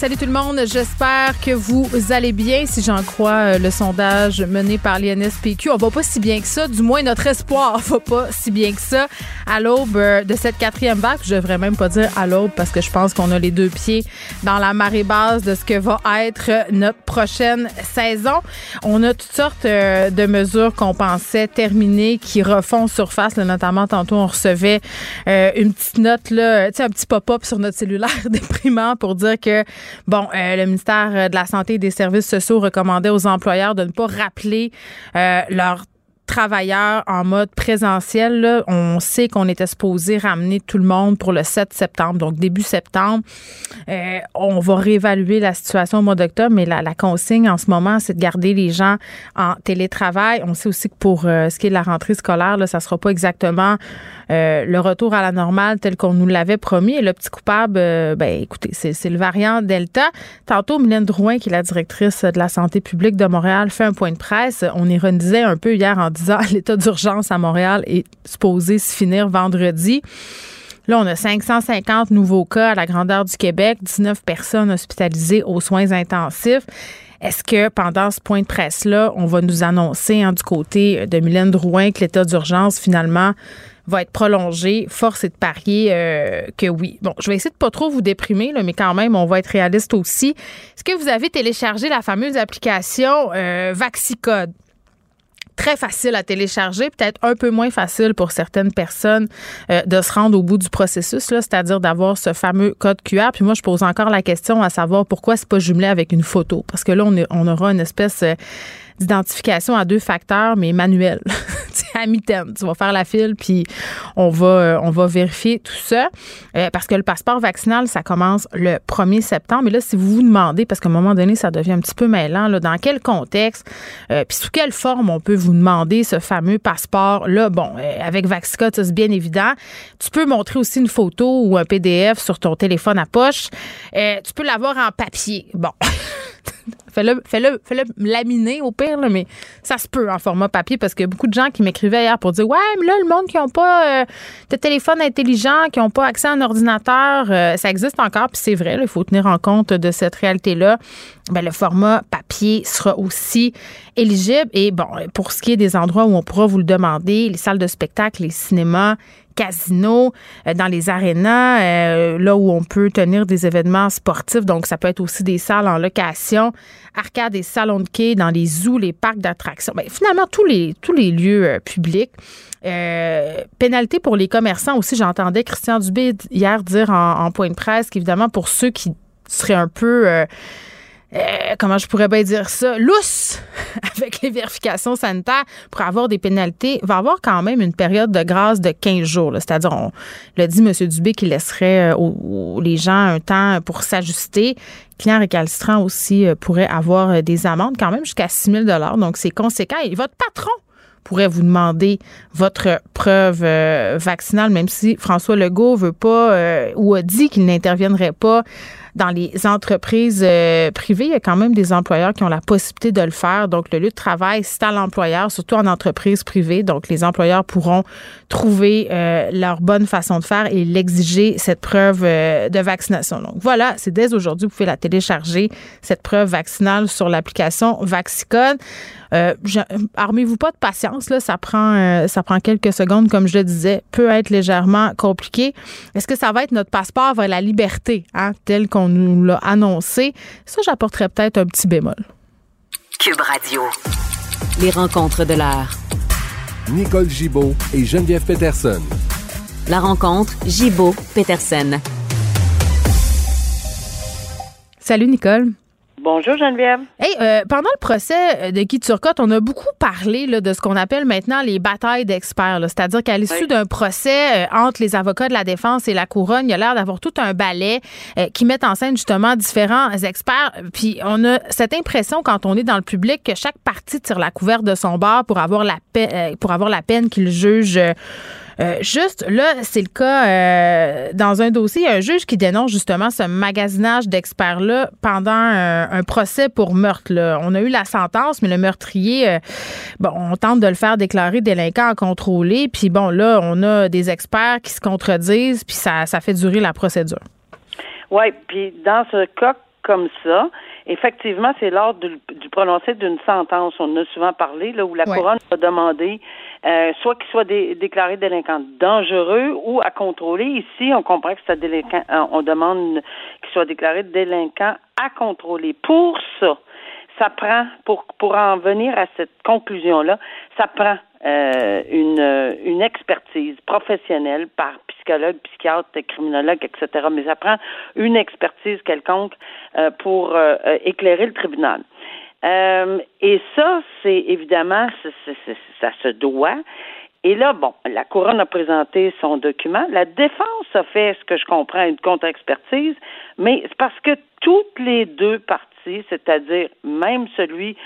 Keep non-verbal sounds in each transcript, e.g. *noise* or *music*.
Salut tout le monde, j'espère que vous allez bien. Si j'en crois euh, le sondage mené par l'INSPQ, on va pas si bien que ça. Du moins, notre espoir va pas si bien que ça à l'aube euh, de cette quatrième vague. Je devrais même pas dire à l'aube parce que je pense qu'on a les deux pieds dans la marée basse de ce que va être notre prochaine saison. On a toutes sortes euh, de mesures qu'on pensait terminer qui refont surface. notamment, tantôt, on recevait une petite note, là, un petit pop-up sur notre cellulaire *laughs* déprimant pour dire que Bon, euh, le ministère de la Santé et des Services sociaux recommandait aux employeurs de ne pas rappeler euh, leur travailleurs en mode présentiel. On sait qu'on était supposé ramener tout le monde pour le 7 septembre, donc début septembre. Euh, on va réévaluer la situation au mois d'octobre, mais la, consigne en ce moment, c'est de garder les gens en télétravail. On sait aussi que pour euh, ce qui est de la rentrée scolaire, là, ça sera pas exactement euh, le retour à la normale tel qu'on nous l'avait promis. Et le petit coupable, ben écoutez, c'est le variant Delta. Tantôt, Mylène Drouin, qui est la directrice de la santé publique de Montréal, fait un point de presse. On ironisait un peu hier en l'état d'urgence à Montréal est supposé se finir vendredi. Là, on a 550 nouveaux cas à la grandeur du Québec, 19 personnes hospitalisées aux soins intensifs. Est-ce que pendant ce point de presse-là, on va nous annoncer hein, du côté de Mylène Drouin que l'état d'urgence, finalement, va être prolongé? Force est de parier euh, que oui. Bon, je vais essayer de pas trop vous déprimer, mais quand même, on va être réaliste aussi. Est-ce que vous avez téléchargé la fameuse application euh, Vaxicode? Très facile à télécharger, peut-être un peu moins facile pour certaines personnes euh, de se rendre au bout du processus, c'est-à-dire d'avoir ce fameux code QR. Puis moi, je pose encore la question à savoir pourquoi c'est pas jumelé avec une photo, parce que là, on, on aura une espèce euh, d'identification à deux facteurs, mais manuel. *laughs* *laughs* à mi-temps. Tu vas faire la file, puis on va, euh, on va vérifier tout ça. Euh, parce que le passeport vaccinal, ça commence le 1er septembre. Mais là, si vous vous demandez, parce qu'à un moment donné, ça devient un petit peu mêlant, là, dans quel contexte, euh, puis sous quelle forme on peut vous demander ce fameux passeport-là, bon, avec Vaxica, c'est bien évident. Tu peux montrer aussi une photo ou un PDF sur ton téléphone à poche. tu peux l'avoir en papier. Bon. *laughs* *laughs* Fais-le, fais-le, fais-le laminer au pire, mais ça se peut en format papier parce que beaucoup de gens qui m'écrivaient hier pour dire Ouais, mais là, le monde qui n'a pas euh, de téléphone intelligent, qui n'ont pas accès à un ordinateur, euh, ça existe encore, puis c'est vrai, il faut tenir en compte de cette réalité-là. Ben, le format papier sera aussi éligible. Et bon, pour ce qui est des endroits où on pourra vous le demander, les salles de spectacle, les cinémas, casinos, euh, dans les arénas, euh, là où on peut tenir des événements sportifs. Donc, ça peut être aussi des salles en location, arcades et salons de quai, dans les zoos, les parcs d'attractions. Ben, finalement, tous les, tous les lieux euh, publics. pénalité pour les commerçants aussi. J'entendais Christian Dubé hier dire en, point de presse qu'évidemment, pour ceux qui seraient un peu comment je pourrais bien dire ça, lousse *laughs* avec les vérifications sanitaires pour avoir des pénalités, va avoir quand même une période de grâce de 15 jours. C'est-à-dire, on l'a dit M. Dubé qu'il laisserait euh, aux, les gens un temps pour s'ajuster. Clients récalcitrants aussi euh, pourraient avoir des amendes quand même jusqu'à 6 000 Donc, c'est conséquent. Et votre patron pourrait vous demander votre preuve vaccinale, même si François Legault veut pas ou a dit qu'il n'interviendrait pas dans les entreprises euh, privées, il y a quand même des employeurs qui ont la possibilité de le faire. Donc, le lieu de travail, c'est à l'employeur, surtout en entreprise privée. Donc, les employeurs pourront trouver euh, leur bonne façon de faire et l'exiger, cette preuve euh, de vaccination. Donc, voilà, c'est dès aujourd'hui, vous pouvez la télécharger, cette preuve vaccinale sur l'application Vaxicode. Armez-vous pas de patience, là, ça prend, ça prend quelques secondes, comme je le disais, peut être légèrement compliqué. Est-ce que ça va être notre passeport vers la liberté, hein, tel qu'on nous l'a annoncé? Ça, j'apporterais peut-être un petit bémol. Cube Radio. Les rencontres de l'art. Nicole Gibaud et Geneviève Peterson. La rencontre Gibaud-Peterson. Salut Nicole. Bonjour Geneviève. Hey, euh, pendant le procès de Guy Turcotte, on a beaucoup parlé là, de ce qu'on appelle maintenant les batailles d'experts. C'est-à-dire qu'à l'issue d'un procès euh, entre les avocats de la défense et la couronne, il y a l'air d'avoir tout un ballet euh, qui met en scène justement différents experts. Puis on a cette impression quand on est dans le public que chaque partie tire la couverte de son bord pour avoir la, pour avoir la peine qu'il juge Euh, juste, là, c'est le cas euh, dans un dossier, un juge qui dénonce justement ce magasinage d'experts-là pendant un, procès pour meurtre. On a eu la sentence, mais le meurtrier, euh, bon, on tente de le faire déclarer délinquant à contrôler. Puis bon, là, on a des experts qui se contredisent, puis ça, ça fait durer la procédure. Oui, puis dans ce cas comme ça, effectivement, c'est lors du, prononcé d'une sentence, on en a souvent parlé, là, où la couronne a demandé euh, soit qu'il soit déclaré délinquant dangereux ou à contrôler. Ici, on comprend que c'est délinquant, euh, on demande qu'il soit déclaré délinquant à contrôler. Pour ça, ça prend, pour, pour en venir à cette conclusion-là, ça prend euh, une, une expertise professionnelle par psychologue, psychiatre, criminologue, etc. Mais ça prend une expertise quelconque euh, pour euh, éclairer le tribunal. et ça, c'est évidemment, ça se doit. Et là, bon, la couronne a présenté son document. La défense a fait, ce que je comprends, une contre-expertise, mais c'est parce que toutes les deux parties, c'est-à-dire même celui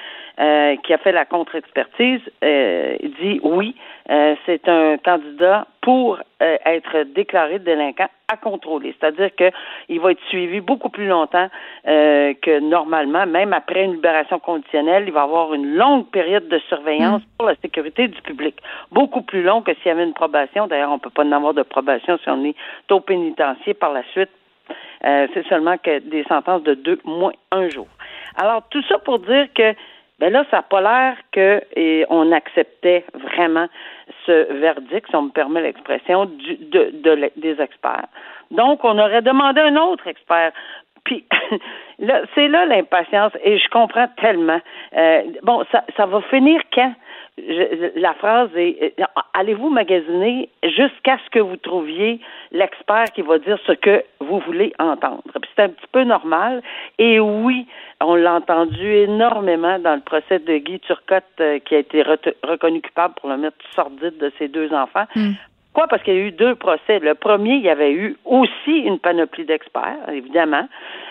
euh, qui a fait la contre-expertise, euh, dit oui, euh, c'est un candidat pour être déclaré délinquant à contrôler. C'est-à-dire qu'il va être suivi beaucoup plus longtemps que normalement, même après une libération conditionnelle, il va avoir une longue période de surveillance pour la sécurité du public. Beaucoup plus long que s'il y avait une probation. D'ailleurs, on ne peut pas en avoir de probation si on est au pénitencier par la suite. c'est seulement que des sentences de deux moins un jour. Alors, tout ça pour dire que ben là, ça n'a pas l'air qu'on acceptait vraiment ce verdict, si on me permet l'expression, de, de, des experts. Donc, on aurait demandé un autre expert. Puis *laughs* là, c'est là l'impatience et je comprends tellement. Euh, bon, ça, ça va finir quand? la phrase est euh, allez-vous magasiner jusqu'à ce que vous trouviez l'expert qui va dire ce que vous voulez entendre? C'est un petit peu normal. Et oui, on l'a entendu énormément dans le procès de Guy Turcotte euh, qui a été reconnu coupable pour le mettre sordide de ses deux enfants. Hmm. Pourquoi? Parce qu'il y a eu deux procès. Le premier, il y avait eu aussi une panoplie d'experts, évidemment.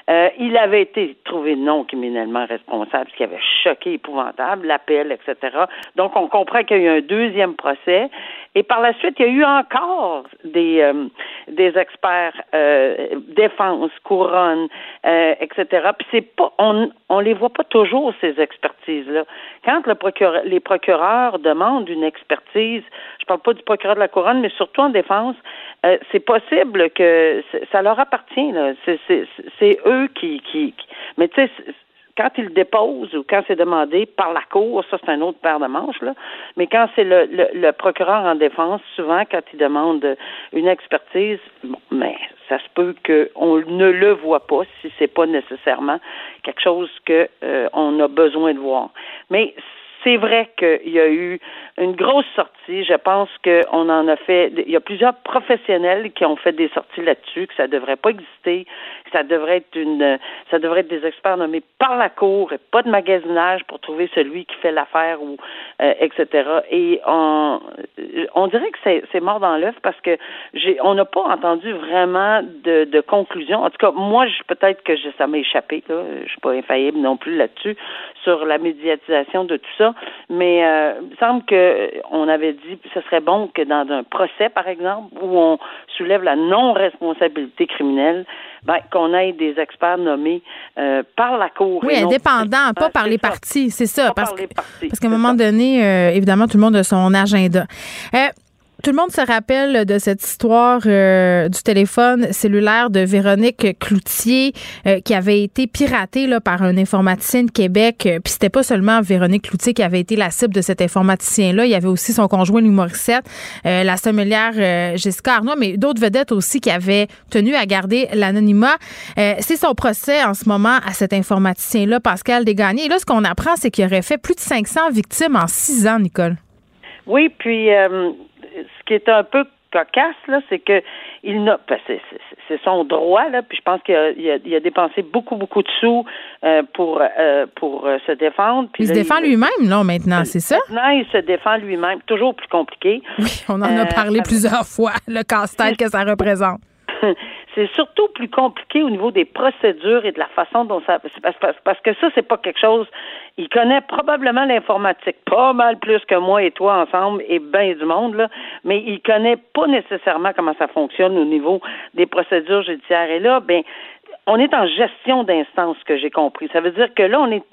Euh, il avait été trouvé non criminellement responsable, ce qui avait choqué, épouvantable, l'appel, etc. Donc, on comprend qu'il y a eu un deuxième procès. Et par la suite, il y a eu encore des, euh, des experts euh, défense, couronne, euh, etc. Puis c'est pas, on, on les voit pas toujours ces expertises-là. Quand le procureur, les procureurs demandent une expertise, je parle pas du procureur de la couronne, mais surtout en défense, euh, c'est possible que ça leur appartient. C'est, eux qui, mais tu sais quand il dépose ou quand c'est demandé par la Cour, ça c'est un autre paire de manches. Mais quand c'est le, le, procureur en défense, souvent quand il demande une expertise, mais ça se peut qu'on ne le voit pas si c'est pas nécessairement quelque chose que euh, on a besoin de voir. Mais c'est vrai qu'il y a eu une grosse sortie. Je pense qu'on en a fait. Il y a plusieurs professionnels qui ont fait des sorties là-dessus, que ça devrait pas exister, ça devrait être une, ça devrait être des experts nommés par la cour et pas de magasinage pour trouver celui qui fait l'affaire ou euh, etc. Et on, on dirait que c'est mort dans l'œuf parce que j'ai, on n'a pas entendu vraiment de, de conclusion. En tout cas, moi, peut-être que ça m'a échappé. Là. Je suis pas infaillible non plus là-dessus sur la médiatisation de tout ça, mais euh, il me semble que euh, on avait dit que ce serait bon que dans un procès, par exemple, où on soulève la non-responsabilité criminelle, ben, qu'on ait des experts nommés euh, par la Cour. Oui, indépendants, pas par les partis, c'est ça. parce, parce qu'à un moment donné, euh, évidemment, tout le monde a son agenda. Tout le monde se rappelle de cette histoire euh, du téléphone cellulaire de Véronique Cloutier euh, qui avait été piraté là, par un informaticien de Québec. Euh, puis c'était pas seulement Véronique Cloutier qui avait été la cible de cet informaticien-là. Il y avait aussi son conjoint Louis Morissette, la sommelière Jessica Arnois, mais d'autres vedettes aussi qui avaient tenu à garder l'anonymat. c'est son procès en ce moment à cet informaticien-là, Pascal Desgagnés. Et là, ce qu'on apprend, c'est qu'il aurait fait plus de 500 victimes en six ans, Nicole. Oui, puis ce qui est un peu cocasse, là, c'est que il n'a, ben, c'est son droit, là, puis je pense qu'il a, dépensé beaucoup, beaucoup de sous euh, pour euh, pour euh, se défendre. il se défend lui-même, là, maintenant, c'est ça? Maintenant, il se défend lui-même. Toujours plus compliqué. Oui, on en a parlé plusieurs fois, le casse-tête que ça représente. *laughs* c'est surtout plus compliqué au niveau des procédures et de la façon dont ça parce, que ça c'est pas quelque chose il connaît probablement l'informatique. Pas mal plus que moi et toi ensemble et bien du monde là. Mais il connaît pas nécessairement comment ça fonctionne au niveau des procédures judiciaires. Et là ben on est en gestion d'instance, que j'ai compris. Ça veut dire que là, on est,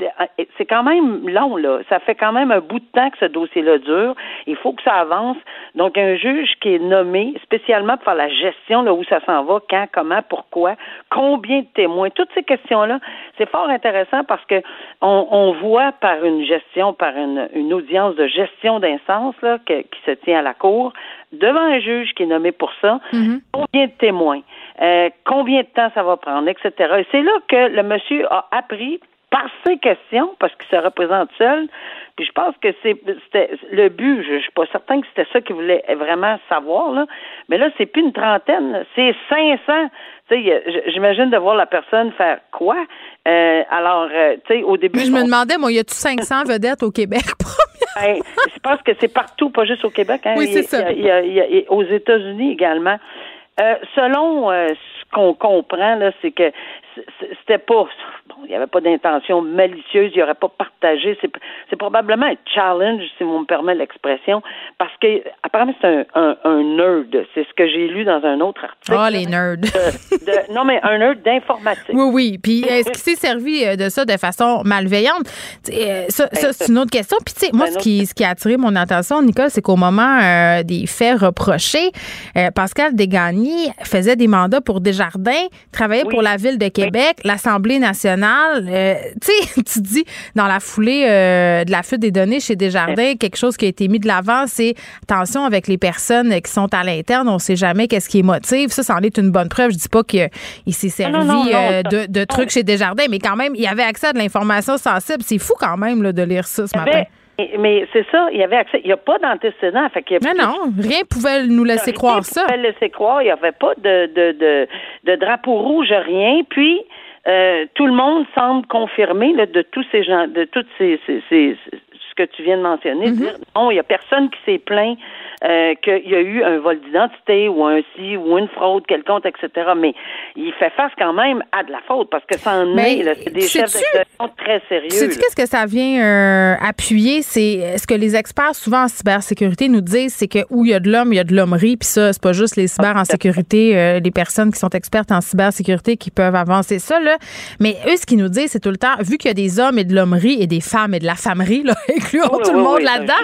c'est quand même long, là. Ça fait quand même un bout de temps que ce dossier-là dure. Il faut que ça avance. Donc, un juge qui est nommé spécialement pour faire la gestion, là, où ça s'en va, quand, comment, pourquoi, combien de témoins, toutes ces questions-là, c'est fort intéressant parce que on, voit par une gestion, par une, une audience de gestion d'instance, là, qui se tient à la cour, devant un juge qui est nommé pour ça, mm-hmm. combien de témoins, euh, combien de temps ça va prendre, etc. Et c'est là que le monsieur a appris par ses questions, parce qu'il se représente seul, puis je pense que c'était le but, je, je suis pas certain que c'était ça qu'il voulait vraiment savoir, là, mais là, c'est plus une trentaine, c'est 500. Tu sais, j'imagine de voir la personne faire quoi. Euh, alors, euh, tu sais, au début... je me demandais, moi, y a-tu 500 vedettes au Québec, *laughs* ben, je pense que c'est partout, pas juste au Québec. Hein. Oui, c'est ça. Il y, a, il y a, aux États-Unis également. Euh, selon euh, ce qu'on comprend, là, c'est que c'était pas bon, il n'y avait pas d'intention malicieuse, il n'y aurait pas C'est probablement un challenge, si on me permet l'expression, parce que apparemment c'est un, un, nerd. C'est ce que j'ai lu dans un autre article. Oh, les nerds. non, mais un nerd d'informatique. Oui, oui. Puis est-ce qu'il s'est servi euh, de ça de façon malveillante? Euh, ça, ça c'est une autre question. Puis tu sais, moi, ce qui, ce qui a attiré mon attention, Nicole, c'est qu'au moment euh, des faits reprochés, Pascal Desgagnés faisait des mandats pour Desjardins, travaillait pour la ville de Québec, l'Assemblée nationale. Euh, tu sais, *laughs* tu dis dans la foulée euh, de la fuite des données chez Desjardins, quelque chose qui a été mis de l'avant, c'est attention avec les personnes qui sont à l'interne, on sait jamais qu'est-ce qui est motive. Ça, ça en est une bonne preuve. Je dis pas qu'il s'est servi euh, de, trucs chez Desjardins, mais quand même, il avait accès à de l'information sensible. C'est fou quand même là, de lire ça ce matin. Mais c'est ça, il y avait accès. Il n'y a pas d'antécédent. Fait mais non, rien pouvait nous laisser croire ça. Rien pouvait laisser croire. Il n'y avait pas de, de, de, de drapeau rouge, rien. Puis, euh, tout le monde semble confirmer de tous ces gens, de toutes ces, ces, ces, ce que tu viens de mentionner, mm-hmm. non, il n'y a personne qui s'est plaint euh, qu'il y a eu un vol d'identité ou un si ou une fraude quelconque, etc. Mais il fait face quand même à de la faute parce que ça en est. C'est des chefs d'accusation très sérieux. Sais-tu qu'est-ce que ça vient euh, appuyer? C'est ce que les experts souvent en cybersécurité nous disent, c'est que où il y a de l'homme, il y a de l'hommerie. Puis ça, c'est pas juste les cyber en sécurité, euh, les personnes qui sont expertes en cybersécurité qui peuvent avancer ça. Là. Mais eux, ce qu'ils nous disent, c'est tout le temps, vu qu'il y a des hommes et de l'hommerie et des femmes et de la femmerie, là, *laughs* incluant tout le monde là-dedans,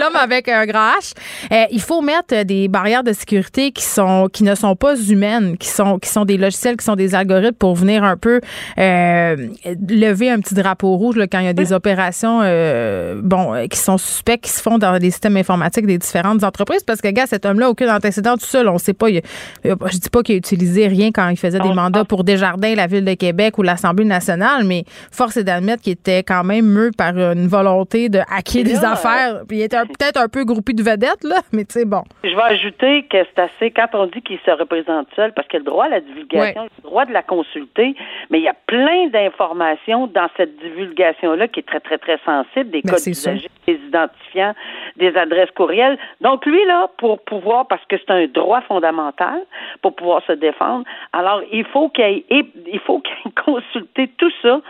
l'homme avec un grand H. Euh, il faut mettre des barrières de sécurité qui sont qui ne sont pas humaines, qui sont qui sont des logiciels, qui sont des algorithmes pour venir un peu euh, lever un petit drapeau rouge là, quand il y a des opérations euh, bon qui sont suspects qui se font dans les systèmes informatiques des différentes entreprises. Parce que gars cet homme-là aucun antécédent tout seul, on sait pas il, je dis pas qu'il a utilisé rien quand il faisait des mandats pour Desjardins, la ville de Québec ou l'Assemblée nationale, mais force est d'admettre qu'il était quand même mieux par une volonté de hacker des affaires. Puis il était peut-être un peu groupé de vedettes là, *laughs* mais tu sais, bon. Je vais ajouter que c'est assez, quand on dit qu'il se représente seul, parce qu'il a le droit à la divulgation, il a le droit de la consulter, mais il y a plein d'informations dans cette divulgation-là qui est très, très, très sensible, des ben, codes d'usagers, des identifiants, des adresses courriels. Donc, lui, là, pour pouvoir, parce que c'est un droit fondamental, pour pouvoir se défendre, alors il faut qu'il il faut qu'il *laughs* tout ça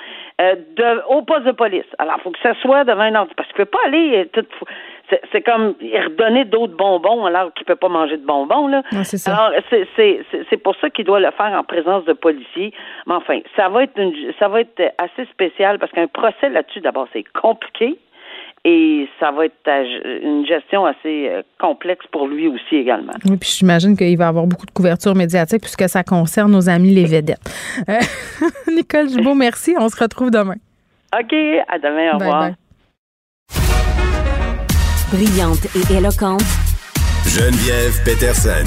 euh, de, au poste de police. Alors, il faut que ça soit devant un ordre, parce qu'il ne peut pas aller tout c'est comme redonner d'autres bonbons alors qu'il peut pas manger de bonbons là. Alors c'est pour ça qu'il doit le faire en présence de policiers. Mais enfin, ça va être une, ça va être assez spécial parce qu'un procès là-dessus d'abord c'est compliqué et ça va être une gestion assez euh, complexe pour lui aussi également. Oui, puis j'imagine qu'il va avoir beaucoup de couverture médiatique puisque ça concerne nos amis les vedettes. Euh, *laughs* Nicole Gibault, merci. On se retrouve demain. OK, à demain. Au revoir. Brillante et éloquente, Geneviève Peterson.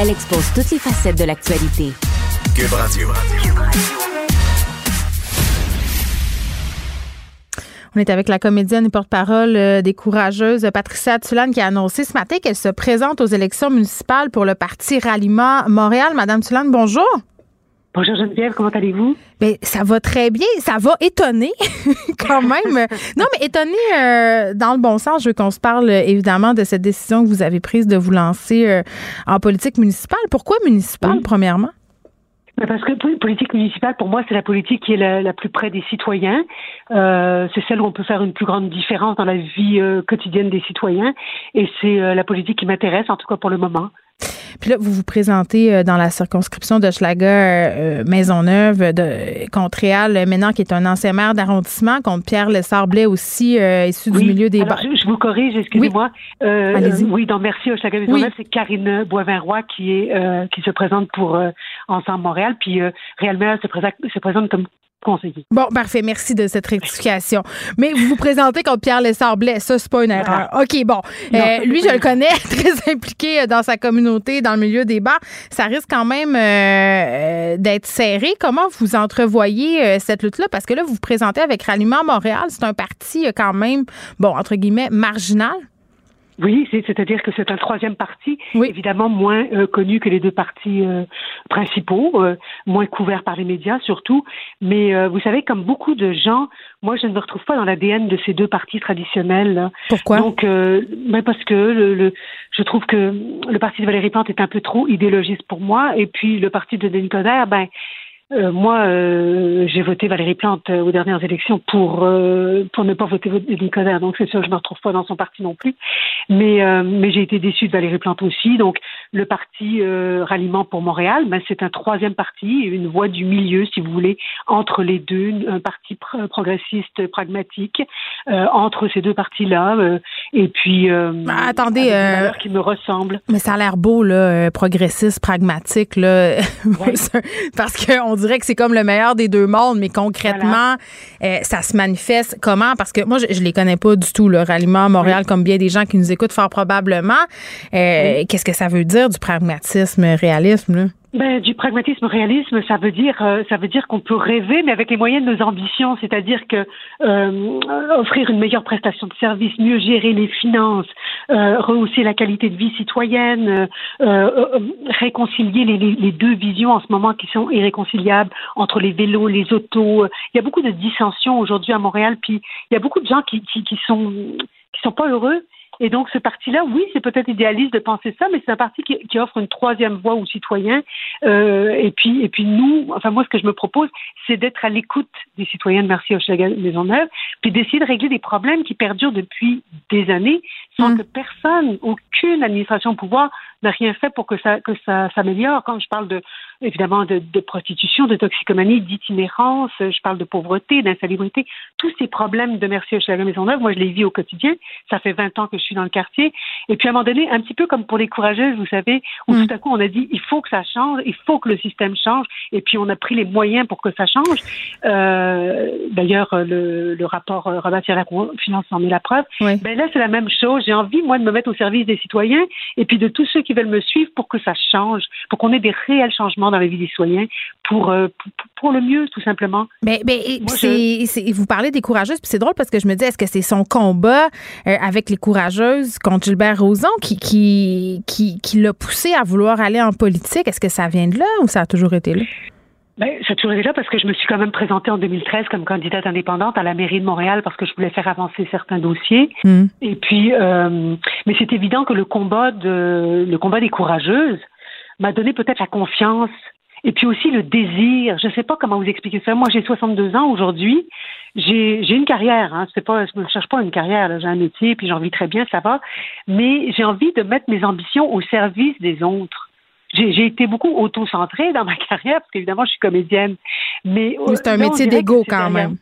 Elle expose toutes les facettes de l'actualité. Cube Radio. On est avec la comédienne et porte-parole euh, des courageuses, Patricia Tulane, qui a annoncé ce matin qu'elle se présente aux élections municipales pour le parti Ralliement Montréal. Madame Tulane, bonjour. Bonjour Geneviève, comment allez-vous? Bien, ça va très bien. Ça va étonner *laughs* quand *laughs* même. non, mais étonner euh, dans le bon sens. Je veux qu'on se parle euh, évidemment de cette décision que vous avez prise de vous lancer euh, en politique municipale. Pourquoi municipale, premièrement? Parce que politique municipale, pour moi, c'est la politique qui est la, plus près des citoyens. Euh, c'est celle où on peut faire une plus grande différence dans la vie euh, quotidienne des citoyens. Et c'est euh, la politique qui m'intéresse, en tout cas pour le moment. Puis là, vous vous présentez euh, dans la circonscription de Schlager euh, Maisonneuve de, contre Réal maintenant qui est un ancien maire d'arrondissement, contre Pierre Lessard-Blais aussi, euh, issu du milieu des... Alors, je, je, vous corrige, excusez-moi. Oui, euh, oui dans Merci Schlager Maisonneuve, c'est Karine Boivin-Roy qui, est, qui se présente pour Ensemble Montréal, puis Réal Maire se présente, se présente comme Bon, parfait. Merci de cette rectification. Mais vous vous présentez comme Pierre Lessard-Blais. Ça, c'est pas une erreur. OK, bon. Euh, lui, je le connais, *laughs* très impliqué euh, dans sa communauté, dans le milieu des bars. Ça risque quand même euh, d'être serré. Comment vous entrevoyez cette lutte-là? Parce que là, vous vous présentez avec Ralliement Montréal. C'est un parti quand même, bon, entre guillemets, marginal. Oui, c'est-à-dire que c'est un troisième parti, évidemment moins euh, connu que les deux partis euh, principaux, euh, moins couvert par les médias surtout. Mais vous savez, comme beaucoup de gens, moi je ne me retrouve pas dans l'ADN de ces deux partis traditionnels. Pourquoi? Donc, ben parce que le, je trouve que le parti de Valérie Plante est un peu trop idéologiste pour moi, et puis le parti de Denis Coderre, ben euh, moi, euh, j'ai voté Valérie Plante euh, aux dernières élections pour pour ne pas voter Nicolas. Donc c'est sûr, je me retrouve pas dans son parti non plus. Mais mais j'ai été déçue de Valérie Plante aussi. Donc le parti Ralliement pour Montréal, ben, c'est un troisième parti, une voie du milieu, si vous voulez, entre les deux, un parti progressiste pragmatique entre ces deux partis-là. et puis bah, attendez, qui me ressemble. Mais ça a l'air beau là, progressiste, pragmatique là, *laughs* parce qu'on dirait que c'est comme le meilleur des deux mondes, mais concrètement, euh, ça se manifeste comment? Parce que moi, je, ne les connais pas du tout, le ralliement Montréal, comme bien des gens qui nous écoutent fort probablement. Euh, qu'est-ce que ça veut dire du pragmatisme, réalisme? Là? Ben, du pragmatisme réalisme, ça veut dire euh, ça veut dire qu'on peut rêver, mais avec les moyens de nos ambitions, c'est-à-dire que euh, offrir une meilleure prestation de service, mieux gérer les finances, euh, rehausser la qualité de vie citoyenne, euh, réconcilier les, les, deux visions en ce moment qui sont irréconciliables entre les vélos, les autos. Il y a beaucoup de dissensions aujourd'hui à Montréal, puis il y a beaucoup de gens qui, qui, qui sont qui sont pas heureux et donc, ce parti-là, oui, c'est peut-être idéaliste de penser ça, mais c'est un parti qui, offre une troisième voie aux citoyens. Euh, et puis, et puis nous, enfin moi, ce que je me propose, c'est d'être à l'écoute des citoyens de Merci Hochelaga Maisonneuve, puis d'essayer de régler des problèmes qui perdurent depuis des années, sans mmh. que personne, aucune administration au pouvoir n'a rien fait pour que ça que ça s'améliore. Quand je parle de évidemment de, de prostitution, de toxicomanie, d'itinérance, je parle de pauvreté, d'insalubrité, tous ces problèmes de Merci chez la Maisonneuve, moi je les vis au quotidien. Ça fait 20 ans que je suis dans le quartier. Et puis à un moment donné, un petit peu comme pour les courageuses, vous savez, où mm. tout à coup on a dit il faut que ça change, il faut que le système change, et puis on a pris les moyens pour que ça change. Euh, D'ailleurs, le, le, rapport euh, la confiance en est la preuve. Ben là, c'est la même chose. J'ai envie, moi, de me mettre au service des citoyens et puis de tous ceux qui veulent me suivre pour que ça change, pour qu'on ait des réels changements dans la vie des citoyens, pour, euh, pour, le mieux, tout simplement. Mais, mais vous parlez des courageuses, puis c'est drôle parce que je me dis, est-ce que c'est son combat euh, avec les courageuses contre Gilbert Rozon qui, qui, qui, qui l'a poussé à vouloir aller en politique? Est-ce que ça vient de là ou ça a toujours été là? Ben, ça a toujours été là parce que je me suis quand même présentée en 2013 comme candidate indépendante à la mairie de Montréal parce que je voulais faire avancer certains dossiers. Hmm. Et puis, euh, mais c'est évident que le combat de le combat des courageuses m'a donné peut-être la confiance et puis aussi le désir. Je ne sais pas comment vous expliquer ça. Moi, j'ai 62 ans aujourd'hui. J'ai, j'ai une carrière. Hein. C'est pas, je ne cherche pas une carrière. J'ai un métier, puis j'en vis très bien, ça va. Mais j'ai envie de mettre mes ambitions au service des autres j'ai été beaucoup auto-centrée dans ma *laughs* carrière, parce qu'évidemment, je suis comédienne. Mais, c'est un métier d'ego quand même.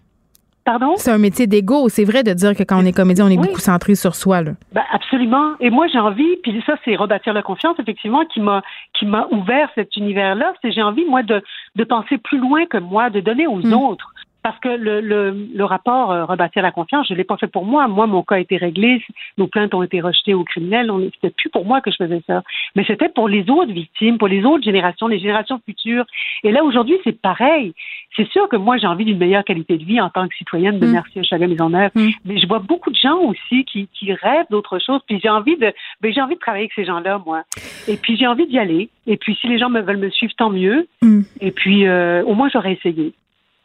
Pardon? C'est un métier d'ego. C'est vrai de dire que quand on est comédien, on est beaucoup centré sur soi. Là. Ben, absolument. Et moi, j'ai envie, puis ça, c'est rebâtir la confiance, effectivement, qui m'a qui m'a ouvert cet univers-là. C'est j'ai envie, moi, de, de penser plus loin que moi, de donner aux hmm. autres parce que le, le, le rapport euh, rebâtir la confiance, je l'ai pas fait pour moi. Moi, mon cas a été réglé, nos plaintes ont été rejetées aux criminels. C'était plus pour moi que je faisais ça, mais c'était pour les autres victimes, pour les autres générations, les générations futures. Et là, aujourd'hui, c'est pareil. C'est sûr que moi, j'ai envie d'une meilleure qualité de vie en tant que citoyenne de mm. Merci à mise en œuvre, mm. mais je vois beaucoup de gens aussi qui, qui rêvent d'autre chose. Puis j'ai envie de, ben, j'ai envie de travailler avec ces gens-là, moi. Et puis j'ai envie d'y aller. Et puis si les gens me veulent me suivre, tant mieux. Mm. Et puis euh, au moins j'aurais essayé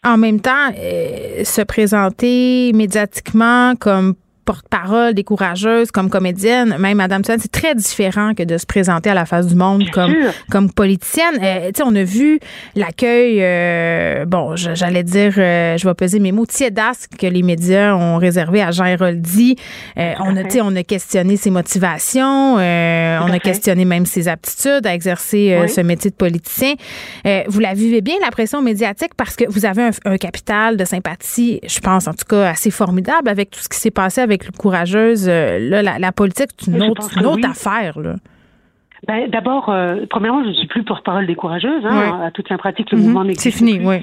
en même temps, euh, se présenter médiatiquement comme porte-parole des courageuses, comme comédienne, même Madame Tulane, c'est très différent que de se présenter à la face du monde comme, comme politicienne. Euh, tu sais, on a vu l'accueil, euh, bon, j'allais dire, euh, je vais peser mes mots, tiédasque que les médias ont réservé à Jean Héroldi. on, a, on a questionné ses motivations, on a questionné même ses aptitudes à exercer ce métier de politicien. vous la vivez bien, la pression médiatique, parce que vous avez un, un capital de sympathie, je pense en tout cas assez formidable avec tout ce qui s'est passé avec le courageuse. là, la, politique, c'est une, autre, affaire. Là. Ben, D'abord, euh, premièrement, je ne suis plus porte-parole des courageuses. Hein, À toute fin pratique, le mhm. mouvement n'existe C'est fini, oui.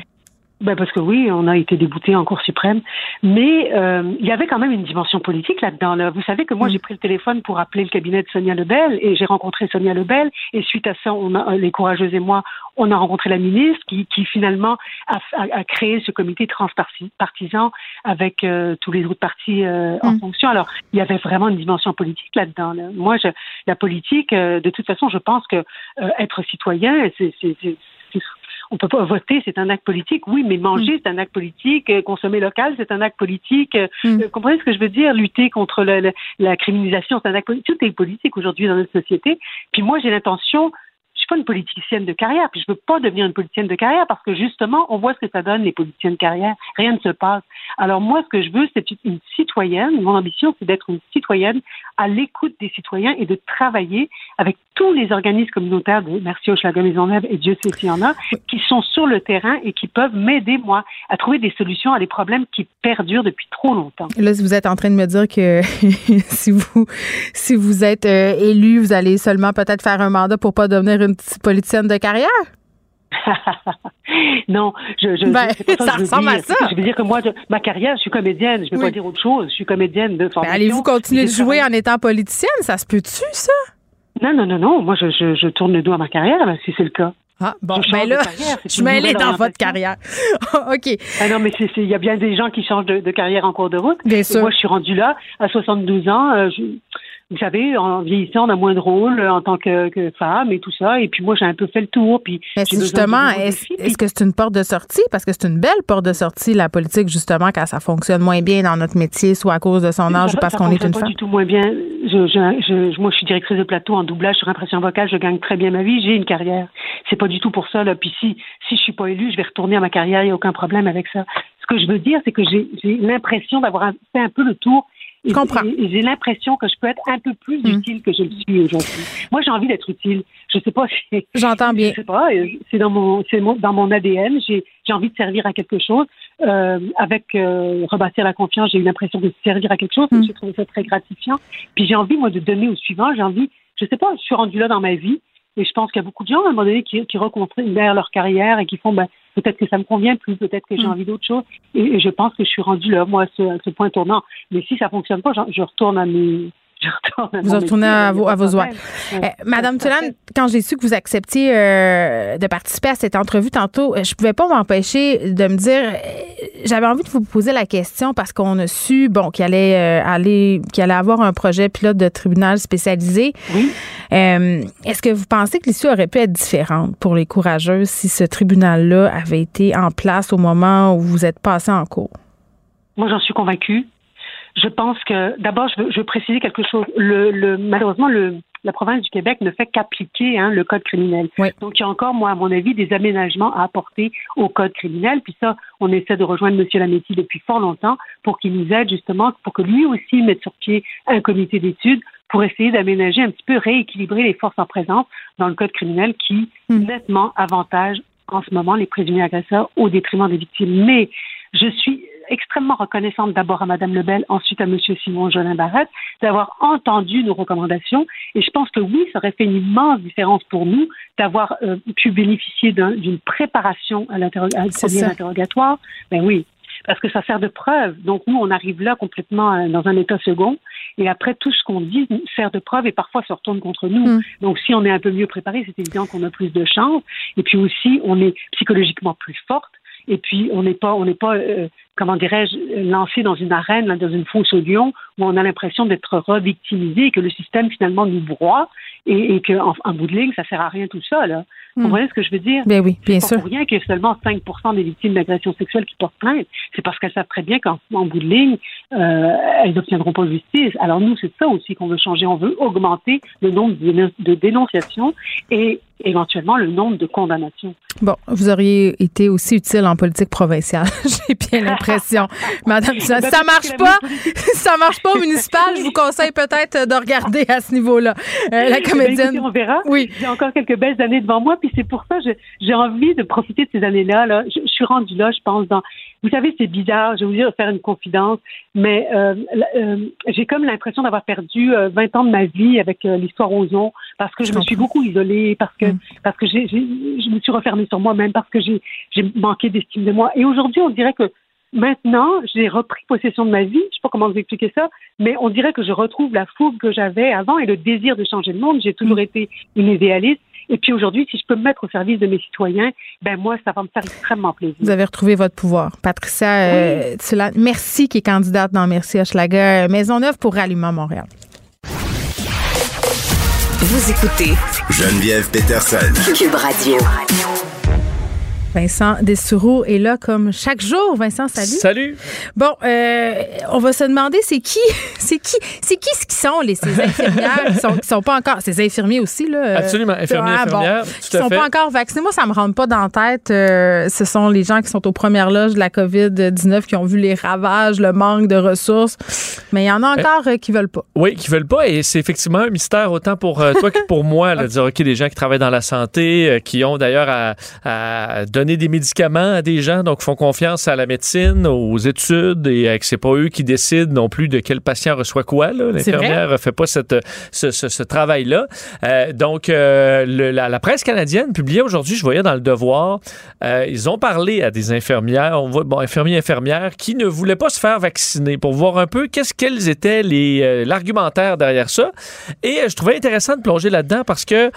Ben parce que oui, on a été débouté en Cour suprême, mais euh, il y avait quand même une dimension politique là-dedans. Là. Vous savez que moi, mm. j'ai pris le téléphone pour appeler le cabinet de Sonia Lebel et j'ai rencontré Sonia Lebel. Et suite à ça, on a, les courageuses et moi, on a rencontré la ministre qui, qui finalement a, a, créé ce comité transpartisan avec euh, tous les autres partis euh, en mm. fonction. Alors, il y avait vraiment une dimension politique là-dedans. Là. Moi, je, la politique, euh, de toute façon, je pense que être citoyen, c'est on peut pas voter, c'est un acte politique. Oui, mais manger, c'est un acte politique. Euh, consommer local, c'est un acte politique. Euh, mm. Vous comprenez ce que je veux dire? Lutter contre la criminalisation, c'est un acte politique. Tout est politique aujourd'hui dans notre société. Puis moi, j'ai l'intention une politicienne de carrière, puis je veux pas devenir une politicienne de carrière parce que justement, on voit ce que ça donne les politiciennes de carrière. Rien ne se passe. Alors moi, ce que je veux, c'est une citoyenne. Mon ambition, c'est d'être une citoyenne à l'écoute des citoyens et de travailler avec tous les organismes communautaires de Merci Maison Maisonneuve et Dieu sait s'il y en a, qui sont sur le terrain et qui peuvent m'aider, moi, à trouver des solutions à des problèmes qui perdurent depuis trop longtemps. Là, vous êtes en train de me dire que *laughs* si vous si vous êtes euh, élu, vous allez seulement peut-être faire un mandat pour pas devenir une politicienne de carrière? *laughs* non, je, je, ben, ça, ressemble à ça. Je veux dire que moi, ma carrière, je suis comédienne. Je ne vais pas dire autre chose. Je suis comédienne de formation. Allez-vous continuer de jouer en étant politicienne? Ça se peut-tu, ça? Non, non, non, non. Moi, je, je, tourne le dos à ma carrière, si c'est le cas. Ah, bon, ben là, je suis mêlée dans votre carrière. *laughs* OK. Ah non, mais il y a bien des gens qui changent de, carrière en cours de route. Bien sûr. Moi, je suis rendue là à 72 ans. Euh, je, vous savez, en vieillissant, on a moins de rôle en tant que, femme et tout ça. Et puis moi, j'ai un peu fait le tour. Puis justement, est-ce que c'est une porte de sortie? Parce que c'est une belle porte de sortie, la politique, justement, quand ça fonctionne moins bien dans notre métier, soit à cause de son âge ou parce qu'on est une pas femme. du tout moins bien. Je, moi, je suis directrice de plateau en doublage sur impression vocale. Je gagne très bien ma vie. J'ai une carrière. C'est pas du tout pour ça. Là. Puis si, si je suis pas élue, je vais retourner à ma carrière. Il n'y a aucun problème avec ça. Ce que je veux dire, c'est que j'ai l'impression d'avoir fait un peu le tour je comprends. J'ai l'impression que je peux être un peu plus hmm. utile que je le suis aujourd'hui. Moi, j'ai envie d'être utile. Je sais pas *laughs* si. J'entends bien. Je sais pas. C'est dans mon, c'est dans mon ADN. J'ai, j'ai envie de servir à quelque chose. Euh, avec euh, rebâtir la confiance, j'ai eu l'impression de servir à quelque chose. Mm. J'ai trouvé ça très gratifiant. Puis j'ai envie moi de donner au suivant. J'ai envie. Je sais pas. Je suis rendue là dans ma vie. Et je pense qu'il y a beaucoup de gens, à un moment donné, qui, qui derrière leur carrière et qui font, ben, peut-être que ça me convient plus, peut-être que j'ai mm. envie d'autre chose. Et, je pense que je suis rendue là, moi, à ce, ce point tournant. Mais si ça fonctionne pas, je, je retourne à mes, *laughs* vous retournez à vos, à vos oies. Madame Tulane, quand j'ai su que vous acceptiez euh, de participer à cette entrevue tantôt, euh, je pouvais pas m'empêcher de me dire, euh, j'avais envie de vous poser la question parce qu'on a su, bon, qu'il allait aller, qu'il allait avoir un projet pilote de tribunal spécialisé. Oui. Est-ce que vous pensez que l'issue aurait pu être différente pour les courageuses si ce tribunal-là avait été en place au moment où vous êtes passé en cours? Moi, j'en suis convaincue. Je pense que, d'abord, je veux, je veux préciser quelque chose. Le, le, malheureusement, le, la province du Québec ne fait qu'appliquer hein, le code criminel. Donc, il y a encore, moi, à mon avis, des aménagements à apporter au code criminel. Puis ça, on essaie de rejoindre M. Lametti depuis fort longtemps pour qu'il nous aide justement, pour que lui aussi mette sur pied un comité d'études pour essayer d'aménager un petit peu, rééquilibrer les forces en présence dans le code criminel qui hmm. nettement avantage en ce moment les présumés agresseurs au détriment des victimes. Mais je suis extrêmement reconnaissante d'abord à Mme Lebel, ensuite à M. Simon Jolin Barrette, d'avoir entendu nos recommandations. Et je pense que oui, ça aurait fait une immense différence pour nous d'avoir euh, pu bénéficier d'une préparation à, à premier interrogatoire. Ben oui, parce que ça sert de preuve. Donc nous, on arrive là complètement euh, dans un état second, et après tout ce qu'on dit sert de preuve et parfois se retourne contre nous. Mm. Donc si on est un peu mieux préparé, c'est évident qu'on a plus de chance, et puis aussi on est psychologiquement plus forte et puis on n'est pas on n'est pas euh, comment dirais-je, lancé dans une arène, dans une fosse au lion, où on a l'impression d'être revictimisé et que le système finalement nous broie et, et qu'en en, bout de ligne, ça sert à rien tout ça. Là. Vous hmm. comprenez ce que je veux dire? Ben oui, bien sûr. pour rien qu'il y ait seulement 5 des victimes d'agressions sexuelles qui portent plainte. C'est parce qu'elles savent très bien qu'en bout de ligne, euh, elles n'obtiendront pas justice. Alors nous, c'est ça aussi qu'on veut changer. On veut augmenter le nombre de dénonciations et éventuellement le nombre de condamnations. Bon, vous auriez été aussi utile en politique provinciale, *laughs* j'ai bien l'impression. *laughs* *laughs* Madame, ça, ça marche pas, *laughs* ça marche pas au municipal, je vous conseille peut-être de regarder à ce niveau-là. Euh, la comédienne. on verra. Oui. J'ai encore quelques belles années devant moi, puis c'est pour ça que j'ai envie de profiter de ces années-là. Là. Je, je, suis rendue là, je pense, dans vous savez, c'est bizarre, je vais vous dire, faire une confidence, mais euh, euh, j'ai comme l'impression d'avoir perdu 20 euh, ans de ma vie avec l'histoire Ozon parce que je, me suis beaucoup isolée, parce que, mm. parce que j'ai, je me suis refermée sur moi-même, parce que j'ai manqué d'estime de moi. Et aujourd'hui, on dirait que maintenant, j'ai repris possession de ma vie. Je sais pas comment vous expliquer ça, mais on dirait que je retrouve la fougue que j'avais avant et le désir de changer le monde. J'ai toujours mm. été une idéaliste. Et puis aujourd'hui, si je peux me mettre au service de mes citoyens, ben moi, ça va me faire extrêmement plaisir. Vous avez retrouvé votre pouvoir. Patricia euh, merci, qui est candidate dans Merci Hochelaga, Maisonneuve pour Rallument Montréal. Vous écoutez Geneviève Peterson. Cube Radio. Vincent Dessoureau est là comme chaque jour. Vincent, salut. Salut. Bon, euh, on va se demander c'est qui, *laughs* c'est qui, c'est qui ce qui sont les ces infirmières qui sont, sont pas encore ces infirmiers aussi là. Absolument, infirmiers, ah, infirmières. qui sont pas encore vaccinés. Moi, ça me rentre pas dans la tête. Euh, ce sont les gens qui sont aux premières loges de la COVID 19 qui ont vu les ravages, le manque de ressources. Mais il y en a encore euh, qui veulent pas. Oui, qui veulent pas et c'est effectivement un mystère autant pour toi que pour moi là, de dire ok, des gens qui travaillent dans la santé, qui ont d'ailleurs à, à donner donner des médicaments à des gens, donc font confiance à la médecine, aux études, et que c'est pas eux qui décident non plus de quel patient reçoit quoi. L'infirmière fait pas cette, ce, ce, travail-là. Euh, donc, euh, le, la, la, presse canadienne publiait aujourd'hui, je voyais dans le Devoir, euh, ils ont parlé à des infirmières, on voit, bon, infirmiers, infirmières, qui ne voulaient pas se faire vacciner pour voir un peu qu'est-ce quels étaient les euh, l'argumentaire derrière ça. Et je trouvais intéressant de plonger là-dedans parce que,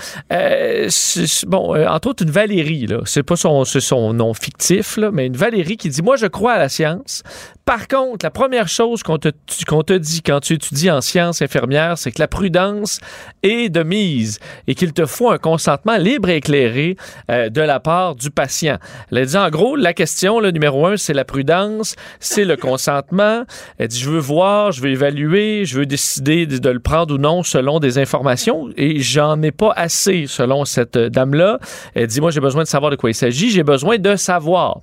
bon, entre autres, une Valérie, là, c'est pas son son nom fictif, là, mais une Valérie qui dit Moi, je crois à la science. Par contre, la première chose qu'on te, qu'on te dit quand tu étudies en sciences infirmières, c'est que la prudence est de mise et qu'il te faut un consentement libre et éclairé euh, de la part du patient. Elle dit en gros, la question, le numéro un, c'est la prudence, c'est le consentement. Elle dit Je veux voir, je veux évaluer, je veux décider de, de le prendre ou non selon des informations et j'en ai pas assez selon cette dame-là. Elle dit Moi, j'ai besoin de savoir de quoi il s'agit, j'ai besoin de savoir.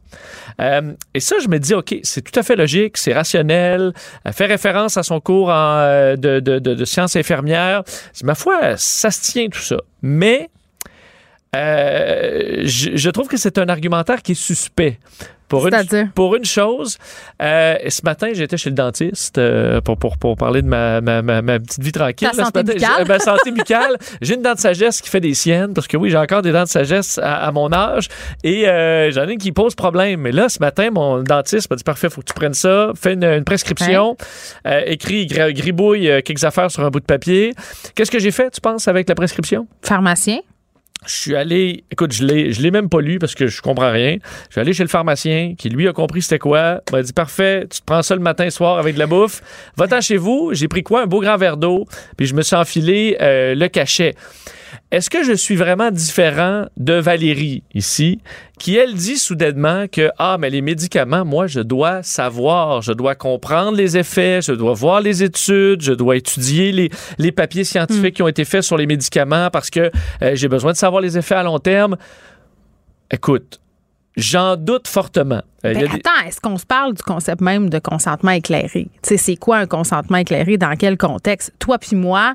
Euh, et ça, je me dis, OK, c'est tout à fait logique, c'est rationnel. Elle fait référence à son cours en, euh, de, de, de, sciences infirmières. Ma foi, ça se tient tout ça. Mais euh, je, je, trouve que c'est un argumentaire qui est suspect. Pour une, pour une chose, euh, ce matin, j'étais chez le dentiste euh, pour, pour, pour parler de ma, ma, ma, petite vie tranquille. Ta santé buccale. Ma santé buccale. *laughs* j'ai une dent de sagesse qui fait des siennes, parce que oui, j'ai encore des dents de sagesse à, mon âge, et euh, j'en ai une qui pose problème. Mais là, ce matin, mon dentiste m'a dit, parfait, faut que tu prennes ça, fais une, prescription, euh, écris, gribouille quelques affaires sur un bout de papier. Qu'est-ce que j'ai fait, tu penses, avec la prescription? Pharmacien. Je suis allé, écoute, je l'ai, je l'ai même pas lu parce que je comprends rien. Je suis allé chez le pharmacien qui lui a compris c'était quoi. Il m'a dit parfait, tu te prends ça le matin soir avec de la bouffe. Va-t'en chez vous. J'ai pris quoi? Un beau grand verre d'eau, puis je me suis enfilé euh, le cachet. Est-ce que je suis vraiment différent de Valérie ici, qui elle dit soudainement que ah mais les médicaments, moi je dois savoir, je dois comprendre les effets, je dois voir les études, je dois étudier les, les papiers scientifiques hmm. qui ont été faits sur les médicaments parce que euh, j'ai besoin de savoir les effets à long terme. Écoute, J'en doute fortement. Euh, ben, attends, est-ce qu'on se parle du concept même de consentement éclairé? Tu sais, c'est quoi un consentement éclairé? Dans quel contexte? Toi puis moi,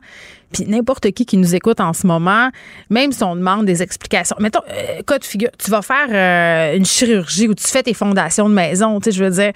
puis n'importe qui qui nous écoute en ce moment, même si on demande des explications. Mettons, euh, cas de figure, tu vas faire euh, une chirurgie ou tu fais tes fondations de maison, tu sais, je veux dire,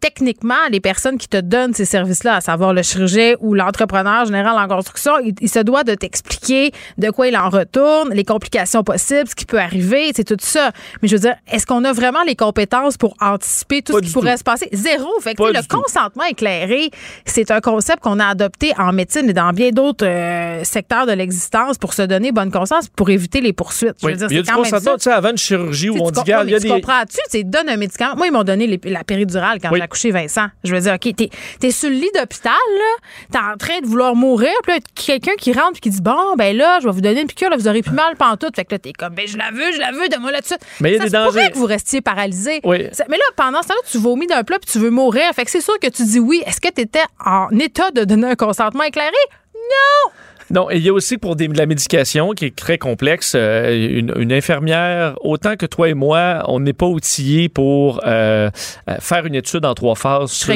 techniquement, les personnes qui te donnent ces services-là, à savoir le chirurgien ou l'entrepreneur général en construction, il, se doit de t'expliquer de quoi il en retourne, les complications possibles, ce qui peut arriver, c'est tout ça. Mais je veux dire, est-ce qu'on a vraiment les compétences pour anticiper tout ce qui pourrait se passer? Zéro. Fait que le consentement éclairé, c'est un concept qu'on a adopté en médecine et dans bien d'autres euh, euh, secteur de l'existence pour se donner bonne conscience, pour éviter les poursuites. Je Oui. veux dire, Il y a du consentement, tu sais, avant une chirurgie où on dit, il y a des. comprends-tu? Tu sais, donne un médicament. Moi, ils m'ont donné les- la péridurale quand Oui. Accouché Vincent. Je veux dire, OK, t'es es sur le lit d'hôpital, là, t'es en train de vouloir mourir, puis là, quelqu'un qui rentre puis qui dit, bon, ben là, je vais vous donner une piqûre, là, vous aurez plus mal pantoute. Fait que là, t'es comme, ben je la veux, je la veux, donne-moi là-dessus. Mais il y a Ça des dangers. que vous restiez paralysé. Oui. Mais là, pendant ce temps-là, tu vomis d'un plat puis tu veux mourir. Fait que c'est sûr que tu dis oui. Est-ce que tu étais en état de donner un consentement éclairé? Non! Non, et il y a aussi pour des- de la médication qui est très complexe, euh, une, une infirmière, autant que toi et moi, on n'est pas outillés pour euh, euh, faire une étude en trois phases sur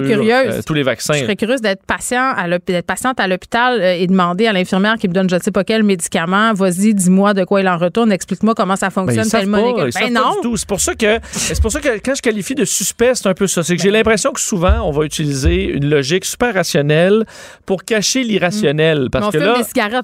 euh, tous les vaccins. Je serais curieuse d'être patient à l'hôp- d'être patiente à l'hôpital et demander à l'infirmière qui me donne je ne sais pas quel médicament, vas-y, dis-moi de quoi il en retourne, explique-moi comment ça Ben, fonctionne savent tellement pas, Ben pas non. C'est pour ça que c'est pour ça que quand je qualifie de suspect, c'est un peu ça. C'est que j'ai l'impression que souvent on va utiliser une logique super rationnelle pour cacher l'irrationnel. Parce on que là,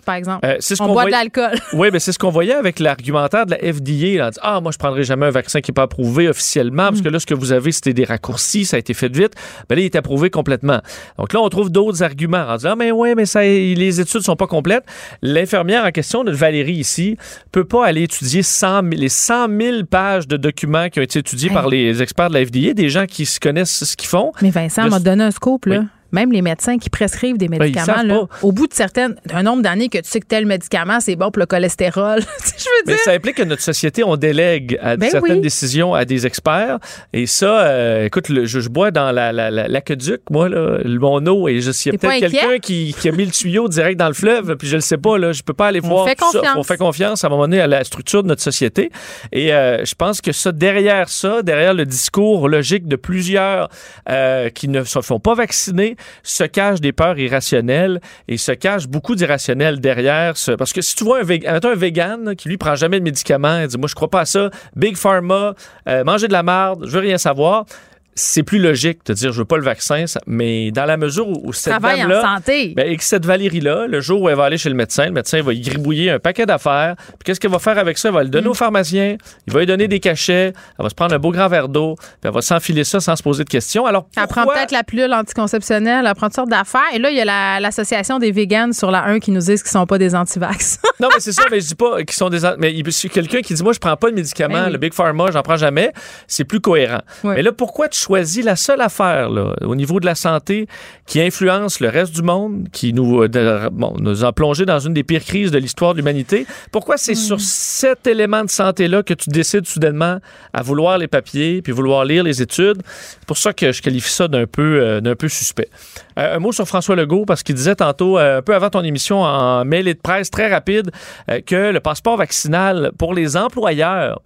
par exemple. euh, c'est ce on qu'on boit de l'alcool. *laughs* Oui, mais c'est ce qu'on voyait avec l'argumentaire de la FDA. Là, en disant, ah, moi, je prendrai jamais un vaccin qui n'est pas approuvé officiellement, Mm. parce que là, ce que vous avez, c'était des raccourcis, ça a été fait vite. Ben là, il est approuvé complètement. Donc là, on trouve d'autres arguments en disant, ah, mais oui, mais ça, les études sont pas complètes. L'infirmière en question, notre Valérie ici, peut pas aller étudier 100 000 les 100 000 pages de documents qui ont été étudiés Hey. par les experts de la FDA, des gens qui se connaissent ce qu'ils font. Mais Vincent m'a donné un scoop, là. Oui. Même les médecins qui prescrivent des Ben, médicaments, là, au bout de certaines, d'un nombre d'années que tu sais que tel médicament, c'est bon pour le cholestérol. *laughs* Je veux Mais ça implique que notre société, on délègue à Ben certaines oui. décisions à des experts. Et ça, euh, écoute, le- je, je bois dans la, la, la- l'aqueduc, moi, là, le- mon eau, et je pas peut-être quelqu'un qui, qui a mis le tuyau direct dans le fleuve, puis je le sais pas, là, je peux pas aller On voir fait ça. On fait confiance à un moment donné à la structure de notre société. Et euh, je pense que ça, derrière ça, derrière le discours logique de plusieurs euh, qui ne se font pas vacciner, se cachent des peurs irrationnelles et se cache beaucoup d'irrationnel derrière. Ce, parce que si tu vois un, vegan qui lui prend jamais de médicaments, il dit moi je crois pas à ça, Big Pharma, euh, manger de la marde, je veux rien savoir. C'est plus logique de dire je veux pas le vaccin, mais dans la mesure où, cette Travaille en dame-là, santé. ben, et que cette Valérie-là, le jour où elle va aller chez le médecin, le médecin va y gribouiller un paquet d'affaires. Puis qu'est-ce qu'elle va faire avec ça? Elle va le donner Mm. au pharmacien, il va lui donner des cachets, elle va se prendre un beau grand verre d'eau, puis elle va s'enfiler ça sans se poser de questions. Alors, Elle prend pourquoi- peut-être la pilule anticonceptionnelle, elle prend toutes sortes d'affaires. Et là, il y a la- l'association des vegans sur la 1 qui nous disent qu'ils sont pas des antivax. *laughs* Non, mais c'est ça, mais je dis pas qu'ils sont des. Mais il y a quelqu'un qui dit Moi, je prends pas de médicaments, Ben oui. le Big Pharma, j'en prends jamais. C'est plus cohérent. Mais là, pourquoi tu choisis la seule affaire, là, au niveau de la santé, qui influence le reste du monde, qui nous, euh, de- bon, nous a plongé dans une des pires crises de l'histoire de l'humanité? Pourquoi c'est sur cet élément de santé-là que tu décides soudainement à vouloir les papiers puis vouloir lire les études? C'est pour ça que je qualifie ça d'un peu, euh, d'un peu suspect. Euh, un mot sur François Legault, parce qu'il disait tantôt, euh, un peu avant ton émission, en mêlée de presse très rapide, euh, que le passeport vaccinal pour les employeurs,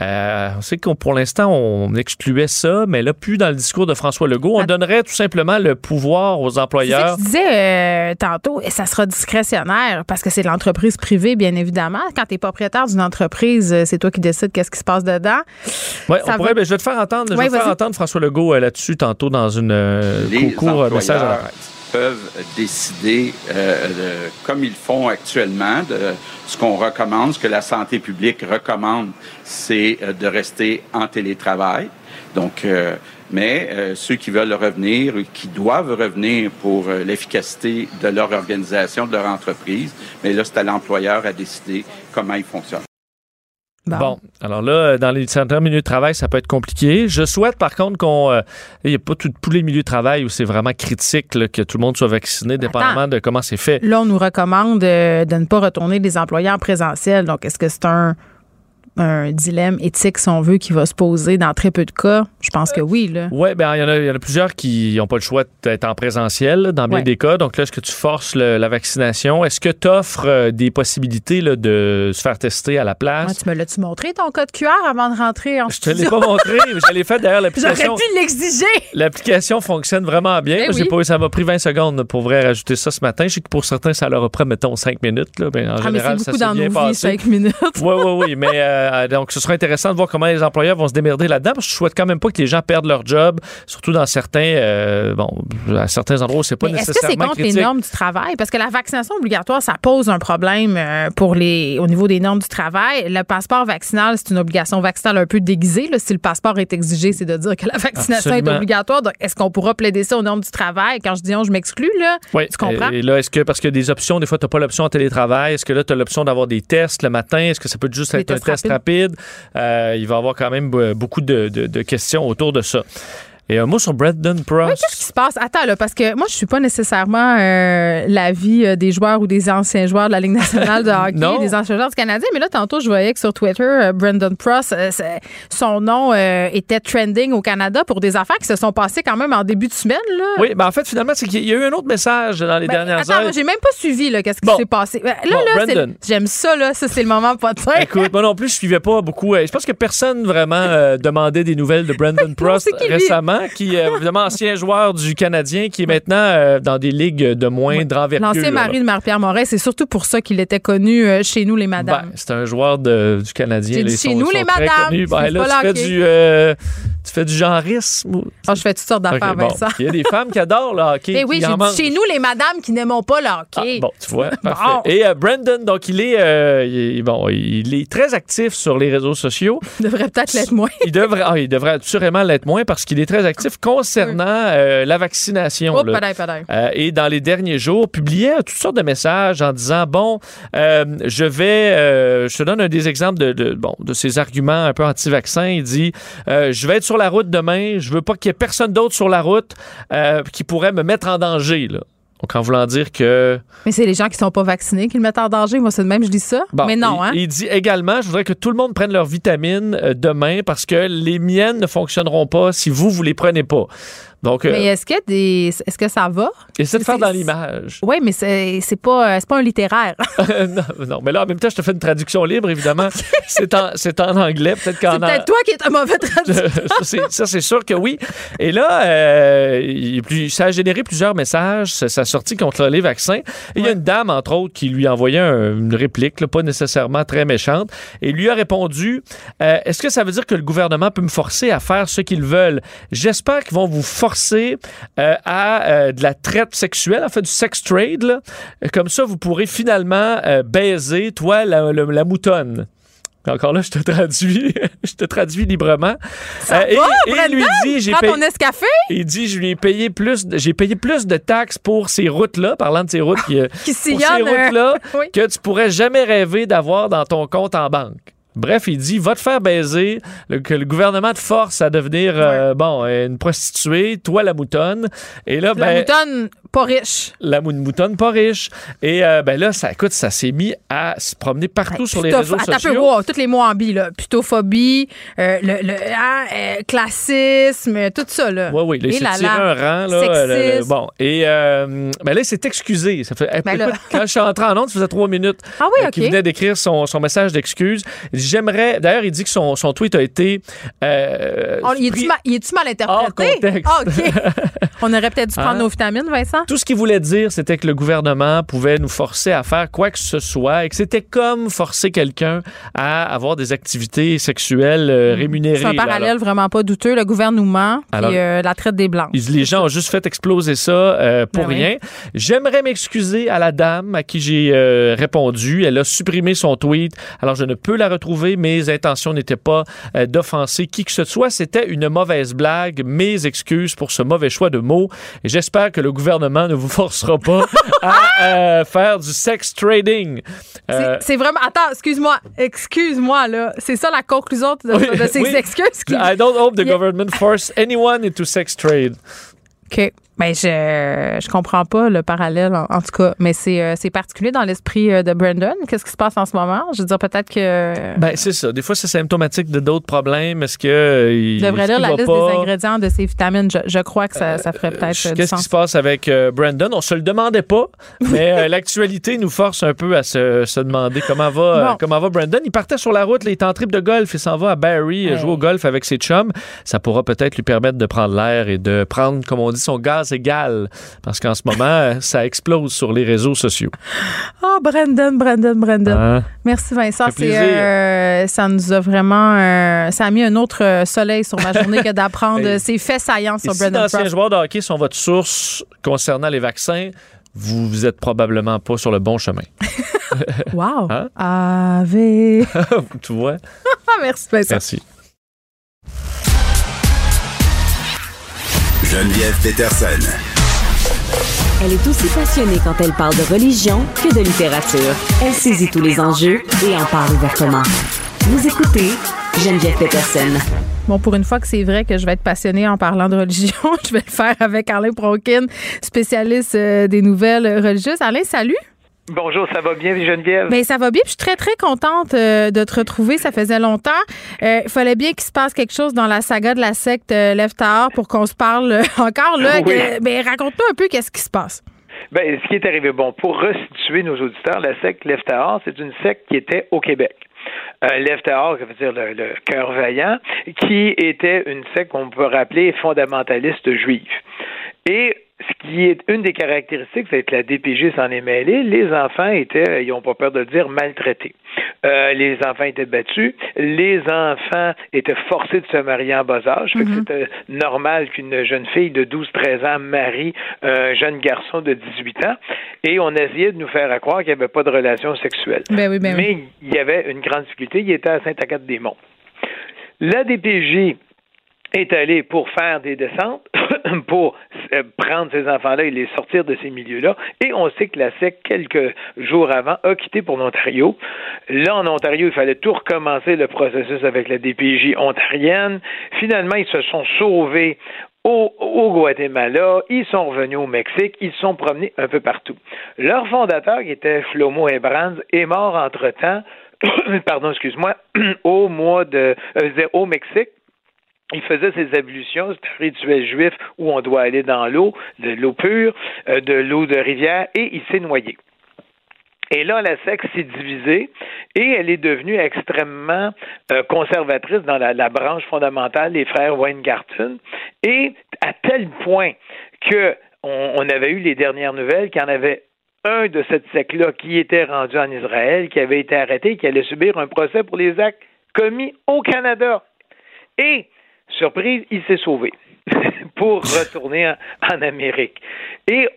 euh, on sait qu'on pour l'instant, on excluait ça, mais là, plus dans le discours de François Legault, on Ah. donnerait tout simplement le pouvoir aux employeurs. que je disais euh, tantôt, et ça sera discrétionnaire parce que c'est de l'entreprise privée, bien évidemment. Quand tu es propriétaire d'une entreprise, euh, c'est toi qui décides qu'est-ce qui se passe dedans. Ouais, on pourrait, va- ben, je vais te faire entendre, je vais te faire entendre François Legault euh, là-dessus tantôt dans une euh, euh, message à la peuvent décider, euh, comme ils font actuellement, ce qu'on recommande, ce que la santé publique recommande, c'est euh, de rester en télétravail. Donc, euh, mais ceux qui veulent revenir, qui doivent revenir pour l'efficacité de leur organisation, de leur entreprise, mais là, c'est à l'employeur à décider comment il fonctionne. Bon, alors là, dans les certains milieux de travail, ça peut être compliqué. Je souhaite par contre qu'on. euh, Il n'y a pas tout- tous les milieux de travail où c'est vraiment critique là, que tout le monde soit vacciné, dépendamment de comment c'est fait. Là, on nous recommande euh, de ne pas retourner les employés en présentiel. Donc, est-ce que c'est un, un dilemme éthique, si on veut, qui va se poser dans très peu de cas? Je pense que oui. Là. Oui, ben il y, en a- il y en a plusieurs qui n'ont pas le choix d'être en présentiel là, dans bien Ouais. des cas. Donc là, est-ce que tu forces le- la vaccination? Est-ce que tu offres des possibilités là, de se faire tester à la place? Ouais, tu me l'as-tu montré, ton code QR, avant de rentrer en Je te l'ai pas montré, mais je l'ai fait derrière *laughs* J'aurais l'application. dû l'exiger. L'application fonctionne vraiment bien. Oui. pas ça m'a pris 20 secondes pour vrai rajouter ça ce matin. Je sais que pour certains, ça leur a pris, mettons, 5 minutes. Là. Ben, en Ah, mais c'est ça beaucoup s'est dans bien nos vies, passé. cinq minutes. Oui, oui, oui. Mais euh, Euh, donc, ce sera intéressant de voir comment les employeurs vont se démerder là-dedans, parce que je souhaite quand même pas que les gens perdent leur job, surtout dans certains, euh, bon, à certains endroits où c'est pas Mais Est-ce que nécessairement c'est contre critique. les normes du travail? Parce que la vaccination obligatoire, ça pose un problème euh, pour les, au niveau des normes du travail. Le passeport vaccinal, c'est une obligation vaccinale un peu déguisée. là. Si le passeport est exigé, c'est de dire que la vaccination Absolument. est obligatoire. Donc, est-ce qu'on pourra plaider ça aux normes du travail? Quand je dis on, je m'exclus, là. Oui. Tu comprends? Et là, est-ce que, parce que des options, des fois, tu n'as pas l'option en télétravail, est-ce que là, tu as l'option d'avoir des tests le matin? Est-ce que ça peut juste être un test Euh, il va y avoir quand même be- beaucoup de questions autour de ça. Et un mot sur Brandon Prost. Qu'est-ce qui se passe? Attends, là, parce que moi, je suis pas nécessairement euh, l'avis euh, des joueurs ou des anciens joueurs de la Ligue nationale de *laughs* hockey, Non. des anciens joueurs du Canadien. Mais là, tantôt, je voyais que sur Twitter, euh, Brandon euh, c'est- son nom était trending au Canada pour des affaires qui se sont passées quand même en début de semaine. Là. Oui, ben en fait, finalement, c'est qu'il y a eu un autre message dans les Ben, dernières attends, heures. moi, j'ai même pas suivi là, qu'est-ce qui Bon. s'est passé. Ben, Là, Bon, là, j'aime ça, là. Ça, c'est le moment pas de faire. Écoute, moi non plus, je suivais pas beaucoup. Je pense que personne vraiment demandait des nouvelles de *laughs* Brandon Prost c'est récemment, qui est évidemment ancien joueur du Canadien, qui est maintenant euh, dans des ligues de moindre envergure. L'ancien mari de Marie-Pierre Moret, c'est surtout pour ça qu'il était connu euh, chez nous, les madames. Ben, c'est un joueur de- du Canadien. Dit ils chez sont- nous, les madames. Ben, C'est là, tu fais, du, euh, tu fais du genrisme. Ah, je fais toutes sortes d'affaires, Ok, bon. Vincent. Il y a des femmes qui adorent le hockey. Eh oui, qui en j'ai dit chez nous, les madames qui n'aiment pas le Ah, hockey. bon, tu vois, *laughs* parfait. Bon. Et euh, Brandon, donc il est, euh, il est- bon, il est très actif sur les réseaux sociaux. Il devrait peut-être l'être moins. Il devrait, ah, il devrait assurément l'être moins parce qu'il est très actif concernant euh, la vaccination. Oh, là. padaille, padaille. Euh, et dans les derniers jours, publiait toutes sortes de messages en disant bon, euh, je vais, je te donne un des exemples de, de, bon de ses arguments un peu anti-vaccin. Il dit, je vais être sur la route demain, je veux pas qu'il y ait personne d'autre sur la route qui pourrait me mettre en danger là. Donc en voulant dire que Mais c'est les gens qui sont pas vaccinés qui le mettent en danger. Moi, c'est de même, je dis ça. Bon, mais non, il, hein? il dit également, je voudrais que tout le monde prenne leurs vitamines euh, demain parce que les miennes ne fonctionneront pas si vous, vous les prenez pas. Donc, euh, Mais est-ce que des, est-ce que ça va? essaie de faire dans l'image. Oui, mais c'est c'est pas, euh, c'est pas un littéraire. *laughs* non, non, mais là, en même temps, je te fais une traduction libre, évidemment. *laughs* c'est en, c'est en anglais, peut-être qu'en c'est peut-être toi qui es un mauvais traducteur. *laughs* ça, c'est- ça, c'est sûr que oui. Et là, euh, plus- ça a généré plusieurs messages. Ça, a sorti contre les vaccins. Et il y a une dame, entre autres, qui lui a envoyé un- une réplique, là, pas nécessairement très méchante, et lui a répondu euh, Est-ce que ça veut dire que le gouvernement peut me forcer à faire ce qu'ils veulent? J'espère qu'ils vont vous forcer euh, à euh, de la traite sexuelle, en fait, du sex trade. là. Comme ça, vous pourrez finalement euh, baiser, toi, la, la- la moutonne. Encore là, je te traduis, *laughs* je te traduis librement. Ça Euh, et, va, lui dit, j'ai payé, ton escafé il dit, je lui ai payé plus, de- j'ai payé plus de taxes pour ces routes-là, parlant de ces routes qui, euh, qui pour ces sillonne. routes-là, oui. que tu pourrais jamais rêver d'avoir dans ton compte en banque. Bref, il dit, va te faire baiser, le- que le gouvernement te force à devenir, euh, bon, une prostituée, toi la moutonne. Et là, La ben, moutonne, pas riche. la mou- moutonne pas riche. Et euh, ben là, ça, écoute, ça s'est mis à se promener partout sur les réseaux peu, sociaux. wow, tous les mots en bi, là. Putophobie, euh, le, le hein, euh, classisme, tout ça, là. Oui, oui, là là. un rang. Là, le- le- bon, et euh, ben là, il s'est excusé. Ça fait, Ben écoute, quand je suis entré en onde, ça faisait trois minutes *laughs* Ah oui, qu'il venait d'écrire son, son message d'excuse. J'aimerais... D'ailleurs, il dit que son, son tweet a été... il est-tu mal, est-tu mal interprété? Hors contexte. Ah, OK. *laughs* On aurait peut-être dû prendre Hein? nos vitamines, Vincent. Tout ce qu'il voulait dire, c'était que le gouvernement pouvait nous forcer à faire quoi que ce soit et que c'était comme forcer quelqu'un à avoir des activités sexuelles euh, rémunérées. Mm. C'est un parallèle vraiment pas douteux. Le gouvernement Alors- euh, la traite des Blancs. Les gens ont juste fait exploser ça euh, pour Ben oui. rien. J'aimerais m'excuser à la dame à qui j'ai répondu. Elle a supprimé son tweet. Alors, je ne peux la retrouver. Mes intentions n'étaient pas d'offenser qui que ce soit. C'était une mauvaise blague. Mes excuses pour ce mauvais choix de mots. Et j'espère que le gouvernement ne vous forcera pas à euh, faire du sex trading. C'est- Euh, C'est vraiment. Attends, excuse-moi. Excuse-moi, là. C'est ça la conclusion de, Oui, de ces oui. excuses. Qui... I don't hope the Yeah. government force anyone into sex trade. OK. Ben, je, je comprends pas le parallèle, en, en tout cas. Mais c'est euh, c'est particulier dans l'esprit euh, de Brandon. Qu'est-ce qui se passe en ce moment? Je veux dire, peut-être que. Ben, c'est ça. Des fois, c'est symptomatique de d'autres problèmes. Est-ce que. euh, il- est-ce lire la liste pas? des ingrédients de ces vitamines. Je, je crois que ça, ça ferait peut-être euh, Qu'est-ce qui se passe avec euh, Brandon? On se le demandait pas, mais euh, *laughs* l'actualité nous force un peu à se, se demander comment va, euh, Bon. comment va Brandon. Il partait sur la route, là, il est en trip de golf, il s'en va à euh, Ouais. jouer au golf avec ses chums. Ça pourra peut-être lui permettre de prendre l'air et de prendre, comme on dit, son gaz égale. Parce qu'en ce moment, ça explose sur les réseaux sociaux. Oh, Brandon, Brandon, Brandon. Hein? Merci Vincent. Euh, ça nous a vraiment. Euh, ça a mis un autre soleil sur ma journée que d'apprendre *laughs* ces faits saillants sur Brandon. Si d'anciens joueurs de hockey sont votre source concernant les vaccins, vous, vous êtes probablement pas sur le bon chemin. *laughs* wow! Hein? Ave. *laughs* tu vois? Merci, Vincent. Merci. Geneviève Peterson. Elle est aussi passionnée quand elle parle de religion que de littérature. Elle saisit tous les enjeux et en parle ouvertement. Vous écoutez Geneviève Peterson. Bon, pour une fois que c'est vrai que je vais être passionnée en parlant de religion, *laughs* je vais le faire avec Alain Pronkin, spécialiste euh, des nouvelles religieuses. Alain, salut. Bonjour, ça va bien, Geneviève? Bien, ça va bien. je suis très, très contente euh, de te retrouver. Ça faisait longtemps. Euh, il fallait bien qu'il se passe quelque chose dans la saga de la secte euh, pour qu'on se parle *laughs* encore. Là, ben, raconte-nous un peu qu'est-ce qui se passe. Ben, ce qui est arrivé, bon, pour restituer nos auditeurs, la secte Leftar, c'est une secte qui était au Québec. Euh, Leftar, ça veut dire le, le cœur vaillant, qui était une secte qu'on peut rappeler fondamentaliste juive. Et ce qui est une des caractéristiques, c'est que la DPG s'en est mêlée. Les enfants étaient, ils n'ont pas peur de le dire, maltraités. Euh, les enfants étaient battus. Les enfants étaient forcés de se marier en bas âge. Mm-hmm. C'était normal qu'une jeune fille de 12-13 ans marie un jeune garçon de 18 ans. Et on essayait de nous faire croire qu'il n'y avait pas de relation sexuelle. Ben ben Mais il y avait une grande difficulté. Il était à Saint-Agathe-des-Monts. La DPJ est allé pour faire des descentes, *coughs* pour euh, prendre ces enfants-là et les sortir de ces milieux-là. Et on sait que la SEC, quelques jours avant, a quitté pour l'Ontario. Là, en Ontario, il fallait tout recommencer le processus avec la DPJ ontarienne. Finalement, ils se sont sauvés au, au, Guatemala, ils sont revenus au Mexique, ils sont promenés un peu partout. Leur fondateur, qui était Flomo Ebrands, est mort entre-temps, *coughs* pardon, excuse-moi, *coughs* au mois de, euh, au Mexique, il faisait ses ablutions, c'est un rituel juif où on doit aller dans l'eau, de l'eau pure, euh, de l'eau de rivière, et il s'est noyé. Et là, la secte s'est divisée et elle est devenue extrêmement euh, conservatrice dans la, branche fondamentale des frères Weingarten, et à tel point que on, avait eu les dernières nouvelles qu'il y en avait un de cette secte-là qui était rendu en Israël, qui avait été arrêté, qui allait subir un procès pour les actes commis au Canada. Et Surprise, il s'est sauvé *laughs* pour retourner en, Amérique. Et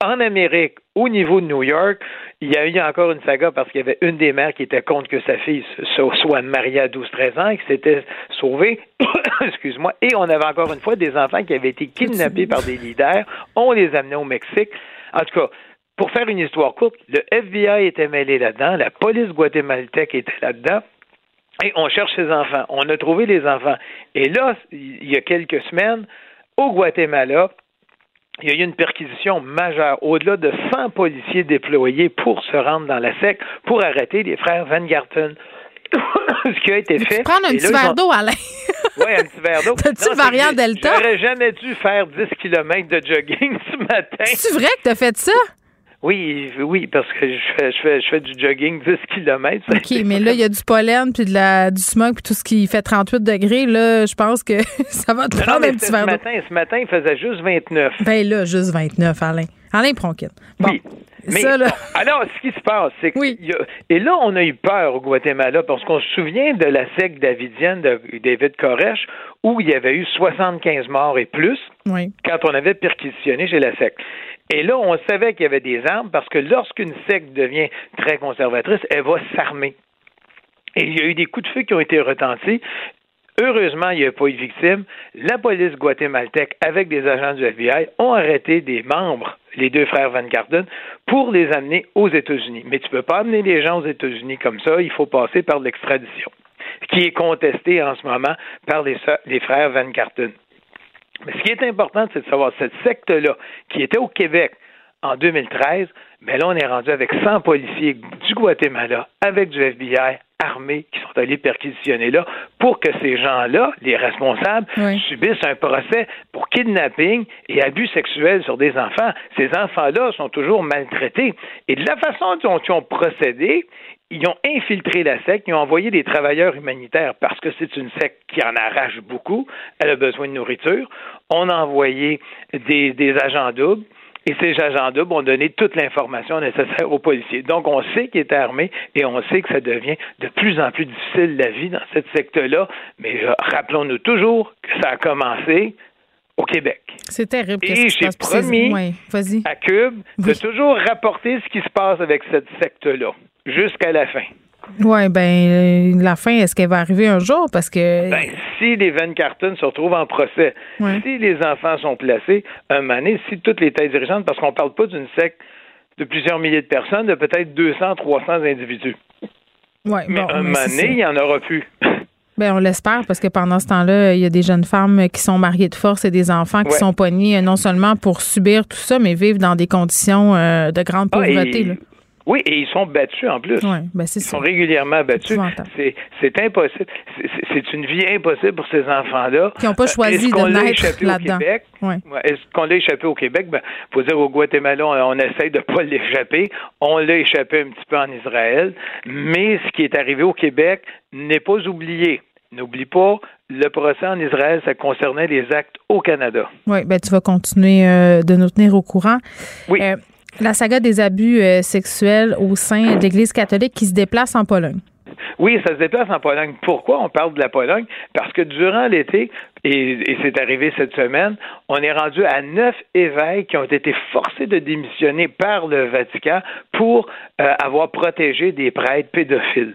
en Amérique, au niveau de New York, il y a eu encore une saga parce qu'il y avait une des mères qui était contre que sa fille soit mariée à 12-13 ans et qui s'était sauvée. *coughs* Excuse-moi. Et on avait encore une fois des enfants qui avaient été kidnappés par des leaders. On les amenait au Mexique. En tout cas, pour faire une histoire courte, le FBI était mêlé là-dedans, la police guatémaltèque était là-dedans. Et on cherche ses enfants. On a trouvé les enfants. Et là, il y a quelques semaines, au Guatemala, il y a eu une perquisition majeure, au-delà de 100 policiers déployés pour se rendre dans la SEC, pour arrêter les frères Van Garten. *coughs* Ce qui a été fait. Prendre un petit verre d'eau, Alain. *laughs* oui, un petit verre d'eau. T'as-tu variant Delta? J'aurais jamais dû faire 10 km de jogging *laughs* ce matin. C'est vrai que t'as fait ça? Oui, oui, parce que je fais, je fais, je fais du jogging 10 km. OK, *laughs* mais là, il y a du pollen, puis de la, du smog, puis tout ce qui fait 38 degrés. Là, je pense que *laughs* ça va te prendre un petit verre ce matin, ce matin, il faisait juste 29. Ben là, juste 29, Alain. Alain Pronkin. Bon. Oui. Mais, alors, ce qui se passe, c'est que. Oui. et là, on a eu peur au Guatemala parce qu'on se souvient de la secte davidienne de David Koresh où il y avait eu 75 morts et plus quand on avait perquisitionné chez la secte. Et là, on savait qu'il y avait des armes parce que lorsqu'une secte devient très conservatrice, elle va s'armer. Et il y a eu des coups de feu qui ont été retentis. Heureusement, il n'y a pas eu de victimes. La police guatémaltèque, avec des agents du FBI, ont arrêté des membres, les deux frères Van Garden, pour les amener aux États-Unis. Mais tu ne peux pas amener les gens aux États-Unis comme ça, il faut passer par l'extradition, qui est contestée en ce moment par les, frères Van Garden. Mais ce qui est important, c'est de savoir cette secte-là, qui était au Québec en 2013, mais là, on est rendu avec 100 policiers du Guatemala, avec du FBI armés qui sont allés perquisitionner là pour que ces gens-là, les responsables, subissent un procès pour kidnapping et abus sexuels sur des enfants. Ces enfants-là sont toujours maltraités. Et de la façon dont ils ont procédé, ils ont infiltré la secte, ils ont envoyé des travailleurs humanitaires parce que c'est une secte qui en arrache beaucoup, elle a besoin de nourriture. On a envoyé des, des agents doubles. Et ces agents doubles ont donné toute l'information nécessaire aux policiers. Donc, on sait qu'il est armé et on sait que ça devient de plus en plus difficile la vie dans cette secte-là. Mais rappelons-nous toujours que ça a commencé au Québec. C'est terrible. Et j'ai promis à Cube de toujours rapporter ce qui se passe avec cette secte-là jusqu'à la fin. Oui, ben la fin, est-ce qu'elle va arriver un jour? Parce que. Ben, si les Van Carton se retrouvent en procès, si les enfants sont placés, un moment si toutes les têtes dirigeantes, parce qu'on ne parle pas d'une secte de plusieurs milliers de personnes, de peut-être 200, 300 individus. Ouais, mais un moment il n'y en aura plus. *laughs* Ben, on l'espère parce que pendant ce temps-là, il y a des jeunes femmes qui sont mariées de force et des enfants qui sont poignés non seulement pour subir tout ça, mais vivre dans des conditions euh, de grande ah, pauvreté. Oui, et ils sont battus en plus. Ben, ils sont régulièrement battus. C'est impossible. C'est une vie impossible pour ces enfants-là. Qui n'ont pas choisi de naître là-dedans? Est-ce qu'on l'a échappé au Québec? Ben, faut dire au Guatemala, on, on essaye de pas *laughs* l'échapper. On l'a échappé un petit peu en Israël. Mais ce qui est arrivé au Québec n'est pas oublié. N'oublie pas, le procès en Israël, ça concernait les actes au Canada. Oui, ben tu vas continuer euh, de nous tenir au courant. Oui. Euh, la saga des abus euh, sexuels au sein de l'Église catholique qui se déplace en Pologne. Oui, ça se déplace en Pologne. Pourquoi on parle de la Pologne? Parce que durant l'été, et, c'est arrivé cette semaine, on est rendu à neuf évêques qui ont été forcés de démissionner par le Vatican pour euh, avoir protégé des prêtres pédophiles.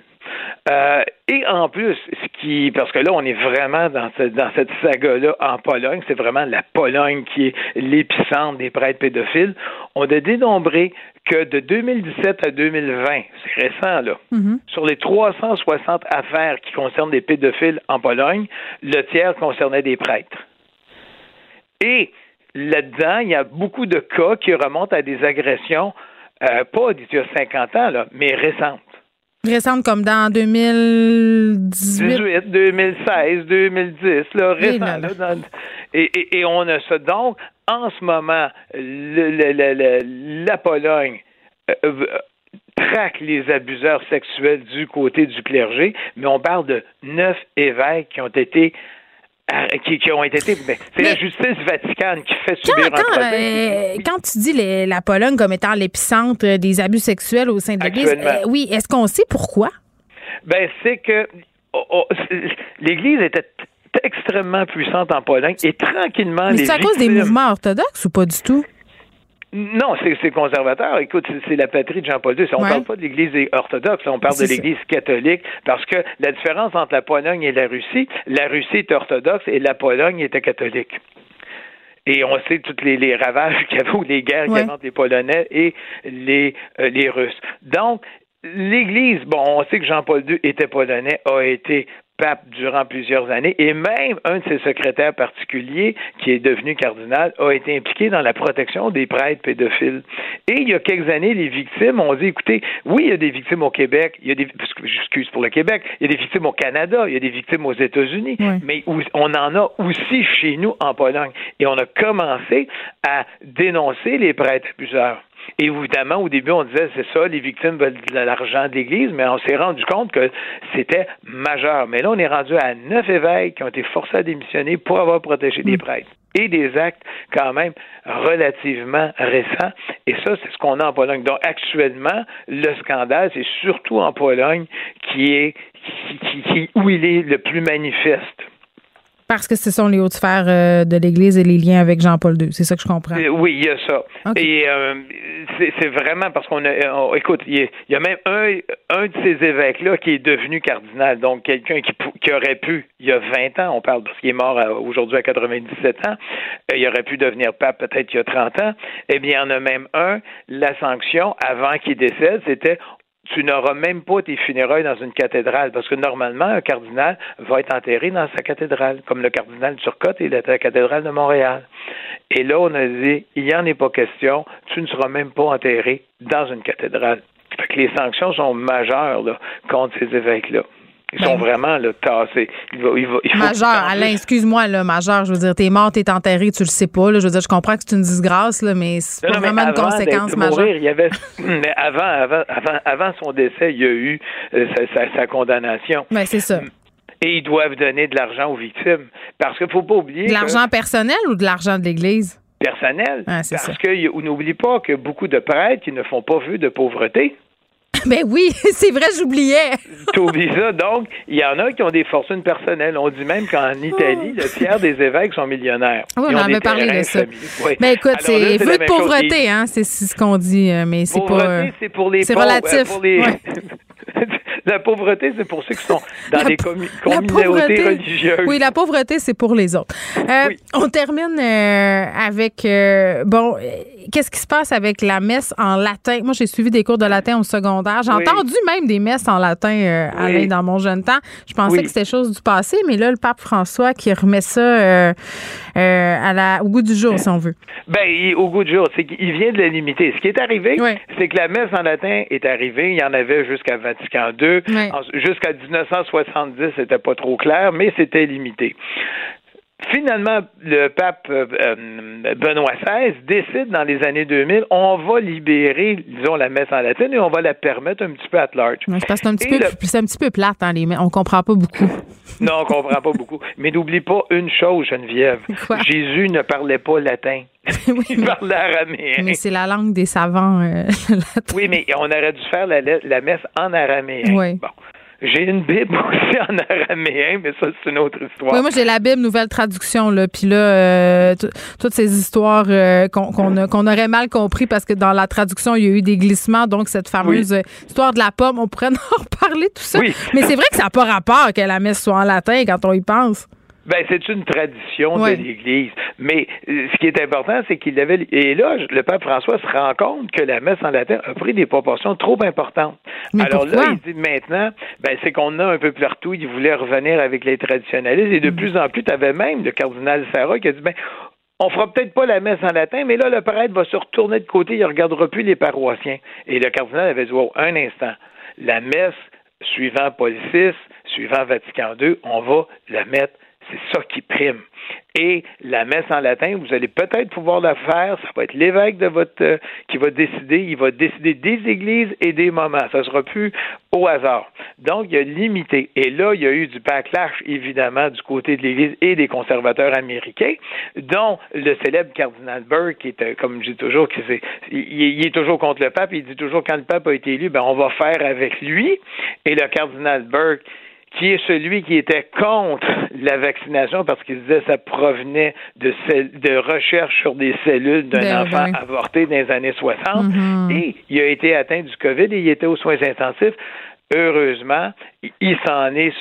Euh, et en plus, ce qui, parce que là, on est vraiment dans, dans cette saga-là en Pologne, c'est vraiment la Pologne qui est l'épicentre des prêtres pédophiles. On a dénombré que de 2017 à 2020, c'est récent là, mm-hmm. sur les 360 affaires qui concernent des pédophiles en Pologne, le tiers concernait des prêtres. Et là-dedans, il y a beaucoup de cas qui remontent à des agressions, euh, pas d'il y a 50 ans, là, mais récentes. Récente comme dans 2018. 2016, 2010, là, récent. et, on a ça. Donc, en ce moment, la Pologne euh, traque les abuseurs sexuels du côté du clergé, mais on parle de neuf évêques qui ont été qui, ont été. c'est la justice vaticane qui fait subir quand, un euh, quand tu dis la Pologne comme étant l'épicentre des abus sexuels au sein de l'Église, euh, oui, est-ce qu'on sait pourquoi? Ben, c'est que oh, oh, l'Église était extrêmement puissante en Pologne et tranquillement. Mais c'est à cause des mouvements orthodoxes ou pas du tout? Non, c'est conservateur. Écoute, c'est la patrie de Jean-Paul II. On ne parle pas de l'Église orthodoxe, on parle de l'Église catholique, parce que la différence entre la Pologne et la Russie, la Russie est orthodoxe et la Pologne était catholique. Et on sait tous les, ravages qu'il y avait ou les guerres qu'il y avait entre les Polonais et les, euh, les Russes. Donc, L'Église, bon, on sait que Jean-Paul II était polonais, a été pape durant plusieurs années et même un de ses secrétaires particuliers, qui est devenu cardinal, a été impliqué dans la protection des prêtres pédophiles. Et il y a quelques années, les victimes ont dit, écoutez, oui, il y a des victimes au Québec, il y a des, excuse pour le Québec, il y a des victimes au Canada, il y a des victimes aux États-Unis, mais on en a aussi chez nous en Pologne. Et on a commencé à dénoncer les prêtres abuseurs évidemment, au début, on disait c'est ça, les victimes veulent de l'argent de l'Église, mais on s'est rendu compte que c'était majeur. Mais là, on est rendu à neuf évêques qui ont été forcés à démissionner pour avoir protégé des mm. prêtres et des actes quand même relativement récents. Et ça, c'est ce qu'on a en Pologne. Donc, actuellement, le scandale, c'est surtout en Pologne qui est qui, où il est le plus manifeste. Parce que ce sont les hautes sphères euh, de l'Église et les liens avec Jean-Paul II. C'est ça que je comprends. Euh, oui, il y a ça. Et euh, c'est vraiment parce qu'on a. écoute, il y, a même un, un de ces évêques-là qui est devenu cardinal. Donc, quelqu'un qui, qui, aurait pu, il y a 20 ans, on parle parce qu'il est mort aujourd'hui à 97 ans, il aurait pu devenir pape peut-être il y a 30 ans. Eh bien, il y en a même un. La sanction, avant qu'il décède, c'était tu n'auras même pas tes funérailles dans une cathédrale, parce que normalement, un cardinal va être enterré dans sa cathédrale, comme le cardinal Turcotte est à la cathédrale de Montréal. Et là, on a dit, il n'y en est pas question, tu ne seras même pas enterré dans une cathédrale. Les sanctions sont majeures contre ces évêques-là. Ils sont ben. vraiment là, tassés. majeur, Alain, excuse-moi, là, majeur, je veux dire, t'es mort, t'es enterré, tu le sais pas. Là, je veux dire, je comprends que c'est une disgrâce, là, mais c'est pas vraiment une conséquence majeure. il y avait, *clears throat* mais avant, avant, avant, avant, son décès, il y a eu euh, sa, condamnation. Ben, c'est ça. Et ils doivent donner de l'argent aux victimes. Parce qu'il faut pas oublier. De l'argent personnel ou de l'argent de l'Église? Personnel. parce que n'oublie pas que beaucoup de prêtres, ils ne font pas vu de pauvreté. Ben oui, *laughs* c'est vrai, j'oubliais. *laughs* oublies ça. Donc, il y en a qui ont des fortunes personnelles. On dit même qu'en Italie, le tiers des évêques sont millionnaires. Oui, on en avait parlé de ça. Oui. Ben écoute, c'est vœu de pauvreté, hein, c'est ce qu'on dit, euh, mais c'est pas. Euh, c'est pour les pauvres. relatif. Pour les... *laughs* la pauvreté, c'est pour ceux qui sont *laughs* dans les communautés religieuses. Oui, la pauvreté, c'est pour les autres. Euh, on termine euh, avec, euh, bon, qu'est-ce qui se passe avec la messe en latin? Moi, j'ai suivi des cours de latin au secondaire. J'ai entendu même des messes en latin, Alain, dans mon jeune temps. Je pensais que c'était chose du passé, mais là, le pape François qui remet ça à la, au goût du jour, si on veut. Ben, au goût du jour, c'est qu'il vient de la limiter. Ce qui est arrivé, c'est que la messe en latin est arrivée. Il y en avait jusqu'à Vatican II. Jusqu'à 1970, c'était pas trop clair, mais c'était limité. Finalement, le pape euh, euh, Benoît XVI décide dans les années 2000, on va libérer, disons, la messe en latin et on va la permettre un petit peu à large. c'est un petit peu, un petit peu plate, hein, les on comprend pas beaucoup. *laughs* non, on comprend pas beaucoup. Mais n'oublie pas une chose, Geneviève. Jésus ne parlait pas latin. *laughs* il parlait araméen. Mais c'est la langue des savants. Euh, *laughs* oui, mais on aurait dû faire la, la messe en araméen. Oui. Bon. J'ai une Bible *laughs* aussi en araméen, mais ça, c'est une autre histoire. Oui, moi, j'ai la Bible, nouvelle traduction, là. Puis là, euh, toutes ces histoires euh, qu'on aurait mal compris parce que dans la traduction, il y a eu des glissements. Donc, cette fameuse histoire de la pomme, on pourrait *laughs* en reparler, tout ça. Mais c'est vrai que ça n'a pas rapport que la messe soit en latin quand on y pense. Ben, c'est une tradition de l'Église. Mais euh, ce qui est important, c'est qu'il avait. Et là, le pape François se rend compte que la messe en latin a pris des proportions trop importantes. Alors là, il dit maintenant, ben, c'est qu'on a un peu partout. Il voulait revenir avec les traditionnalistes. Et de mm. plus en plus, tu avais même le cardinal Sarah qui a dit, ben, on fera peut-être pas la messe en latin, mais là, le prêtre va se retourner de côté, il regardera plus les paroissiens. Et le cardinal avait dit, wow, un instant, la messe, suivant Paul VI, suivant Vatican II, on va la mettre c'est ça qui prime. Et la messe en latin, vous allez peut-être pouvoir la faire. Ça va être l'évêque de votre euh, qui va décider. Il va décider des églises et des moments. Ça sera plus au hasard. Donc, il y a limité. Et là, il y a eu du backlash, évidemment, du côté de l'Église et des conservateurs américains, dont le célèbre cardinal Burke, qui est, euh, comme je dis toujours, il, est toujours contre le pape. Il dit toujours quand le pape a été élu, ben on va faire avec lui. Et le cardinal Burke qui est celui qui était contre la vaccination parce qu'il disait que ça provenait de, de recherches sur des cellules d'un ben enfant avorté dans les années 60. Mm-hmm. Et il a été atteint du COVID et il était aux soins intensifs. Heureusement, il s'en est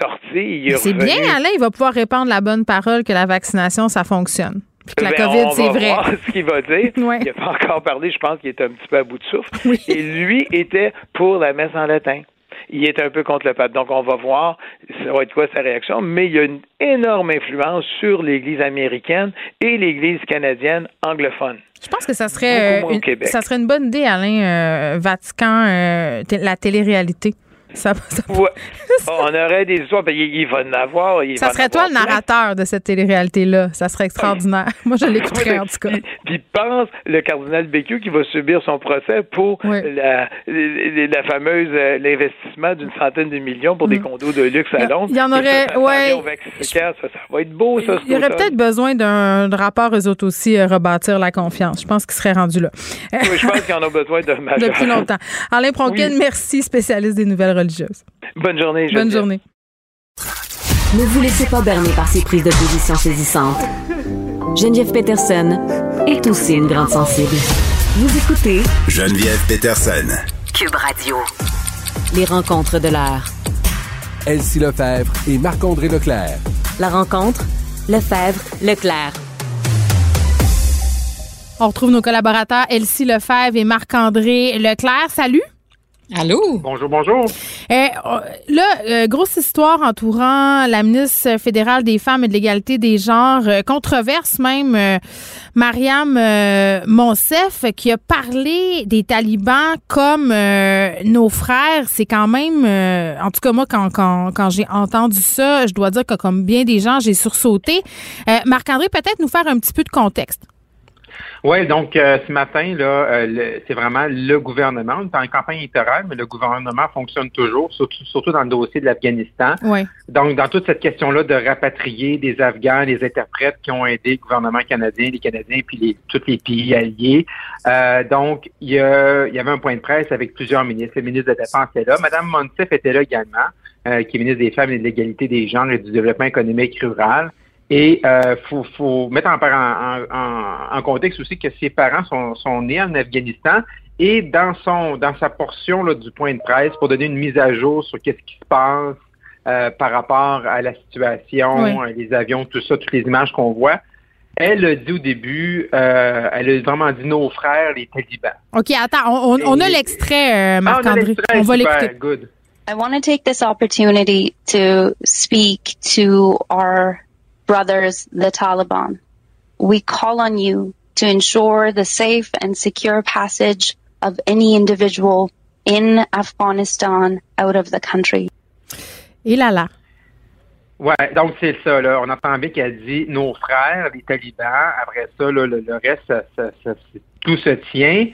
sorti. C'est bien, Alain, il va pouvoir répandre la bonne parole que la vaccination, ça fonctionne. Puis que la ben, COVID, c'est vrai. Voir ce qu'il va dire. *laughs* Il n'a pas encore parlé, je pense qu'il est un petit peu à bout de souffle. Et lui était pour la messe en latin il est un peu contre le pape. Donc, on va voir, ça va être quoi sa réaction, mais il y a une énorme influence sur l'Église américaine et l'Église canadienne anglophone. Je pense que ça serait, euh, une, ça serait une bonne idée, Alain, euh, Vatican, euh, la télé-réalité. Ça, On aurait des histoires. Ben, il, va en avoir. ça serait toi le narrateur de cette télé-réalité-là. Ça serait extraordinaire. *laughs* Moi, je l'écouterais en tout cas. Puis, pense le cardinal Bécu qui va subir son procès pour la, la, fameuse euh, l'investissement d'une centaine de millions pour des mm. condos de luxe à Londres. Il y en aurait. Ouais. Ça, ça, va être beau, ça. Il y aurait peut-être besoin d'un rapport, eux autres aussi, euh, rebâtir la confiance. Je pense qu'ils seraient rendus là. oui, je pense qu'ils en ont besoin de *laughs* Depuis longtemps. Alain Pronkin, merci, spécialiste des nouvelles religieuse. Bonne journée. Bonne journée. Ne vous laissez pas berner par ces prises de position saisissantes. Geneviève Peterson est aussi une grande sensible. Vous écoutez Geneviève Peterson. Cube Radio. Les rencontres de l'heure. Elsie Lefebvre et Marc-André Leclerc. La rencontre, Lefebvre, Leclerc. On retrouve nos collaborateurs Elsie Lefebvre et Marc-André Leclerc. Salut. Allô? Bonjour, bonjour. Eh, oh, là, euh, grosse histoire entourant la ministre fédérale des femmes et de l'égalité des genres, euh, controverse même, euh, Mariam Monsef, qui a parlé des talibans comme nos frères. C'est quand même, en tout cas moi, quand, quand, quand j'ai entendu ça, je dois dire que comme bien des gens, j'ai sursauté. Marc-André, peut-être nous faire un petit peu de contexte. Oui, donc euh, ce matin, là, euh, c'est vraiment le gouvernement. On est en campagne électorale, mais le gouvernement fonctionne toujours, surtout, surtout dans le dossier de l'Afghanistan. Donc, dans toute cette question-là de rapatrier des Afghans, des interprètes qui ont aidé le gouvernement canadien, les Canadiens, puis les, tous les pays alliés. Euh, donc, il y, a, il y avait un point de presse avec plusieurs ministres. Le ministre de la Défense était là. Madame Monsef était là également, qui est ministre des Femmes et de l'égalité des genres et du développement économique rural. Et euh, faut, faut mettre en, en, en, contexte aussi que ses parents sont, sont, nés en Afghanistan et dans son dans sa portion là, du point de presse pour donner une mise à jour sur qu'est-ce qui se passe euh, par rapport à la situation, les avions, tout ça, toutes les images qu'on voit. Elle a dit au début, euh, elle a vraiment dit nos frères, les talibans. OK, attends, on, on, a l'extrait, euh, Marc-André. on, on va l'écouter. Good. I want to take this opportunity to speak to our brothers, the Taliban. We call on you to ensure the safe and secure passage of any individual in Afghanistan out of the country. Et là là. Ouais, donc c'est ça. Là. On entend bien qu'elle dit nos frères, les talibans. Après ça, là, le, le, reste, ça, ça, ça, tout se tient.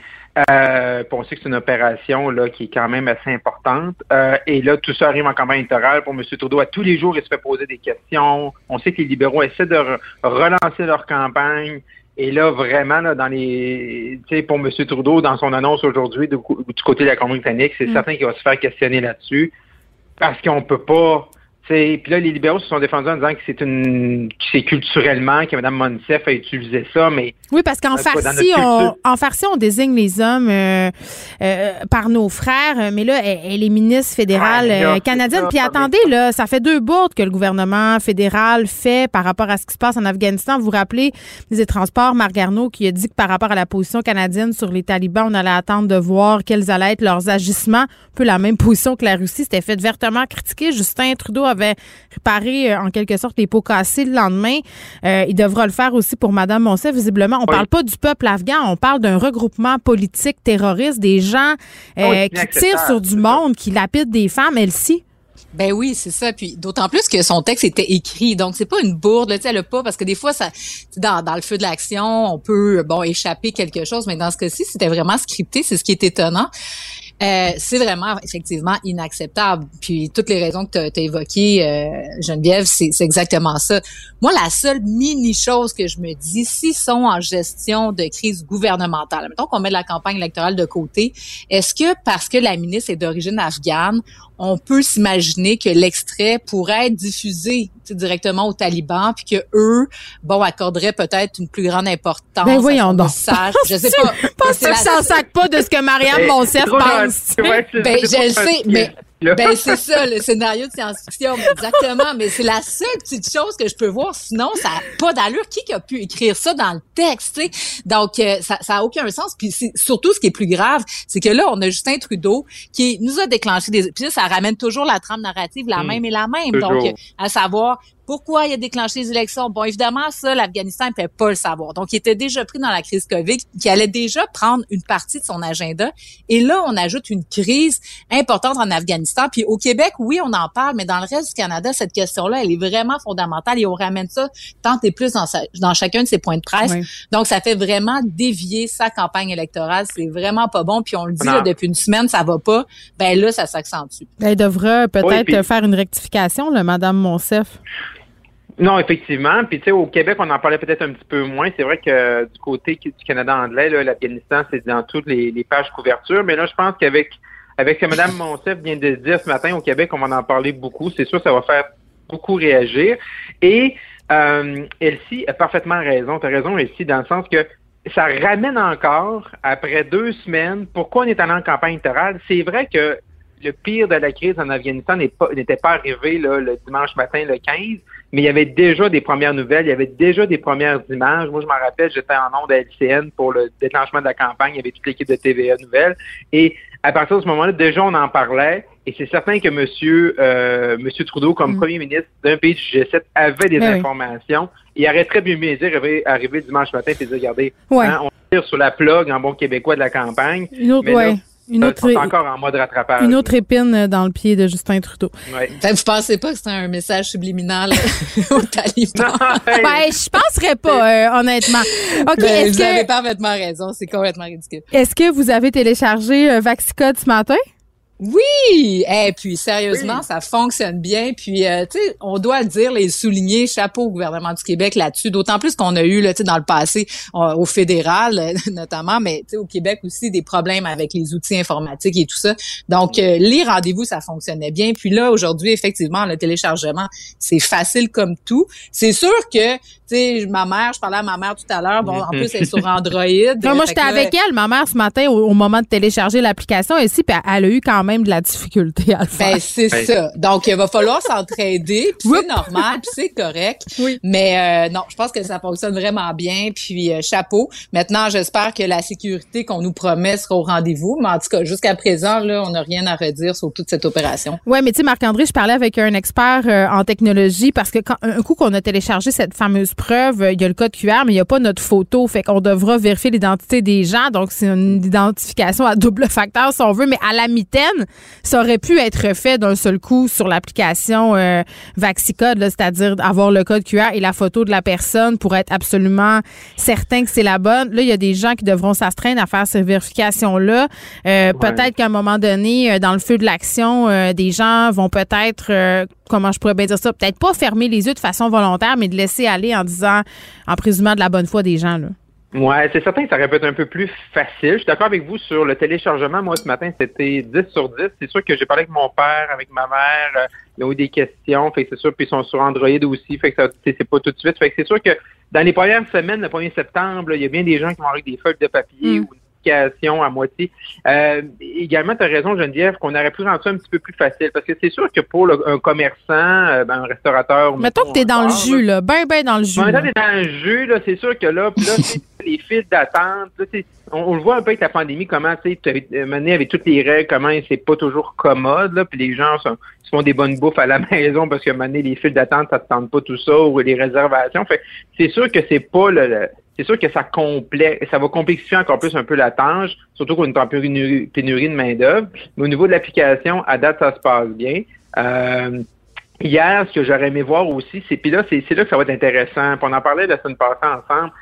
Euh, on sait que c'est une opération là, qui est quand même assez importante. Euh, et là, tout ça arrive en campagne électorale pour M. Trudeau. À tous les jours, il se fait poser des questions. On sait que les libéraux essaient de relancer leur campagne. Et là, vraiment, là, dans les, tu sais, pour M. Trudeau, dans son annonce aujourd'hui du, côté de la Commune britannique, c'est mm. certain qu'il va se faire questionner là-dessus parce qu'on peut pas puis là, les libéraux se sont défendus en disant que c'est une, c'est culturellement que Mme Monsef a utilisé ça, mais oui, parce qu'en farci, on, en farci, on désigne les hommes euh, euh, par nos frères, mais là, elle, est ministre fédérale euh, canadienne. Puis attendez, là, ça fait deux bourdes que le gouvernement fédéral fait par rapport à ce qui se passe en Afghanistan. Vous vous rappelez des Transports, Marc Garneau, qui a dit que par rapport à la position canadienne sur les talibans, on allait attendre de voir quels allaient être leurs agissements. Un peu la même position que la Russie. C'était fait vertement critiquer. Justin Trudeau avait avait réparé euh, en quelque sorte les pots cassés le lendemain. Euh, il devra le faire aussi pour Mme Monsef, visiblement. On ne parle pas du peuple afghan, on parle d'un regroupement politique terroriste, des gens euh, qui tirent sur du monde, qui lapident des femmes, elle-ci. Ben oui, c'est ça. Puis d'autant plus que son texte était écrit, donc c'est pas une bourde. Tu sais, elle pas parce que des fois, ça, dans, dans le feu de l'action, on peut bon échapper quelque chose, mais dans ce cas-ci, c'était vraiment scripté. C'est ce qui est étonnant. Euh, c'est vraiment effectivement inacceptable. Puis toutes les raisons que tu as, évoquées, euh, Geneviève, c'est exactement ça. Moi, la seule mini chose que je me dis, s'ils sont en gestion de crise gouvernementale, mettons qu'on met la campagne électorale de côté, est-ce que parce que la ministre est d'origine afghane, on peut s'imaginer que l'extrait pourrait être diffusé directement aux talibans, puis que eux, bon, accorderaient peut-être une plus grande importance ben voyons donc. *laughs* Je sais pas. Pense que ça sac pas de ce que Marianne Monsef pense. ben, je le sais, mais ben, c'est ça, le scénario de science-fiction, exactement. mais c'est la seule petite chose que je peux voir. Sinon, ça n'a pas d'allure. Qui a pu écrire ça dans le texte, Donc, euh, ça n'a aucun sens. Puis surtout, ce qui est plus grave, c'est que là, on a Justin Trudeau qui nous a déclenché des... Puis ça ramène toujours la trame narrative la hmm. même et la même. Donc, à savoir, pourquoi il a déclenché les élections? Bon, évidemment, ça, l'Afghanistan ne pouvait pas le savoir. Donc, il était déjà pris dans la crise COVID, qui allait déjà prendre une partie de son agenda. Et là, on ajoute une crise importante en Afghanistan. Puis au Québec, oui, on en parle, mais dans le reste du Canada, cette question-là, elle est vraiment fondamentale et on ramène ça tant et plus dans, dans chacun de ses points de presse. Donc, ça fait vraiment dévier sa campagne électorale. C'est vraiment pas bon. Puis on le dit là, depuis une semaine, ça va pas. Ben là, ça s'accentue. Ben, elle devrait peut-être faire une rectification, là, Madame Monsef. Non, effectivement. Puis tu sais, au Québec, on en parlait peut-être un petit peu moins. C'est vrai que du côté du Canada anglais, l'Afghanistan, c'est dans toutes les, pages couverture. Mais là, je pense qu'avec avec ce que Mme Monsef vient de dire ce matin au Québec, on va en parler beaucoup. C'est sûr, ça va faire beaucoup réagir. Et euh, Elsie a parfaitement raison. Tu as raison, Elsie, dans le sens que ça ramène encore, après deux semaines, pourquoi on est allé en campagne électorale. C'est vrai que le pire de la crise en Afghanistan n'était pas, arrivé le dimanche matin, le 15, mais il y avait déjà des premières nouvelles, il y avait déjà des premières images. Moi, je m'en rappelle, j'étais en ondes à LCN pour le déclenchement de la campagne, il y avait toute l'équipe de TVA Nouvelles. Et à partir de ce moment-là, déjà, on en parlait. Et c'est certain que Monsieur, euh, Monsieur Trudeau, comme mm. premier ministre d'un pays du G7, avait des ben informations. Il aurait très bien mieux dire arriver, dimanche matin et dire, regardez, hein, on tire sur la plug en bon québécois de la campagne. Une autre, une autre, encore en mode rattrapage. Une autre épine dans le pied de Justin Trudeau. Ouais. Vous pensez pas que c'est un message subliminal *laughs* au talibans? *laughs* ben, je penserais pas, euh, honnêtement. *laughs* OK, ben, vous avez parfaitement raison. C'est complètement ridicule. Est-ce que vous avez téléchargé euh, Vaxicode ce matin? Oui, et puis sérieusement, ça fonctionne bien. Puis euh, tu sais, on doit dire les souligner, chapeau au gouvernement du Québec là-dessus. D'autant plus qu'on a eu là, tu sais, dans le passé au fédéral *laughs* notamment, mais tu sais, au Québec aussi des problèmes avec les outils informatiques et tout ça. Donc euh, les rendez-vous, ça fonctionnait bien. Puis là, aujourd'hui, effectivement, le téléchargement, c'est facile comme tout. C'est sûr que tu sais, ma mère, je parlais à ma mère tout à l'heure. Bon, en plus, elle est sur Android. *laughs* moi, j'étais avec elle, ma mère, ce matin, au, moment de télécharger l'application ici, puis elle a eu quand même de la difficulté à le faire. Ben, c'est ça. Donc, il va falloir s'entraider, puis c'est normal, puis c'est correct. Oui. Mais euh, non, je pense que ça fonctionne vraiment bien, puis euh, chapeau. Maintenant, j'espère que la sécurité qu'on nous promet sera au rendez-vous. Mais en tout cas, jusqu'à présent, là, on n'a rien à redire sur toute cette opération. Oui, mais tu sais, Marc-André, je parlais avec un expert euh, en technologie parce que quand un coup qu'on a téléchargé cette fameuse preuve, il y a le code QR, mais il n'y a pas notre photo. Fait qu'on devra vérifier l'identité des gens. Donc, c'est une identification à double facteur, si on veut. Mais à la mitaine, ça aurait pu être fait d'un seul coup sur l'application euh, Vaxicode, c'est-à-dire avoir le code QR et la photo de la personne pour être absolument certain que c'est la bonne. Là, il y a des gens qui devront s'astreindre à faire ces vérifications-là. Euh, peut-être qu'à un moment donné, euh, dans le feu de l'action, des gens vont peut-être comment je pourrais bien dire ça, peut-être pas fermer les yeux de façon volontaire, mais de laisser aller en disant, en présumant de la bonne foi des gens. Là. Ouais, c'est certain que ça aurait pu être un peu plus facile. Je suis d'accord avec vous sur le téléchargement. Moi, ce matin, c'était 10 sur 10. C'est sûr que j'ai parlé avec mon père, avec ma mère. Euh, ils ont eu des questions. Fait que c'est sûr, puis ils sont sur Android aussi. Fait que ça, c'est pas tout de suite. Fait que c'est sûr que dans les premières semaines, le 1er septembre, il y a bien des gens qui vont avec des feuilles de papier mm. ou à moitié. Euh, également, tu as raison, Geneviève, qu'on aurait pu rendre ça un petit peu plus facile. Parce que c'est sûr que pour un commerçant, euh, ben, un restaurateur... Mettons que tu es dans le jus, là. Ben, ben dans le jus. Mettons que tu dans le jus, là, c'est sûr que là, là *laughs* les files d'attente, on, le voit un peu avec la pandémie, comment, tu sais, mené avec toutes les règles, comment c'est pas toujours commode, là, puis les gens se font des bonnes bouffes à la *laughs* maison parce que, mené les files d'attente, ça te tente pas tout ça, ou les réservations. Fait c'est sûr que c'est pas le c'est sûr que ça ça va complexifier encore plus un peu la tâche, surtout qu'on est en pénurie, de main-d'œuvre. Mais au niveau de l'application, à date, ça se passe bien. Euh, hier, ce que j'aurais aimé voir aussi, c'est puis là, c'est là que ça va être intéressant. on en parlait la semaine passée ensemble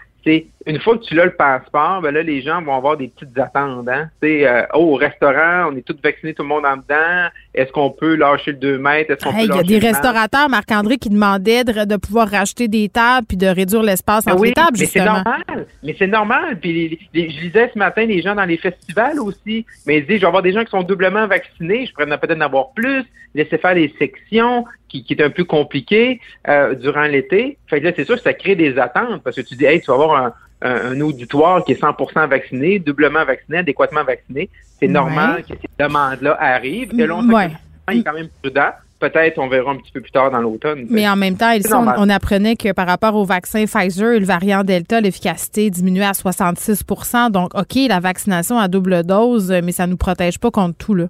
une fois que tu as le passeport, ben là, les gens vont avoir des petites attentes. Hein? Euh, oh, au restaurant, on est tous vaccinés, tout le monde en dedans. Est-ce qu'on peut lâcher le 2 mètres? Il y a des restaurateurs, Marc-André, qui demandaient de, pouvoir racheter des tables puis de réduire l'espace ben entre les tables, justement. Mais c'est normal. Mais c'est normal. Puis je lisais ce matin les gens dans les festivals aussi. Mais ils disent, je vais avoir des gens qui sont doublement vaccinés. Je pourrais peut-être en avoir plus. Laisser faire les sections qui, qui est un peu compliqué euh, durant l'été. Fait que là, c'est sûr que ça crée des attentes parce que tu dis, hey, tu vas avoir un, un, auditoire qui est 100% vacciné, doublement vacciné, adéquatement vacciné. C'est normal que ces demandes-là arrivent. Et là, on ouais. est quand même prudent. Peut-être on verra un petit peu plus tard dans l'automne. Mais en même temps, on, on, apprenait que par rapport au vaccin Pfizer, le variant Delta, l'efficacité diminuait à 66% Donc, OK, la vaccination à double dose, mais ça ne nous protège pas contre tout. Là.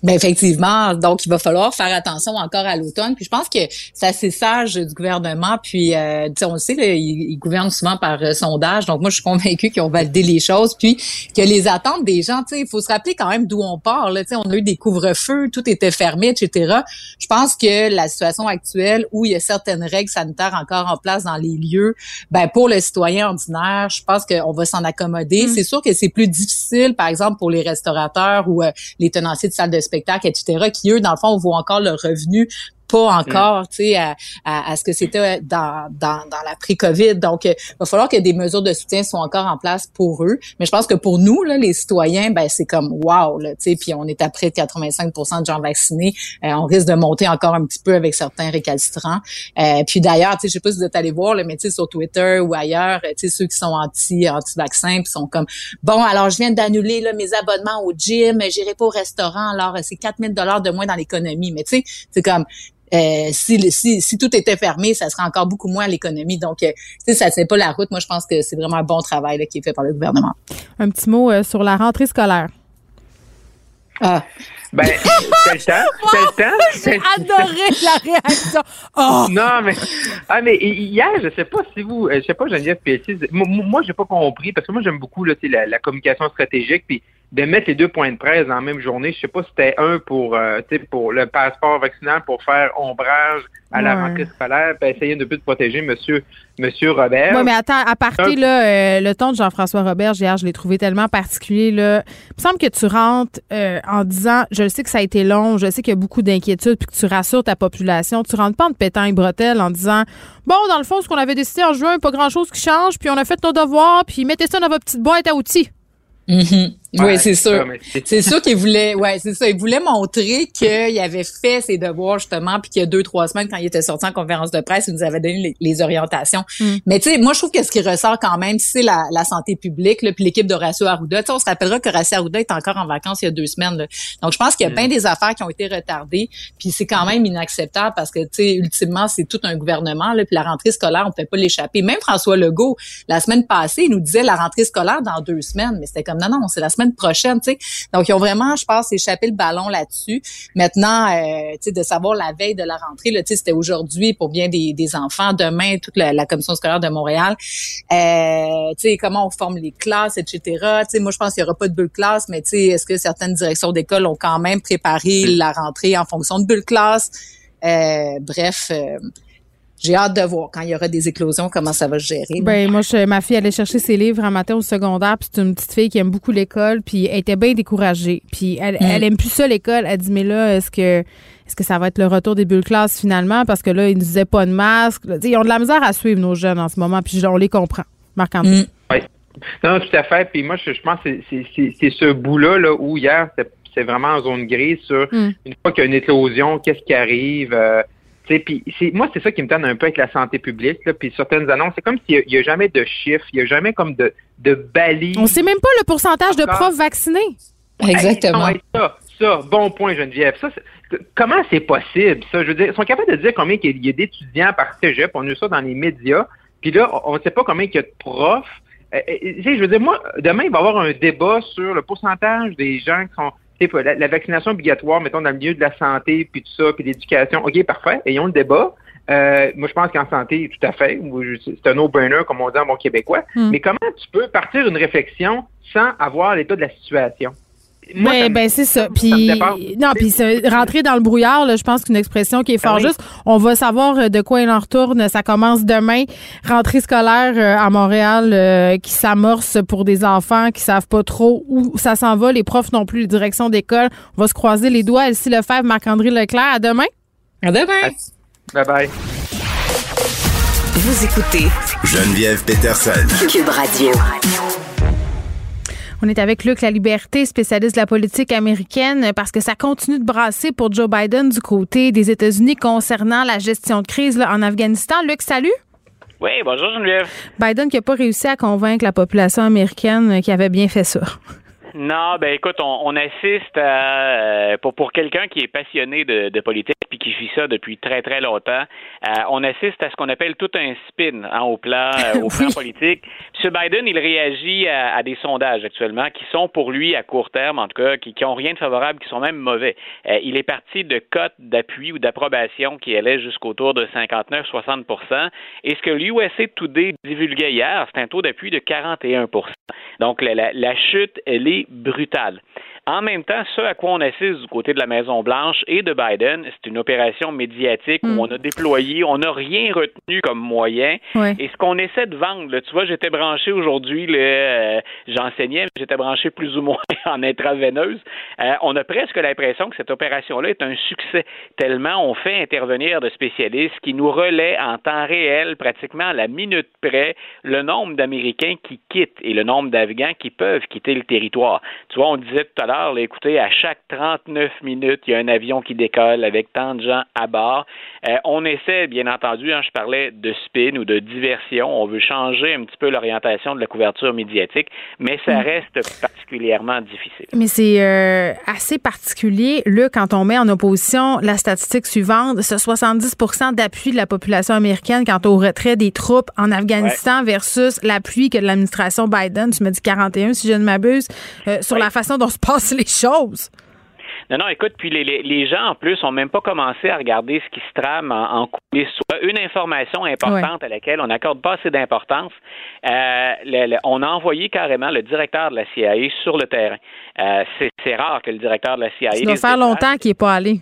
Ben effectivement, donc il va falloir faire attention encore à l'automne. Puis je pense que c'est assez sage du gouvernement. Puis euh, on le sait, là, il, gouverne souvent par euh, sondage. Donc moi je suis convaincue qu'ils ont validé les choses. Puis que les attentes des gens, tu sais, il faut se rappeler quand même d'où on part. Là, on a eu des couvre-feux, tout était fermé, etc. Je pense que la situation actuelle où il y a certaines règles sanitaires encore en place dans les lieux, ben pour le citoyen ordinaire, je pense qu'on va s'en accommoder. Mm. C'est sûr que c'est plus difficile, par exemple pour les restaurateurs ou euh, les tenanciers de salles de spectacles, etc., qui, eux, dans le fond, voient encore le revenu pas encore, tu sais, à, à, ce que c'était dans, dans, dans la pré-COVID. Donc, il va falloir que des mesures de soutien soient encore en place pour eux. Mais je pense que pour nous, là, les citoyens, ben c'est comme wow, tu sais, puis on est à près de 85% de gens vaccinés. Euh, on risque de monter encore un petit peu avec certains récalcitrants. Euh, puis d'ailleurs, tu sais, je sais pas si vous êtes allé voir, mais tu sais, sur Twitter ou ailleurs, tu sais, ceux qui sont anti anti vaccins, puis sont comme bon, alors je viens d'annuler là mes abonnements au gym, j'irai pas au restaurant, alors c'est 4000 dollars de moins dans l'économie. Mais tu sais, c'est comme euh, si, si, si, tout était fermé, ça serait encore beaucoup moins à l'économie. Donc, euh, ça c'est pas la route. Moi, je pense que c'est vraiment un bon travail là, qui est fait par le gouvernement. Un petit mot euh, sur la rentrée scolaire. Ah. Ben, *laughs* c'est le temps. C'est le temps. J'ai adoré la réaction. Oh! Non, mais, ah, mais hier, je sais pas si vous, je sais pas, Geneviève Pelletier, moi, moi j'ai pas compris, parce que moi, j'aime beaucoup, là, la, la communication stratégique, puis de mettre les deux points de presse en même journée. Je sais pas si c'était un pour, euh, pour le passeport vaccinal pour faire ombrage à la rentrée scolaire, puis essayer de plus de protéger Monsieur Monsieur Robert. Oui, mais attends, à partir là, euh, le ton de Jean-François Robert hier, je l'ai trouvé tellement particulier là. Il me semble que tu rentres euh, en disant, je sais que ça a été long, je sais qu'il y a beaucoup d'inquiétudes, puis que tu rassures ta population. Tu rentres pas en te pétant les bretelles en disant, bon, dans le fond, ce qu'on avait décidé en juin, pas grand chose qui change, puis on a fait nos devoirs, puis mettez ça dans votre petite boîte à outils. Oui, c'est sûr. C'est sûr qu'il voulait, ouais, c'est ça. Il voulait montrer qu'il avait fait ses devoirs justement, puis qu'il y a deux trois semaines quand il était sorti en conférence de presse, il nous avait donné les, orientations. Mm. Mais tu sais, moi je trouve que ce qui ressort quand même, c'est la, la, santé publique, là, puis l'équipe d'Horacio Arruda. sais, on se rappellera que Horacio Arruda est encore en vacances il y a deux semaines. Là. Donc je pense qu'il y a mm. bien des affaires qui ont été retardées, puis c'est quand même inacceptable parce que tu sais, ultimement c'est tout un gouvernement, là, puis la rentrée scolaire on peut pas l'échapper. Même François Legault la semaine passée, il nous disait la rentrée scolaire dans deux semaines, mais c'était comme non non, c'est la semaine prochaine, tu sais. Donc, ils ont vraiment, je pense, échappé le ballon là-dessus. Maintenant, euh, tu sais, de savoir la veille de la rentrée, là, tu sais, c'était aujourd'hui pour bien des, des, enfants, demain, toute la, commission scolaire de Montréal. Euh, tu sais, comment on forme les classes, etc. Tu sais, moi, je pense qu'il y aura pas de bulle classe, mais tu sais, est-ce que certaines directions d'école ont quand même préparé la rentrée en fonction de bulle classe? Euh, bref, euh, j'ai hâte de voir quand il y aura des éclosions comment ça va se gérer. Ben moi je, ma fille allait chercher ses livres un matin au secondaire puis c'est une petite fille qui aime beaucoup l'école puis elle était bien découragée puis elle, mm. elle aime plus ça l'école. Elle dit mais là est-ce que est-ce que ça va être le retour des bulles classes finalement? Parce que là ils nous disaient pas de masque. Ils ont de la misère à suivre nos jeunes en ce moment puis on les comprend. Marc André. Mm. Oui. Non, tout à fait. Puis moi, je, pense que c'est ce bout-là là, où hier, c'est vraiment en zone grise sur mm. une fois qu'il y a une éclosion, qu'est-ce qui arrive, euh, puis moi, c'est ça qui me donne un peu avec la santé publique, là, puis certaines annonces, c'est comme s'il n'y a, jamais de chiffres, il n'y a jamais comme de, de balises. On sait même pas le pourcentage de profs vaccinés. Exactement. ça, ça, bon point, Geneviève. Ça, comment c'est possible, ça? Je veux dire, ils sont capables de dire combien il y a d'étudiants par cégep, on a eu ça dans les médias, puis là, on ne sait pas combien il y a de profs. Euh, euh, je veux dire, moi, demain, il va y avoir un débat sur le pourcentage des gens qui sont la, la, vaccination obligatoire, mettons, dans le milieu de la santé, puis tout ça, puis l'éducation, OK, parfait, ayons le débat. Euh, moi, je pense qu'en santé, tout à fait, c'est un no-brainer, comme on dit en bon québécois. Hmm. Mais comment tu peux partir une réflexion sans avoir l'état de la situation? Moi, ben, c'est ça. Puis non, puis rentrer dans le brouillard, là, je pense qu'une expression qui est fort ben juste. On va savoir euh, de quoi il en retourne. Ça commence demain. Rentrée scolaire euh, à Montréal euh, qui s'amorce pour des enfants qui savent pas trop où ça s'en va. Les profs non plus, les directions d'école. On va se croiser les doigts. Elsie Lefebvre, Marc-André Leclerc. À demain. À demain. Bye bye. Vous écoutez Geneviève Peterson. Cube Radio. On est avec Luc La Liberté, spécialiste de la politique américaine, parce que ça continue de brasser pour Joe Biden du côté des États-Unis concernant la gestion de crise en Afghanistan. Luc, salut. Oui, bonjour Geneviève. Biden qui n'a pas réussi à convaincre la population américaine qu'il avait bien fait ça. Non, ben écoute, on, assiste à euh, pour pour quelqu'un qui est passionné de, politique puis qui vit ça depuis très très longtemps, euh, on assiste à ce qu'on appelle tout un spin hein, au plan *laughs* euh, au plan politique. M. Biden, il réagit à, des sondages actuellement qui sont pour lui à court terme, en tout cas, qui, qui ont rien de favorable, qui sont même mauvais. il est parti de cotes d'appui ou d'approbation qui allaient jusqu'autour de 59-60% et ce que l'USA Today divulguait hier, c'est un taux d'appui de 41 Donc la, la chute, elle est brutale. En même temps, ce à quoi on assiste du côté de la Maison-Blanche et de Biden, c'est une opération médiatique où mm. on a déployé, on n'a rien retenu comme moyen. Et ce qu'on essaie de vendre, tu vois, j'étais branché aujourd'hui, euh, j'enseignais, j'étais branché plus ou moins *laughs* en intraveineuse. Euh, on a presque l'impression que cette opération-là est un succès, tellement on fait intervenir de spécialistes qui nous relaient en temps réel, pratiquement à la minute près, le nombre d'Américains qui quittent et le nombre d'Afghans qui peuvent quitter le territoire. Tu vois, on disait tout à l'heure, écoutez, à chaque 39 minutes, il y a un avion qui décolle avec tant de gens à bord. Euh, on essaie, bien entendu, hein, je parlais de spin ou de diversion, on veut changer un petit peu l'orientation de la couverture médiatique, mais ça mm. reste particulièrement difficile. Mais c'est euh, assez particulier, là, quand on met en opposition la statistique suivante, ce 70 d'appui de la population américaine quant au retrait des troupes en Afghanistan versus l'appui que l'administration Biden, tu me dis 41 si je ne m'abuse, euh, sur la façon dont se passe *laughs* les choses. Non, non, écoute, puis les, les, gens, en plus, ont même pas commencé à regarder ce qui se trame en, en coulisses. Une information importante à laquelle on n'accorde pas assez d'importance, euh, on a envoyé carrément le directeur de la CIA sur le terrain. Euh, c'est rare que le directeur de la CIA... Ça doit faire longtemps qu'il n'est pas allé.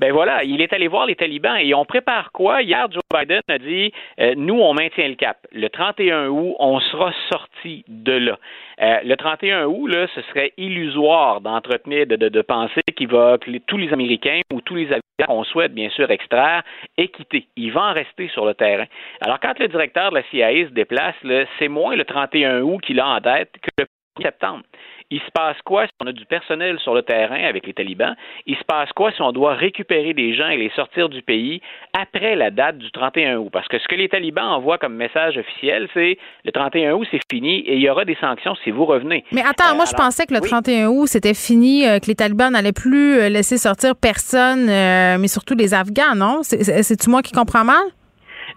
Ben voilà, il est allé voir les talibans et on prépare quoi? Hier, Joe Biden a dit euh, nous, on maintient le cap. Le 31 août, on sera sorti de là. Euh, le 31 août, là, ce serait illusoire d'entretenir, de, de, penser qu'il va que tous les Américains ou tous les avions qu'on souhaite bien sûr extraire aient quitté. Il va en rester sur le terrain. Alors quand le directeur de la CIA se déplace, c'est moins le 31 août qu'il a en tête que le 1er septembre. Il se passe quoi si on a du personnel sur le terrain avec les talibans? Il se passe quoi si on doit récupérer des gens et les sortir du pays après la date du 31 août? Parce que ce que les talibans envoient comme message officiel, c'est le 31 août, c'est fini et il y aura des sanctions si vous revenez. Mais attends, moi, je euh, pensais que le 31 août, c'était fini, euh, que les talibans n'allaient plus euh, laisser sortir personne, mais surtout les Afghans, non? C'est-tu moi qui comprends mal?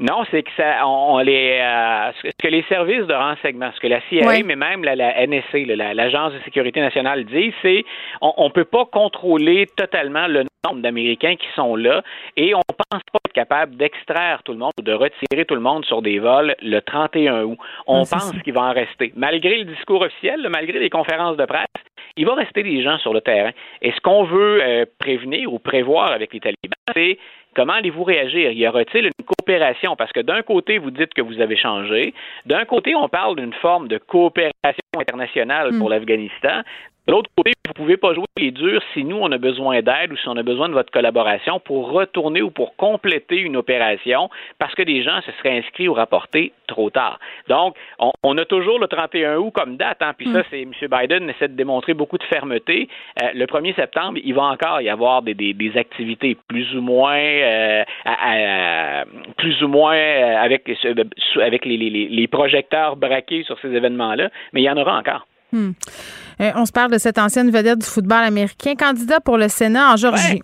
Non, c'est que ça, on, les, euh, ce que les services de renseignement, ce que la CIA, mais même la, la NSC, l'Agence de sécurité nationale, dit, c'est on, ne peut pas contrôler totalement le nombre d'Américains qui sont là et on pense pas être capable d'extraire tout le monde ou de retirer tout le monde sur des vols le 31 août. On pense qu'il va en rester. Malgré le discours officiel, malgré les conférences de presse, il va rester des gens sur le terrain. Et ce qu'on veut euh, prévenir ou prévoir avec les talibans, c'est Comment allez-vous réagir? Y aura-t-il une coopération? Parce que d'un côté, vous dites que vous avez changé. D'un côté, on parle d'une forme de coopération internationale pour hmm. l'Afghanistan. De l'autre côté, vous ne pouvez pas jouer les durs si nous, on a besoin d'aide ou si on a besoin de votre collaboration pour retourner ou pour compléter une opération parce que des gens se seraient inscrits ou rapportés trop tard. Donc, on, a toujours le 31 août comme date, hein, puis ça, mm. c'est M. Biden essaie de démontrer beaucoup de fermeté. Euh, le 1er septembre, il va encore y avoir des, activités plus ou moins, euh, plus ou moins euh, avec, les projecteurs braqués sur ces événements-là, mais il y en aura encore. Hmm. Euh, on se parle de cette ancienne vedette du football américain, candidat pour le Sénat en Georgie.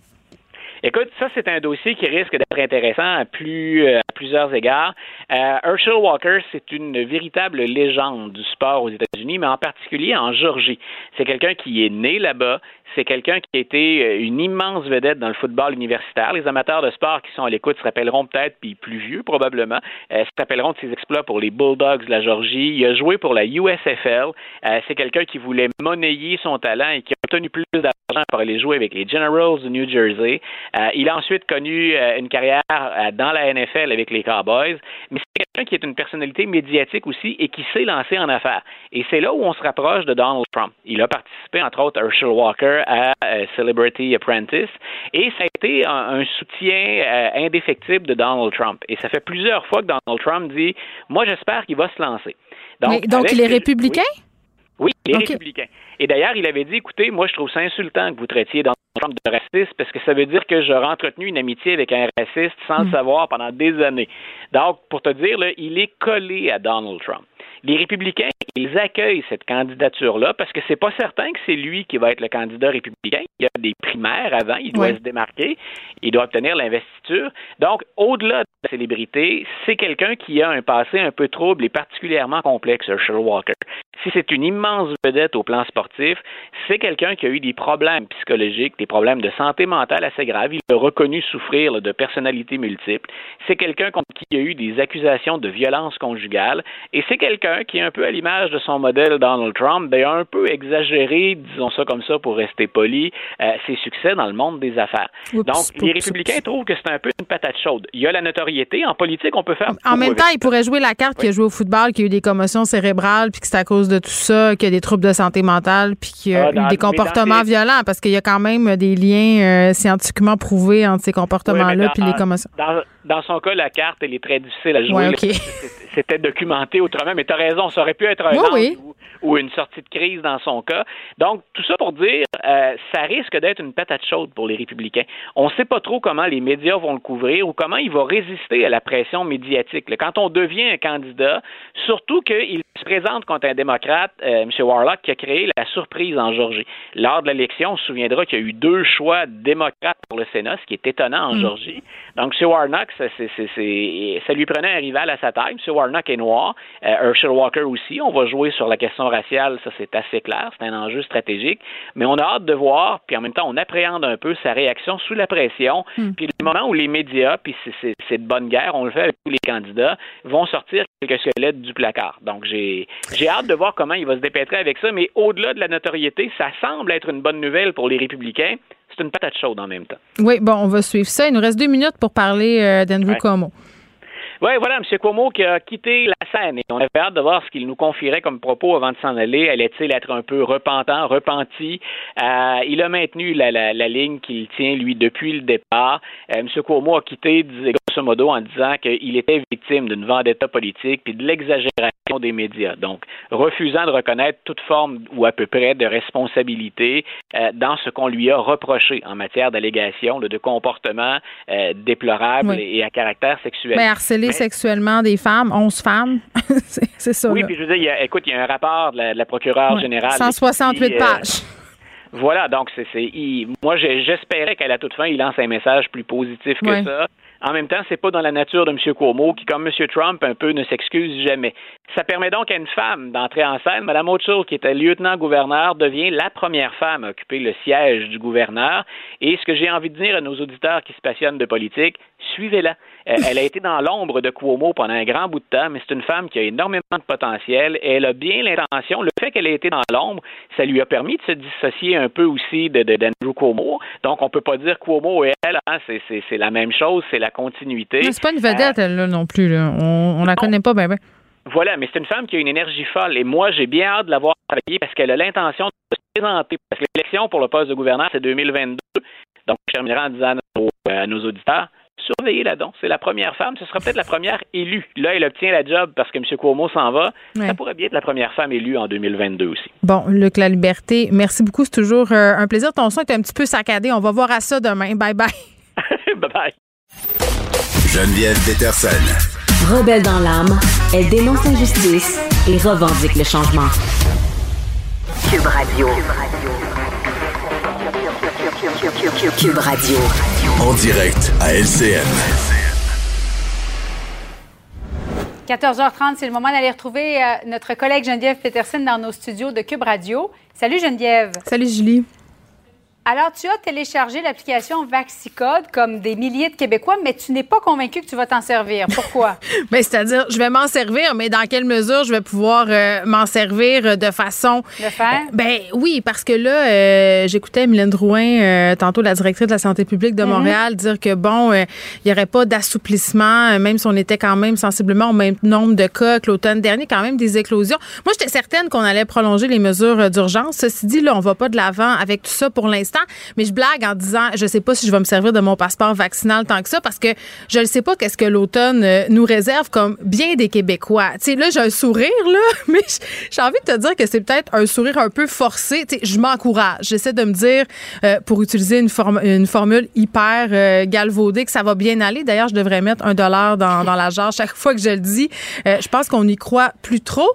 Écoute, ça, c'est un dossier qui risque d'être intéressant à, plus, euh, à plusieurs égards. Euh, Herschel Walker, c'est une véritable légende du sport aux États-Unis, mais en particulier en Georgie. C'est quelqu'un qui est né là-bas, c'est quelqu'un qui a été euh, une immense vedette dans le football universitaire. Les amateurs de sport qui sont à l'écoute se rappelleront peut-être, puis plus vieux probablement, euh, se rappelleront de ses exploits pour les Bulldogs de la Georgie. Il a joué pour la USFL. C'est quelqu'un qui voulait monnayer son talent et qui a obtenu plus d'argent pour aller jouer avec les Generals de New Jersey. il a ensuite connu une carrière dans la NFL avec les Cowboys. Mais c'est quelqu'un qui est une personnalité médiatique aussi et qui s'est lancé en affaires. Et c'est là où on se rapproche de Donald Trump. Il a participé, entre autres, Herschel Walker à euh, Celebrity Apprentice et ça a été un, soutien euh, indéfectible de Donald Trump. Et ça fait plusieurs fois que Donald Trump dit Moi, j'espère qu'il va se lancer. Donc, donc il est républicain? Oui. Il est républicain. Et d'ailleurs, il avait dit, écoutez, moi, je trouve ça insultant que vous traitiez Donald Trump de raciste parce que ça veut dire que j'aurais entretenu une amitié avec un raciste sans le hmm. savoir pendant des années. Donc, pour te dire, là, il est collé à Donald Trump. Les républicains, ils accueillent cette candidature-là parce que c'est pas certain que c'est lui qui va être le candidat républicain. Il y a des primaires avant, il doit se démarquer, il doit obtenir l'investiture. Donc, au-delà de la célébrité, c'est quelqu'un qui a un passé un peu trouble et particulièrement complexe, Herschel Walker. Si c'est une immense vedette au plan sportif, c'est quelqu'un qui a eu des problèmes psychologiques, des problèmes de santé mentale assez graves. Il a reconnu souffrir de personnalités multiples. C'est quelqu'un contre qui il y a eu des accusations de violence conjugale. Et c'est quelqu'un qui est un peu à l'image de son modèle Donald Trump, ben, un peu exagéré, disons ça comme ça pour rester poli, euh, ses succès dans le monde des affaires. Donc, les républicains trouvent que c'est un peu une patate chaude. Il y a la notoriété. En politique, on peut faire. En même temps, il pourrait jouer la carte qui a joué au football, qui a eu des commotions cérébrales, puis que c'est à cause de tout ça, qu'il y a des troubles de santé mentale, puis qu'il y a ah, eu des comportements violents, parce qu'il y a quand même des liens euh, scientifiquement prouvés entre ces comportements-là puis les commotions. Dans, son cas, la carte, elle est très difficile à jouer. C'était documenté autrement, mais tu as raison, ça aurait pu être un oui, Ou, une sortie de crise dans son cas. Donc, tout ça pour dire, euh, ça risque d'être une patate chaude pour les républicains. On ne sait pas trop comment les médias vont le couvrir ou comment il va résister à la pression médiatique. Quand on devient un candidat, surtout qu'il se présente contre un démocrate, euh, M. Warlock, qui a créé la surprise en Georgie. Lors de l'élection, on se souviendra qu'il y a eu deux choix démocrates pour le Sénat, ce qui est étonnant en mm. Georgie. Donc, M. Warnock, ça, ça lui prenait un rival à sa taille. M. Warnock est noir. Euh, Herschel Walker aussi. On va jouer sur la question raciale, ça c'est assez clair. C'est un enjeu stratégique. Mais on a hâte de voir, puis en même temps, on appréhende un peu sa réaction sous la pression. Mm. Puis le moment où les médias, puis c'est de bonne guerre, on le fait avec tous les candidats, vont sortir quelques squelettes du placard. Donc, j'ai hâte de voir comment il va se dépêtrer avec ça, mais au-delà de la notoriété, ça semble être une bonne nouvelle pour les républicains. C'est une patate chaude en même temps. Oui, bon, on va suivre ça. Il nous reste deux minutes pour parler euh, d'Andrew Cuomo. Oui, voilà, M. Cuomo qui a quitté la scène et on avait hâte de voir ce qu'il nous confierait comme propos avant de s'en aller. Allait-il être un peu repentant, repenti? Euh, il a maintenu la, la, la ligne qu'il tient, lui, depuis le départ. Euh, M. Cuomo a quitté, grosso modo, en disant qu'il était victime d'une vendetta politique puis de l'exagération des médias. Donc, refusant de reconnaître toute forme ou à peu près de responsabilité euh, dans ce qu'on lui a reproché en matière d'allégations de comportements euh, déplorables et, à caractère sexuel. Mais harceler sexuellement des femmes, 11 femmes, *laughs* c'est ça. Oui, puis je veux dire, écoute, il y a un rapport de la, procureure générale. 168 euh, pages. Voilà, donc c'est, moi j'espérais qu'à la toute fin, il lance un message plus positif que ça. En même temps, c'est pas dans la nature de M. Cuomo, qui, comme M. Trump, un peu ne s'excuse jamais. Ça permet donc à une femme d'entrer en scène. Mme O'Toole, qui était lieutenant-gouverneur, devient la première femme à occuper le siège du gouverneur. Et ce que j'ai envie de dire à nos auditeurs qui se passionnent de politique, suivez-la. Euh, *laughs* elle a été dans l'ombre de Cuomo pendant un grand bout de temps, mais c'est une femme qui a énormément de potentiel et elle a bien l'intention. Le fait qu'elle ait été dans l'ombre, ça lui a permis de se dissocier un peu aussi de, d'Andrew Cuomo. Donc, on peut pas dire Cuomo et elle, hein, c'est, la même chose, c'est la continuité. c'est pas une vedette, elle, là, non plus. On, on la connaît pas, ben, ben. Voilà, mais c'est une femme qui a une énergie folle et moi, j'ai bien hâte de la voir travailler parce qu'elle a l'intention de se présenter. Parce que l'élection pour le poste de gouverneur, c'est 2022. Donc, je terminerai en disant à nos auditeurs, surveillez-la donc. C'est la première femme. Ce sera peut-être la première élue. Là, elle obtient la job parce que M. Cuomo s'en va. Ça pourrait bien être la première femme élue en 2022 aussi. Bon, Luc La Liberté, merci beaucoup. C'est toujours euh, un plaisir. Ton son est un petit peu saccadé. On va voir à ça demain. Bye bye. *laughs* bye bye. Geneviève Peterson. Rebelle dans l'âme, elle dénonce l'injustice et revendique le changement. Cube Radio. Cube Radio. En direct à LCN. 14h30, c'est le moment d'aller retrouver euh, notre collègue Geneviève Peterson dans nos studios de Cube Radio. Salut Geneviève. Salut Julie. Alors, tu as téléchargé l'application Vaxicode comme des milliers de Québécois, mais tu n'es pas convaincu que tu vas t'en servir. Pourquoi? *laughs* Bien, c'est-à-dire, je vais m'en servir, mais dans quelle mesure je vais pouvoir euh, m'en servir de façon. Le faire? Euh, ben oui, parce que là, euh, j'écoutais Mylène Drouin, tantôt la directrice de la santé publique de mhm. Montréal, dire que bon, il n'y aurait pas d'assouplissement, même si on était quand même sensiblement au même nombre de cas que l'automne dernier, quand même des éclosions. Moi, j'étais certaine qu'on allait prolonger les mesures d'urgence. Ceci dit, là, on va pas de l'avant avec tout ça pour l'instant. Mais je blague en disant, je sais pas si je vais me servir de mon passeport vaccinal tant que ça parce que je ne sais pas qu'est-ce que l'automne euh, nous réserve comme bien des Québécois. Tu sais, là, j'ai un sourire, là, *laughs* mais j'ai envie de te dire que c'est peut-être un sourire un peu forcé. Tu sais, je m'encourage. J'essaie de me dire, euh, pour utiliser une, formule hyper euh, galvaudée, que ça va bien aller. D'ailleurs, je devrais mettre un dollar dans, la jarre chaque fois que je le dis. je pense qu'on y croit plus trop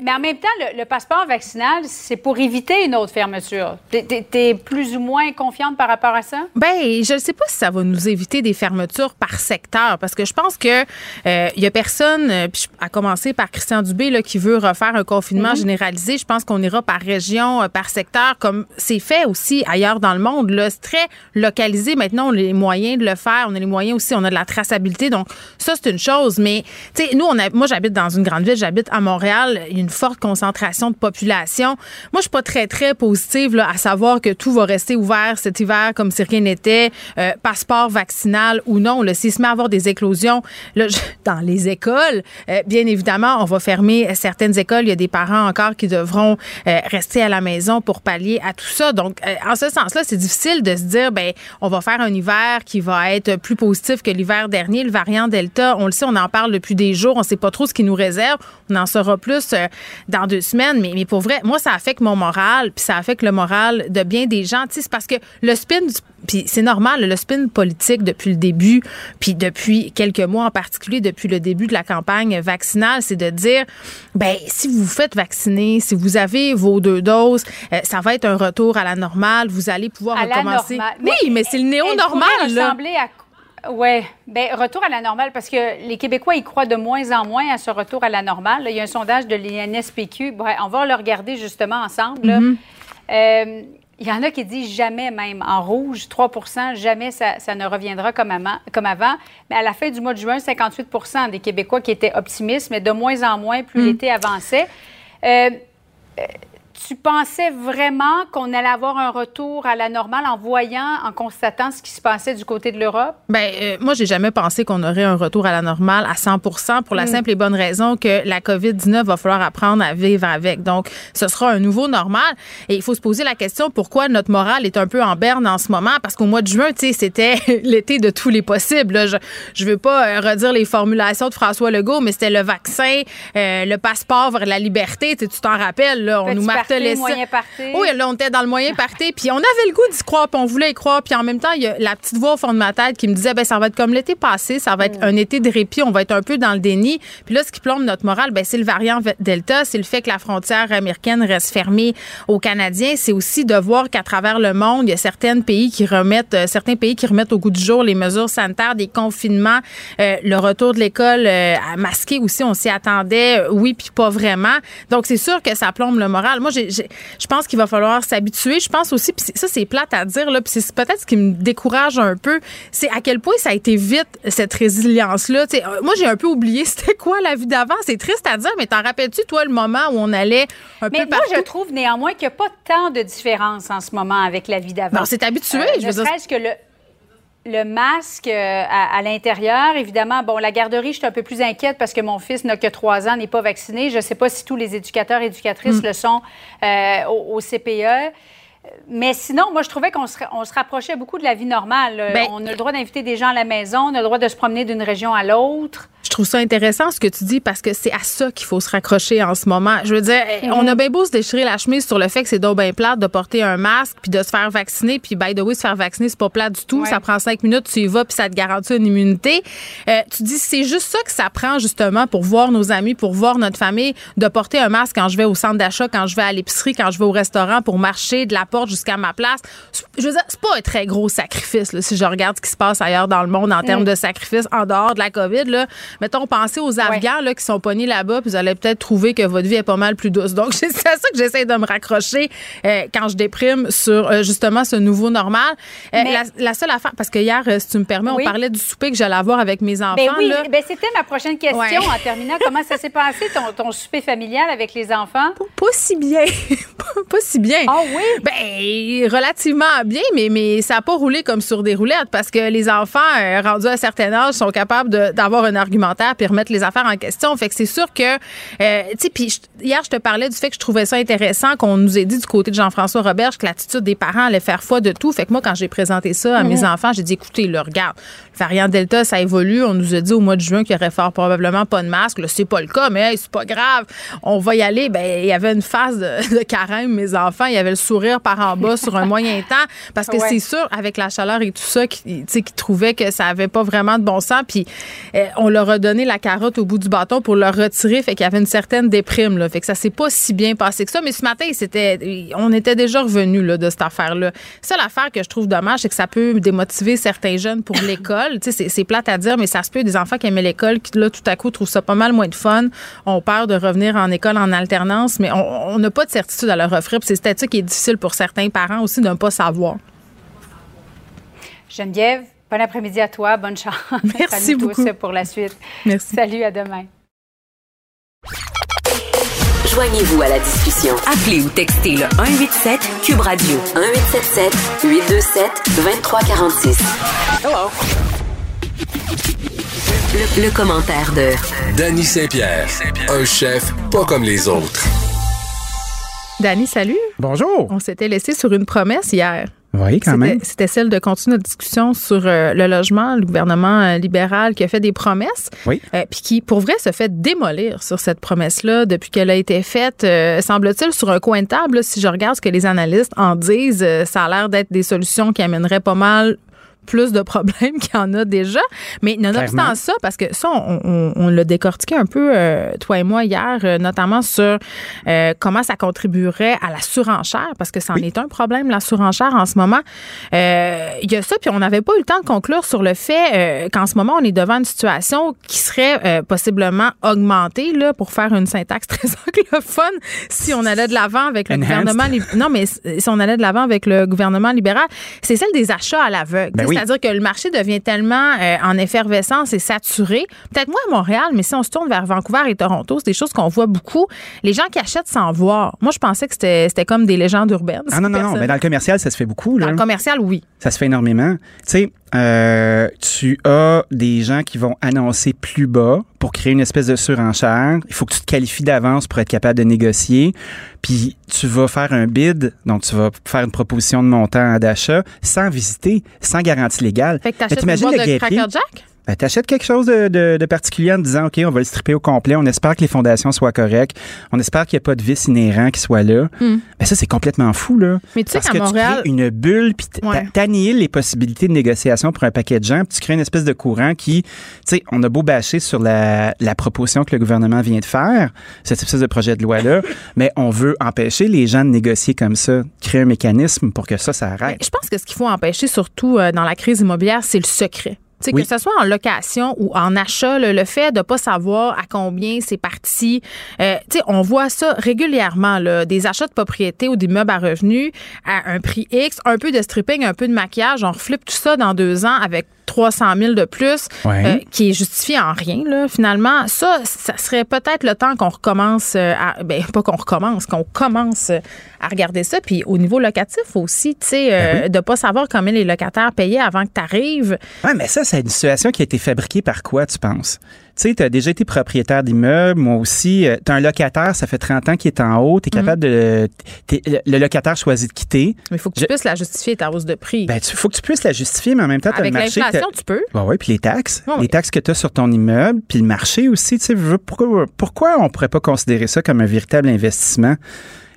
mais en même temps, le, passeport vaccinal, c'est pour éviter une autre fermeture. Tu es, plus ou moins confiante par rapport à ça? Ben, je ne sais pas si ça va nous éviter des fermetures par secteur, parce que je pense que il euh, y a personne, euh, à commencer par Christian Dubé, là, qui veut refaire un confinement mm-hmm. généralisé. Je pense qu'on ira par région, euh, par secteur, comme c'est fait aussi ailleurs dans le monde. C'est très localisé. Maintenant, on a les moyens de le faire. On a les moyens aussi, on a de la traçabilité. Donc, ça, c'est une chose. Mais, tu sais, nous, on a, moi, j'habite dans une grande ville, j'habite à Montréal une forte concentration de population. Moi, je suis pas très, très positive là, à savoir que tout va rester ouvert cet hiver comme si rien n'était, euh, passeport vaccinal ou non. S'il se met à avoir des éclosions là, *laughs* dans les écoles, euh, bien évidemment, on va fermer certaines écoles. Il y a des parents encore qui devront euh, rester à la maison pour pallier à tout ça. Donc, en ce sens-là, c'est difficile de se dire, ben, on va faire un hiver qui va être plus positif que l'hiver dernier. Le variant Delta, on le sait, on en parle depuis des jours. On sait pas trop ce qui nous réserve. On en saura plus juste dans deux semaines. Mais, mais pour vrai, moi, ça affecte mon moral, puis ça affecte le moral de bien des gens. C'est parce que le spin puis c'est normal, le spin politique depuis le début, puis depuis quelques mois en particulier, depuis le début de la campagne vaccinale, c'est de dire, ben si vous vous faites vacciner, si vous avez vos deux doses, ça va être un retour à la normale. Vous allez pouvoir recommencer. oui, mais c'est le néo-normal. ressembler à oui, ben retour à la normale, parce que les Québécois, ils croient de moins en moins à ce retour à la normale. il y a un sondage de l'INSPQ. on va le regarder justement ensemble. Mm-hmm. Euh, il y en a qui disent jamais même en rouge, 3% jamais ça, ne reviendra comme, comme, avant. Mais à la fin du mois de juin, 58% des Québécois qui étaient optimistes, mais de moins en moins plus mm. l'été avançait. Euh, euh tu pensais vraiment qu'on allait avoir un retour à la normale en voyant, en constatant ce qui se passait du côté de l'Europe? Bien, euh, moi, j'ai jamais pensé qu'on aurait un retour à la normale à 100% pour la hmm. simple et bonne raison que la COVID-19 va falloir apprendre à vivre avec. Donc, ce sera un nouveau normal. Et il faut se poser la question pourquoi notre morale est un peu en berne en ce moment? Parce qu'au mois de juin, tu sais, c'était *laughs* l'été de tous les possibles. Je, je veux pas euh, redire les formulations de François Legault, mais c'était le vaccin, euh, le passeport vers la liberté. Tu t'en rappelles, là, on nous Moyen party. Oui, là, on était dans le moyen party. Puis on avait le goût d'y croire, puis on voulait y croire. Puis en même temps, il y a la petite voix au fond de ma tête qui me disait, ben ça va être comme l'été passé, ça va être mm. un été de répit, on va être un peu dans le déni. Puis là, ce qui plombe notre morale, ben c'est le variant Delta, c'est le fait que la frontière américaine reste fermée aux Canadiens. C'est aussi de voir qu'à travers le monde, il y a certains pays qui remettent, euh, certains pays qui remettent au goût du jour les mesures sanitaires, des confinements, euh, le retour de l'école euh, à masquer aussi, on s'y attendait, oui, puis pas vraiment. Donc c'est sûr que ça plombe le moral. Moi, je pense qu'il va falloir s'habituer. Je pense aussi, puis ça c'est plate à dire là, puis c'est peut-être ce qui me décourage un peu, c'est à quel point ça a été vite cette résilience là. Euh, moi j'ai un peu oublié *laughs* c'était quoi la vie d'avant. C'est triste à dire, mais t'en rappelles-tu toi le moment où on allait un mais peu partout? moi je trouve néanmoins qu'il n'y a pas tant de différence en ce moment avec la vie d'avant. C'est habitué. Euh, je veux dire. que le le masque euh, à, l'intérieur, évidemment, bon, la garderie, je suis un peu plus inquiète parce que mon fils n'a que trois ans, n'est pas vacciné. Je ne sais pas si tous les éducateurs et éducatrices mm. le sont euh, au, CPE. Mais sinon, moi, je trouvais qu'on se, on se rapprochait beaucoup de la vie normale. Ben on a le droit d'inviter des gens à la maison, on a le droit de se promener d'une région à l'autre. Je trouve ça intéressant ce que tu dis parce que c'est à ça qu'il faut se raccrocher en ce moment. Je veux dire, mhm. on a bien beau se déchirer la chemise sur le fait que c'est donc bien plate de porter un masque puis de se faire vacciner. Puis, by the way, se faire vacciner, c'est pas plate du tout. Ça prend cinq minutes, tu y vas puis ça te garantit une immunité. Euh, tu dis, c'est juste ça que ça prend justement pour voir nos amis, pour voir notre famille, de porter un masque quand je vais au centre d'achat, quand je vais à l'épicerie, quand je vais au restaurant, pour marcher de la porte jusqu'à ma place. Je veux dire, c'est pas un très gros sacrifice là, si je regarde ce qui se passe ailleurs dans le monde en termes mm. de sacrifice en dehors de la COVID. Là mettons, pensez aux Afghans là, qui sont pognés là-bas, puis vous allez peut-être trouver que votre vie est pas mal plus douce. Donc, *laughs* c'est à ça que j'essaie de me raccrocher euh, quand je déprime sur euh, justement ce nouveau normal. Euh, la, seule affaire, parce que hier, si tu me permets, on parlait du souper que j'allais avoir avec mes enfants. Ben oui, ben c'était ma prochaine question en terminant. Comment ça s'est passé, ton, souper familial avec les enfants? Pas, si bien. *laughs* pas, si bien. Ah oui? Ben, relativement bien, mais, mais ça n'a pas roulé comme sur des roulettes parce que les enfants, rendus à un certain âge, sont capables d'avoir un argumentaire puis remettre les affaires en question. Fait que c'est sûr que, euh, tu sais, puis hier, je te parlais du fait que je trouvais ça intéressant qu'on nous ait dit du côté de Jean-François Roberge que l'attitude des parents allait faire foi de tout. Fait que moi, quand j'ai présenté ça à mes mhm. enfants, j'ai dit, écoutez, le regarde, variant Delta, ça évolue. On nous a dit au mois de juin qu'il y aurait fort probablement pas de masque. Là, c'est pas le cas, mais c'est pas grave. On va y aller. Ben, il y avait une phase *laughs* de, carême, mes enfants. Il y avait le sourire par en bas sur un moyen *laughs* temps. Parce que c'est sûr, avec la chaleur et tout ça, qui, qui trouvaient que ça avait pas vraiment de bon sens. Puis, euh, on leur a donné la carotte au bout du bâton pour le retirer. Fait qu'il y avait une certaine déprime. Là. Fait que ça s'est pas si bien passé que ça. Mais ce matin, c'était, on était déjà revenu là, de cette affaire-là. Ça, l'affaire que je trouve dommage, c'est que ça peut démotiver certains jeunes pour *coughs* l'école. C'est, c'est plate à dire, mais ça se peut des enfants qui aimaient l'école qui, là, tout à coup, trouvent ça pas mal moins de fun. ont peur de revenir en école en alternance, mais on n'a pas de certitude à leur offrir. c'est peut-être ça qui est difficile pour certains parents aussi de ne pas savoir. Geneviève, Bon après-midi à toi. Bonne chance. *laughs* Merci beaucoup. Tous pour la suite. Merci. Salut, à demain. Joignez-vous à la discussion. Appelez ou textez le 187 Cube Radio 1877 827 2346. Hello. Le, le, commentaire de Danny Saint-Pierre, un chef pas comme les autres. Danny, salut. Bonjour. On s'était laissé sur une promesse hier. Oui, quand même. C'était celle de continuer notre discussion sur euh, le logement, le gouvernement euh, libéral qui a fait des promesses, oui. Euh, puis qui, pour vrai, se fait démolir sur cette promesse-là depuis qu'elle a été faite, semble-t-il, sur un coin de table. si je regarde ce que les analystes en disent, ça a l'air d'être des solutions qui amèneraient pas mal plus de problèmes *laughs* qu'il y en a déjà. Mais nonobstant ça, parce que ça, on, on, l'a décortiqué un peu, euh, toi et moi, hier, euh, notamment sur euh, comment ça contribuerait à la surenchère, parce que ça en est un problème, la surenchère en ce moment. Il y a ça, puis on n'avait pas eu le temps de conclure sur le fait qu'en ce moment, on est devant une situation qui serait possiblement augmentée, là, pour faire une syntaxe *laughs* très anglophone, si on allait de l'avant avec le gouvernement... Non, mais si on allait de l'avant avec le gouvernement libéral, c'est celle des achats à l'aveugle. Ben c'est-à-dire que le marché devient tellement euh, en effervescence et saturé. Peut-être moins à Montréal, mais si on se tourne vers Vancouver et Toronto, c'est des choses qu'on voit beaucoup. Les gens qui achètent sans voir. Moi, je pensais que c'était comme des légendes urbaines. Ah non, non, non. Mais dans le commercial, ça se fait beaucoup. Là. Dans le commercial, oui. Ça se fait énormément. Tu sais, euh, tu as des gens qui vont annoncer plus bas pour créer une espèce de surenchère. Il faut que tu te qualifies d'avance pour être capable de négocier. Puis tu vas faire un bid, donc tu vas faire une proposition de montant d'achat sans visiter, sans garantie légale. Fait que t'achètes une boîte de Cracker Jack? Ben, tu achètes quelque chose de, particulier en disant, OK, on va le stripper au complet. On espère que les fondations soient correctes. On espère qu'il n'y a pas de vice inhérent qui soit là. Mais hmm. ben, ça, c'est complètement fou, là. Mais tu sais Parce que Montréal... tu crées une bulle, puis t'annihiles les possibilités de négociation pour un paquet de gens, puis tu crées une espèce de courant qui, tu sais, on a beau bâcher sur la, proposition que le gouvernement vient de faire, cette espèce de projet de loi-là, *laughs* mais on veut empêcher les gens de négocier comme ça, créer un mécanisme pour que ça, ça arrête. je pense que ce qu'il faut empêcher, surtout euh, dans la crise immobilière, c'est le secret. Que ce soit en location ou en achat, le, fait de ne pas savoir à combien c'est parti. Euh, on voit ça régulièrement, là, des achats de propriété ou d'immeubles à revenus à un prix X, un peu de stripping, un peu de maquillage. On reflippe tout ça dans deux ans avec 300 000 de plus, euh, qui est justifié en rien, là, finalement. Ça, ça serait peut-être le temps qu'on recommence, euh, à, ben, pas qu'on recommence, qu'on commence à regarder ça. Puis au niveau locatif aussi, tu sais, ben de pas savoir combien les locataires payaient avant que tu arrives. Oui, mais ça, c'est une situation qui a été fabriquée par quoi, tu penses? Tu sais, tu as déjà été propriétaire d'immeuble, moi aussi. Euh, tu as un locataire, ça fait 30 ans qu'il est en haut, tu es mhm. capable de. le locataire choisit de quitter. Mais il faut que tu puisses la justifier, ta hause de prix. Ben, il faut que tu puisses la justifier, mais en même temps, tu as le marché. Avec l'inflation, tu peux. Ben oui, puis les taxes. les taxes que tu as sur ton immeuble, puis le marché aussi. Tu sais, pourquoi, pourquoi on pourrait pas considérer ça comme un véritable investissement?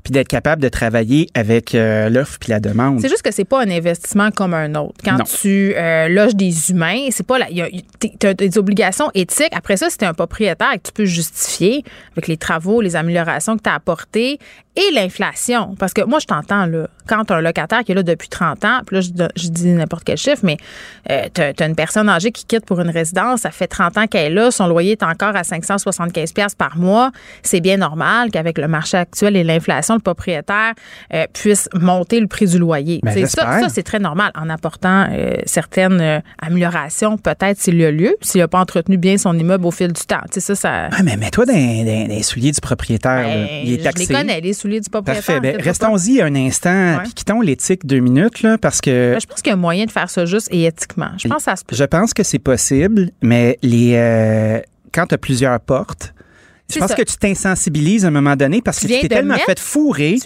Puis d'être capable de travailler avec euh, l'offre puis la demande. C'est juste que c'est pas un investissement comme un autre. Quand tu euh, loges des humains, c'est pas tu as des obligations éthiques. Après ça, c'est un propriétaire que tu peux justifier avec les travaux, les améliorations que tu as apportées et l'inflation. Parce que moi, je t'entends, là, quand tu as un locataire qui est là depuis 30 ans, puis là, je, dis n'importe quel chiffre, mais euh, tu as, une personne âgée qui quitte pour une résidence, ça fait 30 ans qu'elle est là, son loyer est encore à 575$ par mois. C'est bien normal qu'avec le marché actuel et l'inflation, le propriétaire euh, puisse monter le prix du loyer. Ben, ça, ça c'est très normal en apportant euh, certaines améliorations, peut-être s'il y a lieu, s'il n'a pas entretenu bien son immeuble au fil du temps. ça, ça... mais mets-toi dans, les souliers du propriétaire. Ben, Il est taxé. Je les connais, les du Parfait. Ben, restons-y un instant, puis quittons l'éthique deux minutes, là, parce que. Je pense qu'il y a un moyen de faire ça juste et éthiquement. Je pense ça Je pense que c'est possible, mais les euh, quand tu as plusieurs portes, je pense que tu t'insensibilises à un moment donné parce que tu t'es tellement fait fourrer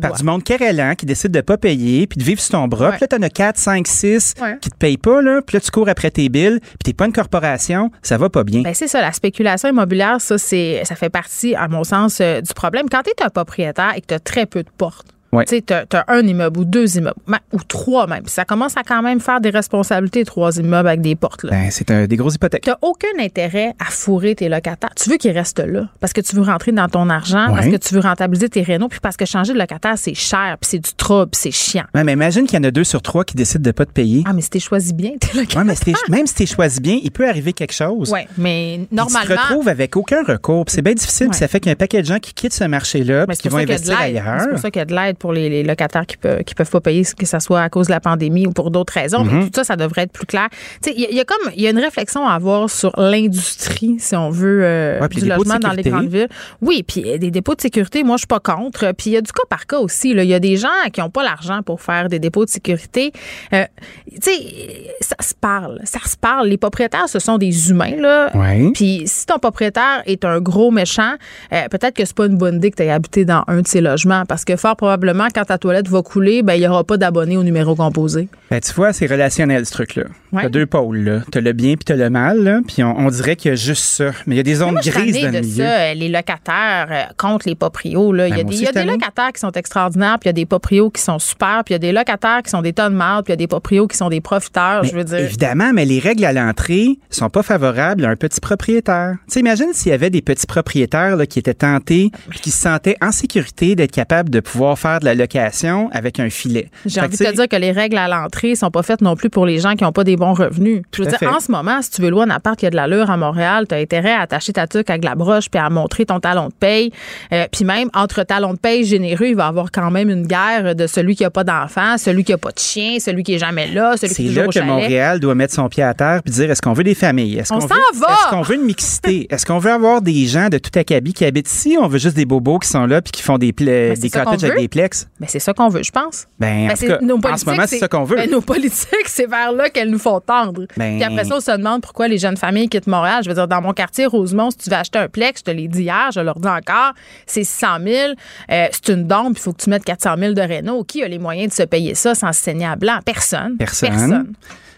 par du monde querellant qui décide de pas payer puis de vivre sur ton bras. Puis là, tu en as 4, 5, 6 qui te payent pas. Là, puis là, tu cours après tes billes puis t'es pas une corporation. Ça va pas bien. Ben, c'est ça. La spéculation immobilière, ça, c'est, ça fait partie, à mon sens, euh, du problème. Quand tu es un propriétaire et que tu as très peu de portes, tu sais, tu as, un immeuble ou deux immeubles, ou trois même. Ça commence à quand même faire des responsabilités, trois immeubles avec des portes. Ben, c'est des grosses hypothèques. Tu n'as aucun intérêt à fourrer tes locataires. Tu veux qu'ils restent là parce que tu veux rentrer dans ton argent, parce que tu veux rentabiliser tes rénaux, puis parce que changer de locataire, c'est cher, puis c'est du trouble, puis c'est chiant. Ouais, mais imagine qu'il y en a deux sur trois qui décident de pas te payer. Ah, mais si tu choisi bien, tes locataires. Ouais, mais même si tu choisi bien, il peut arriver quelque chose. Oui, mais normalement. tu te retrouves avec aucun recours. C'est bien difficile, ça fait qu'il y a un paquet de gens qui quittent ce marché-là, puis qui vont investir ailleurs. C'est pour ça qu'il y a de l'aide pour les locataires qui peuvent, qui peuvent pas payer, que ce soit à cause de la pandémie ou pour d'autres raisons. Mhm. Tout ça, ça devrait être plus clair. Il y, a comme il y a une réflexion à avoir sur l'industrie, si on veut, euh, du logement dans les grandes villes. Oui, puis des dépôts de sécurité, moi, je suis pas contre. Puis il y a du cas par cas aussi. Il y a des gens qui ont pas l'argent pour faire des dépôts de sécurité. Euh, tu sais, ça se parle. Ça se parle. Les propriétaires, ce sont des humains. Là. Puis si ton propriétaire est un gros méchant, euh, peut-être que c'est pas une bonne idée que tu aies habité dans un de ces logements parce que fort probablement probablement, quand ta toilette va couler, ben, il n'y aura pas d'abonnés au numéro composé. Ben, tu vois, c'est relationnel, ce truc-là. Tu as deux pôles, là. T'as le bien puis t'as le mal, là. Puis on, dirait qu'il y a juste ça. Mais il y a des zones grises dans le milieu. Ça, les locataires euh, contre les proprios, là. Il y a, ben, des, y a des locataires qui sont extraordinaires, puis il y a des proprios qui sont super, puis il y a des locataires qui sont des tonnes de mal, puis il y a des proprios qui sont des profiteurs, je veux dire. Évidemment, mais les règles à l'entrée sont pas favorables à un petit propriétaire. Tu imagine s'il y avait des petits propriétaires là, qui étaient tentés, puis qui se sentaient en sécurité d'être capables de pouvoir faire de la location avec un filet. J'ai envie de te dire que les règles à l'entrée sont pas faites non plus pour les gens qui n'ont pas des bons revenus. Je veux dire, en ce moment, si tu veux louer un appart qui a de l'allure à Montréal, tu as intérêt à attacher ta tuque avec la broche puis à montrer ton talon de paye. Euh, puis même, entre talon de paye généreux, il va y avoir quand même une guerre de celui qui a pas d'enfant, celui qui a pas de chien, celui qui est jamais là, celui qui est là que Montréal doit mettre son pied à terre puis dire est-ce qu'on veut des familles? Est-ce qu'on veut, Est-ce qu'on veut une mixité? *laughs* est-ce qu'on veut avoir des gens de tout acabit qui habitent? Ici? On veut juste des bobos qui sont là puis qui font des, ben, des cottages avec des plex? Ben, c'est ça qu'on veut, je pense. Ben, ben en, ce moment, c'est ça qu'on veut. Ben, nos *laughs* politiques, c'est vers là qu'elles nous font tendre. Puis après ça, on se demande pourquoi les jeunes familles quittent Montréal. Je veux dire, dans mon quartier, Rosemont, si tu veux acheter un plex, je te l'ai dit hier, je leur dis encore, c'est 600 000. Euh, c'est une dompe, il faut que tu mettes 400 000 de Renault. Qui a les moyens de se payer ça sans se saigner à blanc? Personne. Personne.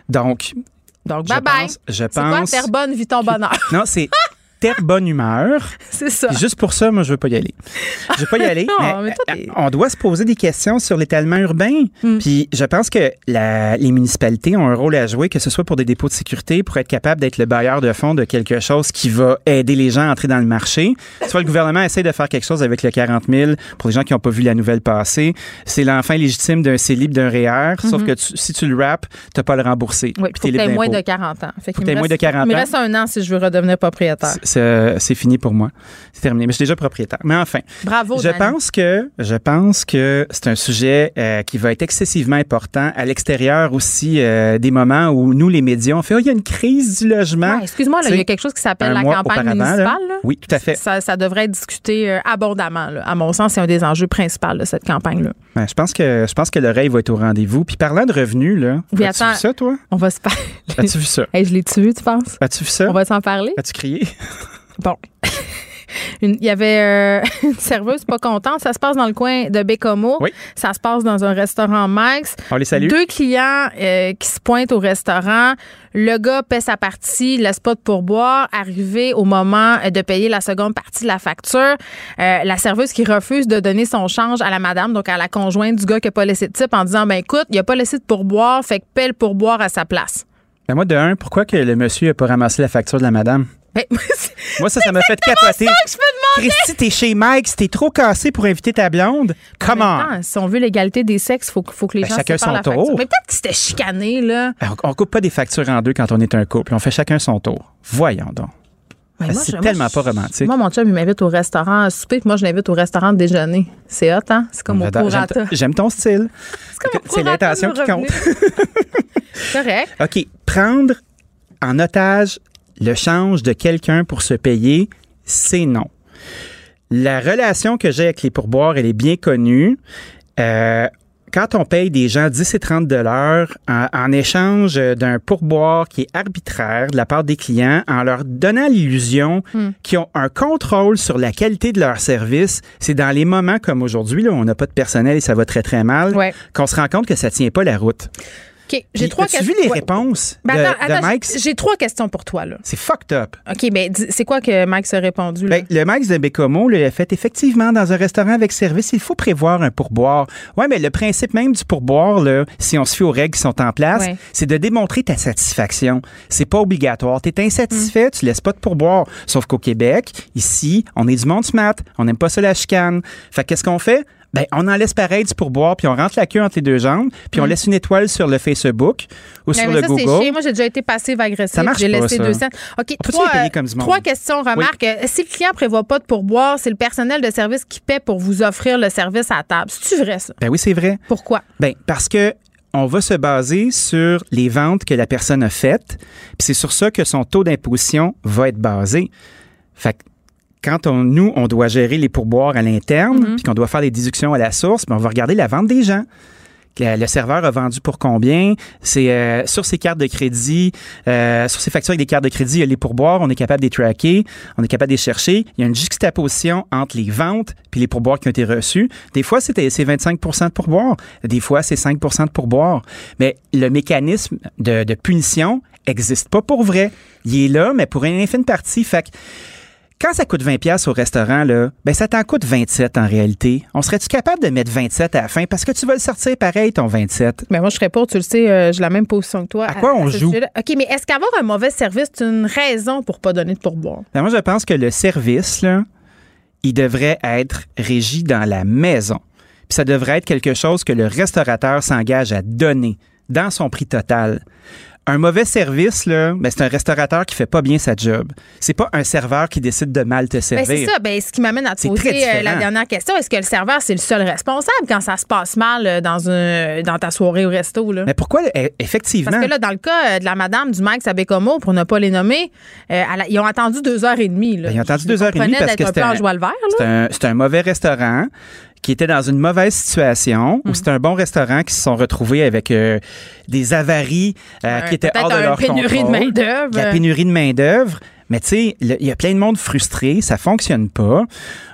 Donc, donc, bye bye. je pense. C'est quoi, terre bonne, vit ton bonheur? *laughs* Non, c'est terre bonne humeur. *laughs* C'est ça. juste pour ça, moi, je veux pas y aller. Je veux pas y aller. *laughs* mais, euh, on doit se poser des questions sur l'étalement urbain. Hmm. Puis je pense que les municipalités ont un rôle à jouer, que ce soit pour des dépôts de sécurité, pour être capable d'être le bailleur de fonds de quelque chose qui va aider les gens à entrer dans le marché. Soit le gouvernement essaie de faire quelque chose avec le 40 000 pour les gens qui n'ont pas vu la nouvelle passer. C'est l'enfant légitime d'un CELIB, d'un REER, sauf mhm. que si tu le rappes, tu n'as pas le rembourser. Oui, puis tu moins de 40 ans. Fait il moins de 40 ans. Il me reste un an si je veux redevenir propriétaire c'est fini pour moi. C'est terminé. Mais je suis déjà propriétaire. Mais enfin. Bravo. Je pense que je pense que c'est un sujet euh, qui va être excessivement important à l'extérieur aussi euh, des moments où nous les médias on fait oh, il y a une crise du logement. Excuse-moi, il y a quelque chose qui s'appelle la campagne municipale. Oui, tout à fait. Ça, devrait être discuté euh, abondamment. À mon sens, c'est un des enjeux principaux de cette campagne là. je pense que je pense que l'oreille va être au rendez-vous. Puis parlant de revenus là, as-tu vu ça toi? On va se *laughs* parler. As-tu vu ça? Je l'ai-tu vu, tu penses? As-tu vu ça? On va s'en parler? As-tu crié? Bon. *laughs* Il y avait euh, *laughs* une serveuse pas contente. Ça se passe dans le coin de Bécomo. Oui. Ça se passe dans un restaurant Max. On les salue. Deux clients euh, qui se pointent au restaurant. Le gars paie sa partie, laisse pas de pourboire. Arrivé au moment euh, de payer la seconde partie de la facture, la serveuse qui refuse de donner son change à la madame, donc à la conjointe du gars qui a pas laissé de type, en disant ben écoute, il a pas laissé de pourboire, fait que paie le pourboire à sa place. Ben moi, de un, pourquoi que le monsieur a pas ramassé la facture de la madame? *laughs* Moi, ça, ça m'a fait capoter. Christy, t'es chez Mike, t'es trop cassé pour inviter ta blonde. Comment? Si on veut l'égalité des sexes, il faut, faut, que les ben, gens chacun son tour. Mais peut-être que c'était chicané, là. Ben, on, coupe pas des factures en deux quand on est un couple. On fait chacun son tour. Voyons donc. Ben, c'est tellement pas romantique. Moi, mon chum, il m'invite au restaurant à souper, puis moi, je l'invite au restaurant de déjeuner. C'est hot, hein? C'est comme au prorata. J'aime ton style. C'est l'intention qui compte. *laughs* Correct. OK. Prendre en otage le change de quelqu'un pour se payer, c'est non. La relation que j'ai avec les pourboires, elle est bien connue. Euh, quand on paye des gens 10 et 30 dollars en, échange d'un pourboire qui est arbitraire de la part des clients, en leur donnant l'illusion hmm. qu'ils ont un contrôle sur la qualité de leur service, c'est dans les moments comme aujourd'hui, où on n'a pas de personnel et ça va très, très mal, qu'on se rend compte que ça tient pas la route. OK, j'ai trois questions. Tu vu les réponses ben, de, Mike? J'ai trois questions pour toi. là. C'est fucked up. OK, mais c'est quoi que Mike a répondu? Ben, le Mike de Bécomo l'a fait effectivement dans un restaurant avec service. Il faut prévoir un pourboire. Oui, mais le principe même du pourboire, là, si on se fie aux règles qui sont en place, c'est de démontrer ta satisfaction. C'est pas obligatoire. Tu es insatisfait, mm. tu laisses pas de pourboire. Sauf qu'au Québec, ici, on est du monde smart. On n'aime pas ça la chicane. Fait qu'est-ce qu'on fait? Ben, on en laisse pareil du pourboire, puis on rentre la queue entre les deux jambes, puis on mm. laisse une étoile sur le Facebook ou sur le Google. Moi, j'ai déjà été passive agressive. J'ai laissé deux cents. OK, trois, trois questions. Remarque, si le client prévoit pas de pourboire, c'est le personnel de service qui paie pour vous offrir le service à table. C'est-tu vrai, ça? Ben oui, c'est vrai. Pourquoi? Ben, parce que on va se baser sur les ventes que la personne a faites, puis c'est sur ça que son taux d'imposition va être basé. Fait que quand on, nous, on doit gérer les pourboires à l'interne, mm-hmm. puis qu'on doit faire des déductions à la source, ben, on va regarder la vente des gens. le serveur a vendu pour combien? C'est euh, sur ses cartes de crédit, euh, sur ses factures avec des cartes de crédit, il y a les pourboires, on est capable de les tracker, on est capable de les chercher. Il y a une juxtaposition entre les ventes puis les pourboires qui ont été reçus. Des fois, c'est 25% de pourboires, des fois, c'est 5% de pourboires. Mais le mécanisme de, de punition n'existe pas pour vrai. Il est là, mais pour une infime partie. Fait que, quand ça coûte 20 pièces au restaurant là, ben ça t'en coûte 27 en réalité. On serait-tu capable de mettre 27 à la fin? Parce que tu vas le sortir pareil ton 27 Mais ben, moi je serais pas, tu le sais, euh, j'ai la même position que toi. À, quoi on joue? OK, mais est-ce qu'avoir un mauvais service c'est une raison pour pas donner de pourboire? Ben, moi je pense que le service là, il devrait être régi dans la maison. Puis ça devrait être quelque chose que le restaurateur s'engage à donner dans son prix total un mauvais service, là, ben, c'est un restaurateur qui fait pas bien sa job. C'est pas un serveur qui décide de mal te ben, servir. c'est ça. Ben, ce qui m'amène à te poser euh, la dernière question. Est-ce que le serveur, c'est le seul responsable quand ça se passe mal euh, dans, un, dans ta soirée au resto? Là? Mais pourquoi, e, effectivement? Parce que là, dans le cas euh, de la madame du Max à Bécomo, pour ne pas les nommer, ils ont attendu deux heures et demie. Là. Ben, ils ont attendu deux heures et demie parce que c'était un, un, mauvais restaurant qui étaient dans une mauvaise situation, ou hmm. c'était un bon restaurant qui se sont retrouvés avec euh, des avaries euh, qui étaient hors de leur pénurie de main-d'œuvre. La pénurie de main-d'œuvre. Mais tu sais, il y a plein de monde frustré, ça fonctionne pas.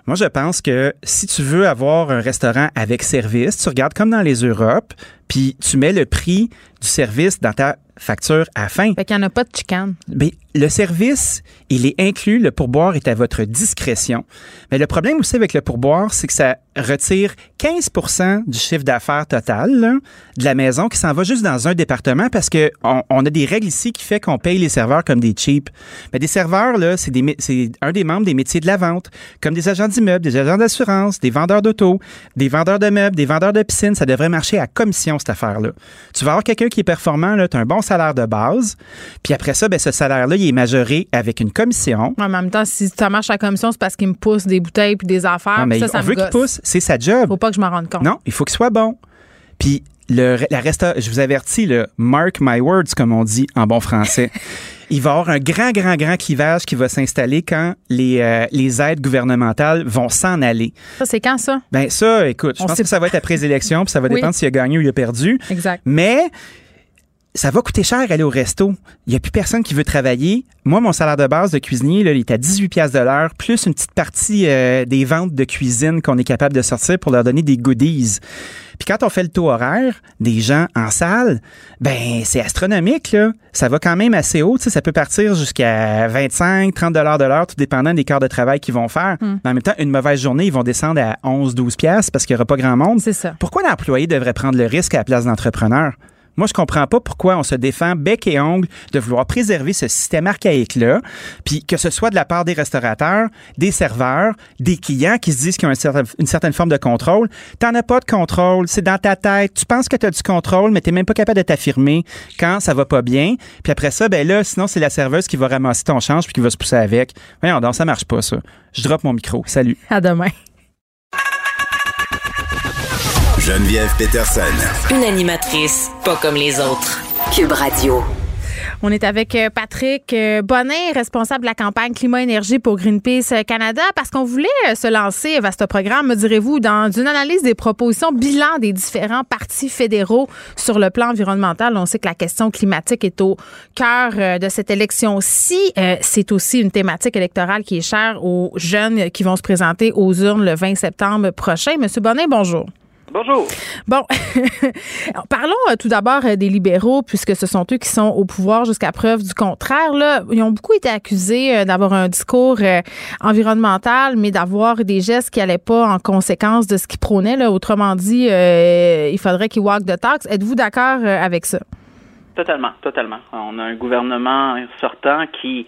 Moi, je pense que si tu veux avoir un restaurant avec service, tu regardes comme dans les Europes, puis tu mets le prix du service dans ta facture à la fin. Fait qu'il n'y en a pas de chicane. Mais le service, il est inclus, le pourboire est à votre discrétion. Mais le problème aussi avec le pourboire, c'est que ça retire 15% du chiffre d'affaires total de la maison qui s'en va juste dans un département parce que on, a des règles ici qui fait qu'on paye les serveurs comme des cheap. Mais des serveurs là, c'est un des membres des métiers de la vente, comme des agents d'immeubles, des agents d'assurance, des vendeurs d'auto, des vendeurs de meubles, des vendeurs de piscines, ça devrait marcher à commission cette affaire là. Tu vas avoir quelqu'un qui est performant tu as un bon salaire de base, puis après ça ben ce salaire là, il est majoré avec une commission. En même temps, si ça marche à commission, c'est parce qu'il me pousse des bouteilles puis des affaires, mais ça, ça veut qu'il pousse c'est sa job. Faut pas que je m'en rende compte. Non, il faut qu'il soit bon. Puis le, la resta, je vous avertis, le mark my words, comme on dit en bon français. *laughs* il va y avoir un grand, grand, grand clivage qui va s'installer quand les, euh, les aides gouvernementales vont s'en aller. Ça, c'est quand ça? Ben ça, écoute, je pense que ça va être après les élections, puis ça va dépendre s'il a gagné ou il a perdu. Exact. Mais ça va coûter cher aller au resto. Il n'y a plus personne qui veut travailler. Moi, mon salaire de base de cuisinier, là, il est à 18 pièces de l'heure, plus une petite partie euh, des ventes de cuisine qu'on est capable de sortir pour leur donner des goodies. Puis quand on fait le taux horaire des gens en salle, ben c'est astronomique là. Ça va quand même assez haut, ça peut partir jusqu'à 25, 30 dollars de l'heure tout dépendant des quarts de travail qu'ils vont faire. Hmm. Mais en même temps, une mauvaise journée, ils vont descendre à 11, 12 pièces parce qu'il n'y aura pas grand monde. C'est ça. Pourquoi l'employé devrait prendre le risque à la place d'entrepreneur? Moi, je comprends pas pourquoi on se défend bec et ongle de vouloir préserver ce système archaïque-là, puis que ce soit de la part des restaurateurs, des serveurs, des clients qui se disent qu'ils ont une certaine, forme de contrôle. T'en as pas de contrôle, c'est dans ta tête. Tu penses que tu as du contrôle, mais t'es même pas capable de t'affirmer quand ça va pas bien. Puis après ça, ben là, sinon, c'est la serveuse qui va ramasser ton change puis qui va se pousser avec. Voyons donc, ça marche pas, ça. Je drop mon micro. Salut. À demain. Geneviève Peterson. Une animatrice pas comme les autres. Cube Radio. On est avec euh, Patrick euh, Bonnet, responsable de la campagne Climat-Énergie pour Greenpeace Canada, parce qu'on voulait euh, se lancer vers ce programme, me direz-vous, dans une analyse des propositions, bilan des différents partis fédéraux sur le plan environnemental. On sait que la question climatique est au cœur de cette élection-ci. C'est aussi une thématique électorale qui est chère aux jeunes qui vont se présenter aux urnes le 20 septembre prochain. Monsieur Bonnet, bonjour. Bonjour. Bon, *laughs* parlons euh, tout d'abord euh, des libéraux, puisque ce sont eux qui sont au pouvoir jusqu'à preuve du contraire. Là, ils ont beaucoup été accusés euh, d'avoir un discours environnemental, mais d'avoir des gestes qui n'allaient pas en conséquence de ce qu'ils prônaient. Là. Autrement dit, il faudrait qu'ils walk de taxe. Êtes-vous d'accord avec ça? Totalement, totalement. On a un gouvernement sortant qui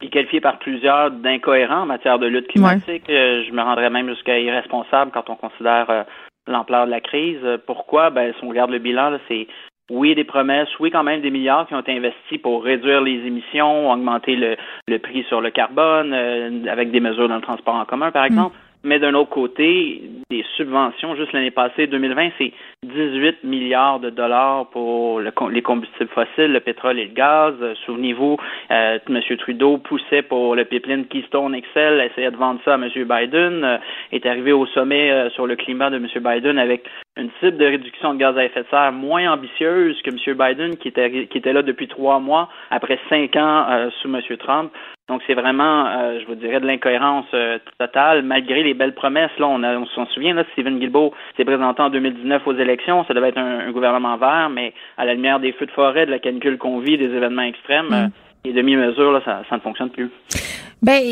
est qualifié par plusieurs d'incohérent en matière de lutte climatique. Je me rendrais même jusqu'à irresponsable quand on considère l'ampleur de la crise. Pourquoi? Ben, si on regarde le bilan, c'est oui, des promesses, oui, quand même des milliards qui ont été investis pour réduire les émissions, augmenter le, le prix sur le carbone, euh, avec des mesures dans le transport en commun, par mm. Mais d'un autre côté, des subventions. Juste l'année passée, 2020, c'est 18 milliards de dollars pour les combustibles fossiles, le pétrole et le gaz. Souvenez-vous, euh, M. Trudeau poussait pour le pipeline Keystone XL, essayait de vendre ça à M. Biden, euh, est arrivé au sommet euh, sur le climat de M. Biden avec une cible de réduction de gaz à effet de serre moins ambitieuse que M. Biden, qui était, qui était là depuis trois mois, après cinq ans euh, sous M. Trump. Donc, c'est vraiment, euh, je vous dirais, de l'incohérence euh, totale, malgré les belles promesses. Là, on, on s'en souvient, là, Stephen Guilbeault s'est présenté en 2019 aux élections. Ça devait être un, gouvernement vert, mais à la lumière des feux de forêt, de la canicule qu'on vit, des événements extrêmes, mm. et demi-mesures, là, ça, ça ne fonctionne plus. Ben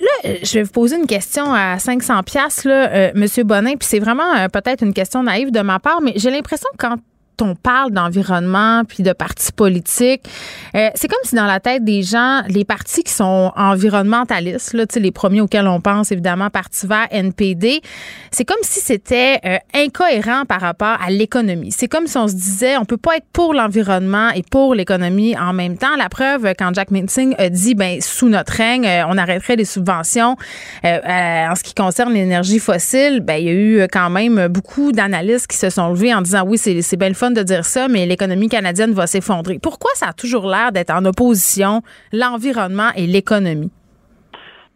là, je vais vous poser une question à 500 pièces là, euh, Monsieur Bonin, puis c'est vraiment euh, peut-être une question naïve de ma part, mais j'ai l'impression que quand on parle d'environnement puis de partis politiques, euh, c'est comme si dans la tête des gens, les partis qui sont environnementalistes, là, les premiers auxquels on pense évidemment Parti vert, NPD, c'est comme si c'était euh, incohérent par rapport à l'économie. C'est comme si on se disait, on peut pas être pour l'environnement et pour l'économie en même temps. La preuve, quand Jack Minsing a dit, ben sous notre règne, euh, on arrêterait les subventions en ce qui concerne l'énergie fossile, ben il y a eu quand même beaucoup d'analystes qui se sont levés en disant, oui, c'est bien le fun de dire ça, mais l'économie canadienne va s'effondrer. Pourquoi ça a toujours l'air d'être en opposition, l'environnement et l'économie?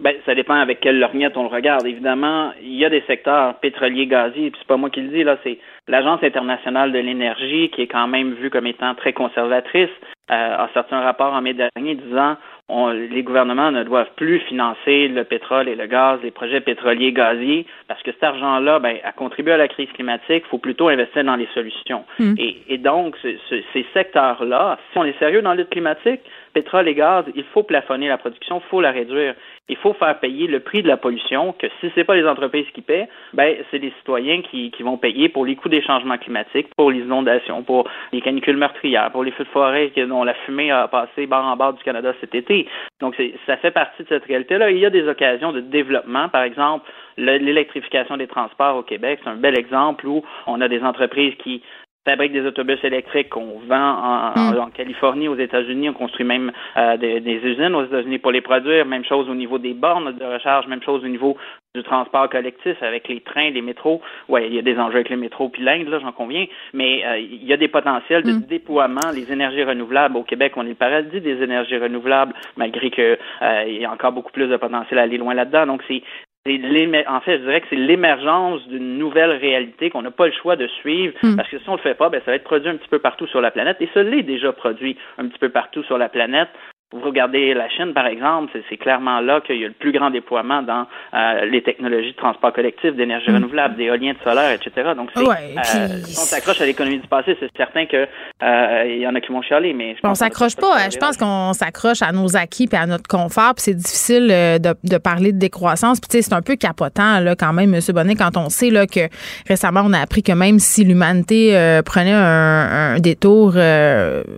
Ben, ça dépend avec quelle lorgnette on le regarde. Évidemment, il y a des secteurs pétroliers, gaziers, puis c'est pas moi qui le dis, là, c'est l'Agence internationale de l'énergie, qui est quand même vue comme étant très conservatrice, euh, a sorti un rapport en mai dernier disant les gouvernements ne doivent plus financer le pétrole et le gaz, les projets pétroliers gaziers, parce que cet argent-là, ben, a contribué à la crise climatique, il faut plutôt investir dans les solutions. Hmm. Et, donc, ces secteurs-là, si on est sérieux dans la lutte climatique, pétrole et gaz, il faut plafonner la production, il faut la réduire. Il faut faire payer le prix de la pollution, que si ce n'est pas les entreprises qui paient, ben, c'est les citoyens qui, qui vont payer pour les coûts des changements climatiques, pour les inondations, pour les canicules meurtrières, pour les feux de forêt dont la fumée a passé barre en barre du Canada cet été. Donc, ça fait partie de cette réalité-là. Il y a des occasions de développement, par exemple, l'électrification des transports au Québec, c'est un bel exemple où on a des entreprises qui fabrique des autobus électriques qu'on vend en, mm. Californie, aux États-Unis. On construit même euh, des, usines aux États-Unis pour les produire. Même chose au niveau des bornes de recharge, même chose au niveau du transport collectif avec les trains, les métros. Oui, il y a des enjeux avec les métros puis l'Inde, là, j'en conviens. Mais euh, il y a des potentiels de mm. déploiement. Les énergies renouvelables au Québec, on est le paradis des énergies renouvelables, malgré que euh, il y a encore beaucoup plus de potentiel à aller loin là-dedans. Donc c'est en fait, je dirais que c'est l'émergence d'une nouvelle réalité qu'on n'a pas le choix de suivre hmm. parce que si on le fait pas, ben, ça va être produit un petit peu partout sur la planète et ça l'est déjà produit un petit peu partout sur la planète. Vous regardez la Chine, par exemple, c'est clairement là qu'il y a le plus grand déploiement dans euh, les technologies de transport collectif, d'énergie mm. renouvelable, d'éolien de solaire, etc. Donc, c'est, euh, si on s'accroche à l'économie du passé, c'est certain qu'il euh, y en a qui vont chialer, mais je pense on s'accroche pas. Je pense qu'on s'accroche à nos acquis et à notre confort, puis c'est difficile de, de, parler de décroissance. Puis tu sais, c'est un peu capotant là quand même, M. Bonnet, quand on sait là que récemment on a appris que même si l'humanité prenait un, un détour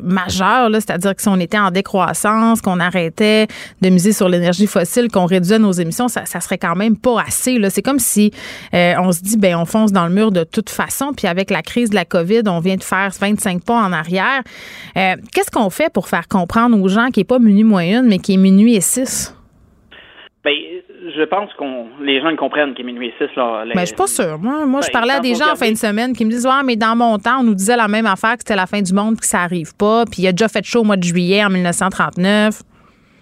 majeur, là, c'est-à-dire que si on était en décroissance qu'on arrêtait de miser sur l'énergie fossile, qu'on réduisait nos émissions, ça, serait quand même pas assez. C'est comme si euh, on se dit, ben on fonce dans le mur de toute façon. Puis avec la crise de la COVID, on vient de faire 25 pas en arrière. Euh, qu'est-ce qu'on fait pour faire comprendre aux gens qui n'est pas minuit moins une, mais qui est minuit et six? Ben, je pense qu'on les gens comprennent qu'il est minuit 6. Là, Mais je suis pas sûre. Moi, moi je ben, parlais à des gens en fin de semaine qui me disent Ouais, mais dans mon temps, on nous disait la même affaire que c'était la fin du monde que ça arrive pas. Puis il a déjà fait chaud au mois de juillet en 1939.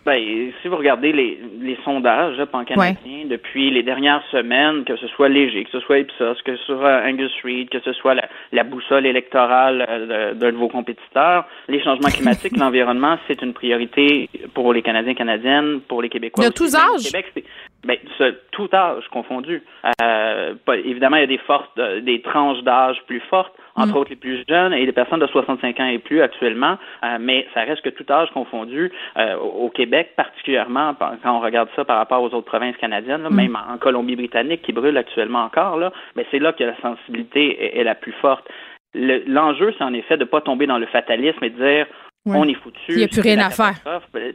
Ben, si vous regardez les, les sondages pan-canadiens depuis les dernières semaines, que ce soit Léger, que ce soit Ipsos, que ce soit Angus Reid, que ce soit la, la boussole électorale euh, d'un de vos compétiteurs, les changements climatiques, *laughs* l'environnement, c'est une priorité pour les Canadiens, Canadiennes, pour les Québécois. De tous âges? Québec, ben, ce, tout âge confondu. Euh, évidemment, il y a des forces, euh, des tranches d'âge plus fortes, entre mm. autres les plus jeunes et les personnes de 65 ans et plus actuellement, euh, mais ça reste que tout âge confondu euh, au Québec, particulièrement quand on regarde ça par rapport aux autres provinces canadiennes, mm. même en Colombie-Britannique qui brûle actuellement encore, là, mais c'est là que la sensibilité est, la plus forte. L'enjeu, c'est en effet de ne pas tomber dans le fatalisme et de dire on est foutu. Il n'y a plus rien à faire.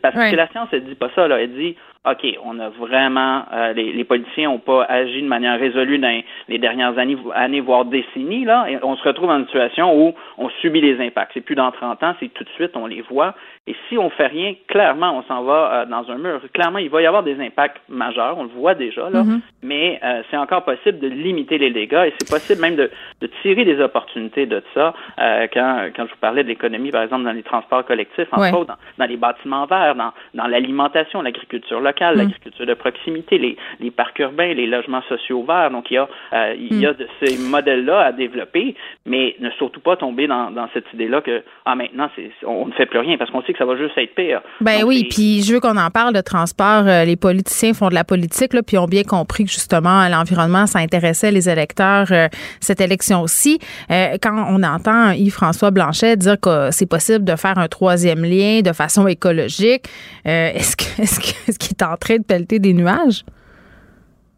Parce que la science, elle dit pas ça. Là. Elle dit, OK, on a vraiment, euh, les, les, politiciens n'ont pas agi de manière résolue dans les dernières années, années, voire décennies, là, et on se retrouve dans une situation où on subit les impacts. C'est plus dans 30 ans, c'est tout de suite, on les voit. Et si on fait rien, clairement, on s'en va euh, dans un mur. Clairement, il va y avoir des impacts majeurs, on le voit déjà, là, mm-hmm. mais euh, c'est encore possible de limiter les dégâts et c'est possible même de, de, tirer des opportunités de ça. quand, quand je vous parlais de l'économie, par exemple, dans les transports collectifs, en dans, dans, les bâtiments verts, dans, dans l'alimentation, l'agriculture locale, Mm. l'agriculture de proximité, les, les, parcs urbains, les logements sociaux verts. Donc, il y a, euh, il y a mm. de ces modèles-là à développer, mais ne surtout pas tomber dans, dans cette idée-là que ah, maintenant, on ne fait plus rien parce qu'on sait que ça va juste être pire. Ben oui, puis je veux qu'on en parle de transport. Euh, les politiciens font de la politique, là, puis ont bien compris que justement, l'environnement, ça intéressait les électeurs euh, cette élection aussi. quand on entend Yves-François Blanchet dire que c'est possible de faire un troisième lien de façon écologique, est-ce, que, *laughs* est-ce, que, est-ce qu'il est en train de pelleter des nuages?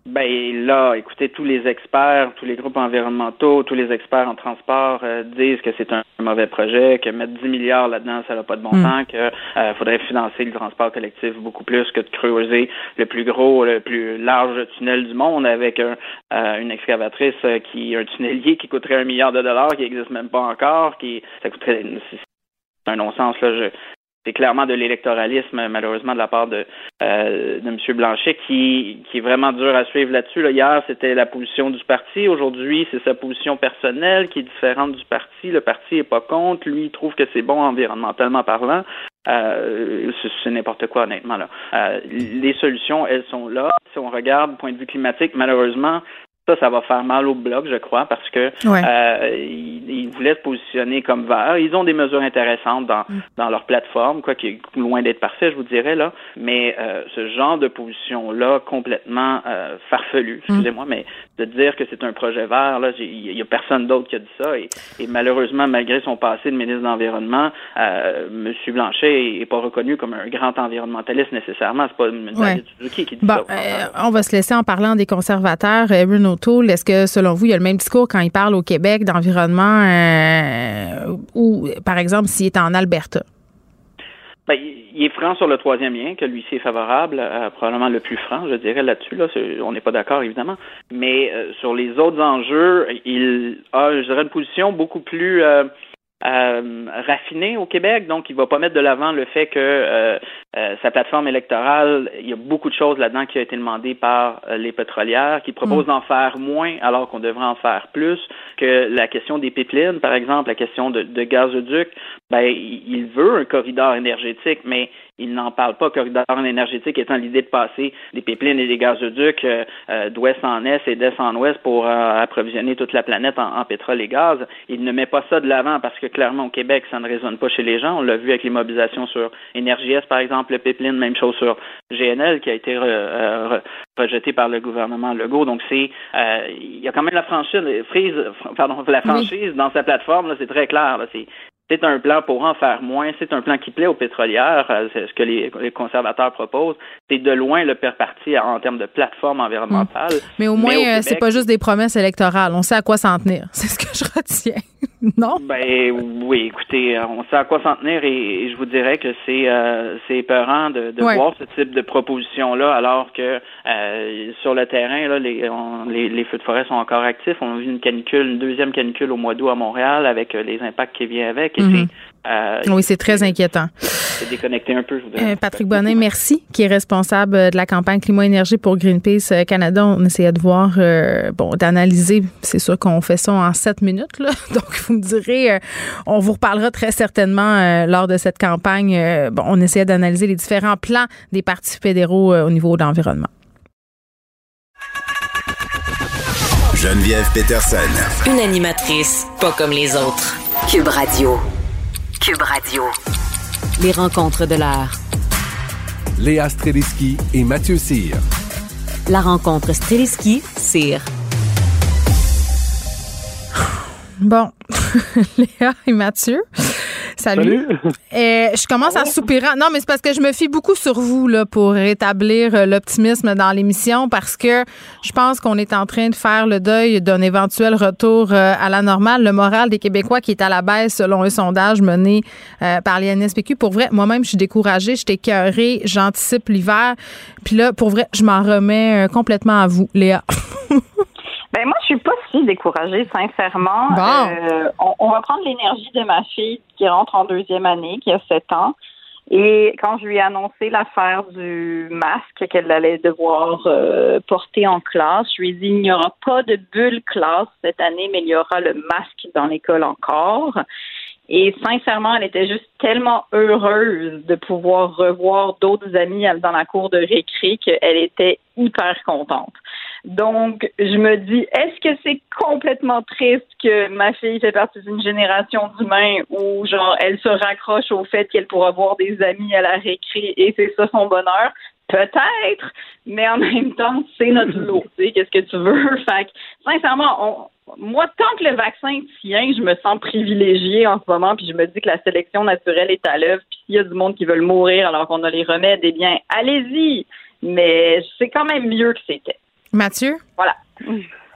Ben là, écoutez, tous les experts, tous les groupes environnementaux, tous les experts en transport euh, disent que c'est un mauvais projet, que mettre 10 milliards là-dedans, ça n'a pas de bon hmm. sens, qu'il euh, faudrait financer le transport collectif beaucoup plus que de creuser le plus gros, le plus large tunnel du monde avec un, euh, une excavatrice qui, un tunnelier qui coûterait un milliard de dollars, qui n'existe même pas encore, qui ça coûterait c'est un non-sens là. Je, c'est clairement de l'électoralisme, malheureusement, de la part de, euh, de M. Blanchet, qui, qui est vraiment dur à suivre là-dessus. Hier, c'était la position du parti. Aujourd'hui, c'est sa position personnelle qui est différente du parti. Le parti n'est pas contre. Lui, il trouve que c'est bon environnementalement parlant. Euh, c'est n'importe quoi, honnêtement. Là. Euh, les solutions, elles sont là. Si on regarde point de vue climatique, malheureusement, ça, ça va faire mal au bloc, je crois, parce que euh, ils, voulaient se positionner comme vert. Ils ont des mesures intéressantes dans, mm. dans leur plateforme, quoi qui est loin d'être parfait, je vous dirais là. Mais euh, ce genre de position-là, complètement euh, farfelu, mm. excusez-moi, mais de dire que c'est un projet vert, là, il y a personne d'autre qui a dit ça. Et, malheureusement, malgré son passé de ministre de l'environnement, M. Blanchet est, pas reconnu comme un grand environnementaliste nécessairement. C'est pas M. Suzuki qui dit ça. on va se laisser en parlant des conservateurs. Bruno est-ce que selon vous, il y a le même discours quand il parle au Québec d'environnement euh, ou, par exemple, s'il est en Alberta? Ben, il est franc sur le troisième lien, que lui-ci est favorable, euh, probablement le plus franc, je dirais, là-dessus. Là, on n'est pas d'accord, évidemment. Mais euh, sur les autres enjeux, il a, je dirais, une position beaucoup plus euh, raffiné au Québec, donc il va pas mettre de l'avant le fait que euh, euh, sa plateforme électorale, il y a beaucoup de choses là-dedans qui a été demandé par les pétrolières, qui proposent mm. d'en faire moins alors qu'on devrait en faire plus, que la question des pipelines, par exemple, la question de, de gazoduc, ben il veut un corridor énergétique, mais il n'en parle pas, corridor énergétique étant l'idée de passer des pipelines et des gazoducs euh, euh, d'ouest en est et d'est en ouest pour euh, approvisionner toute la planète en, pétrole et gaz. Il ne met pas ça de l'avant parce que clairement au Québec, ça ne résonne pas chez les gens. On l'a vu avec les mobilisations sur Énergies, par exemple, le pipeline, même chose sur GNL qui a été rejeté par le gouvernement Legault. Donc c'est il y a quand même la franchise, frise, pardon, la franchise dans sa plateforme, c'est très clair. C'est c'est un plan pour en faire moins. C'est un plan qui plaît aux pétrolières. Euh, c'est ce que les, conservateurs proposent. C'est de loin le pire parti en termes de plateforme environnementale. Mais au moins, euh, c'est pas juste des promesses électorales. On sait à quoi s'en tenir. *laughs* C'est ce que je retiens. *laughs* non? Ben oui, écoutez, euh, on sait à quoi s'en tenir et, je vous dirais que c'est c'est épeurant de, voir ce type de proposition-là alors que sur le terrain, là, les, les, feux de forêt sont encore actifs. On a vu une canicule, une deuxième canicule au mois d'août à Montréal avec les impacts qui viennent avec. Mhm. Euh, oui, c'est très inquiétant. C'est déconnecté un peu. Euh, Patrick Bonnet, merci, qui est responsable de la campagne climat-énergie pour Greenpeace euh, Canada. On essayait de voir, bon, d'analyser. C'est sûr qu'on fait ça en sept minutes, là. *laughs* Donc, vous me direz, on vous reparlera très certainement lors de cette campagne. bon, on essayait d'analyser les différents plans des partis fédéraux au niveau de l'environnement. Geneviève Peterson. Une animatrice pas comme les autres. Cube Radio. Cube Radio. Les rencontres de l'heure. Léa Streliski et Mathieu Cyr. La rencontre Streliski-Cyr. Bon, *laughs* Léa et Mathieu, Salut. Euh, je commence à soupirer. Non, mais c'est parce que je me fie beaucoup sur vous là, pour rétablir euh, l'optimisme dans l'émission parce que je pense qu'on est en train de faire le deuil d'un éventuel retour euh, à la normale. Le moral des Québécois qui est à la baisse selon un sondage mené par l'INSPQ. Pour vrai, moi-même, je suis découragée, je suis écœurée, j'anticipe l'hiver. Puis là, pour vrai, je m'en remets complètement à vous, Léa. *laughs* Ben moi, je suis pas si découragée, sincèrement. Euh, on, va prendre l'énergie de ma fille qui rentre en deuxième année, qui a sept ans. Et quand je lui ai annoncé l'affaire du masque qu'elle allait devoir euh, porter en classe, je lui ai dit il n'y aura pas de bulle classe cette année, mais il y aura le masque dans l'école encore. Et sincèrement, elle était juste tellement heureuse de pouvoir revoir d'autres amis dans la cour de récré qu'elle était hyper contente. Donc, je me dis, est-ce que c'est complètement triste que ma fille fait partie d'une génération d'humains où, genre, elle se raccroche au fait qu'elle pourra voir des amis à la récré et c'est ça son bonheur? Peut-être, mais en *laughs* même temps, c'est notre *laughs* lot. Qu'est-ce que tu veux? *laughs* Fait que, sincèrement, moi, tant que le vaccin tient, je me sens privilégiée en ce moment, puis je me dis que la sélection naturelle est à l'œuvre, puis s'il y a du monde qui veut mourir alors qu'on a les remèdes, eh bien, allez-y. Mais c'est quand même mieux que c'était. Mathieu? Voilà.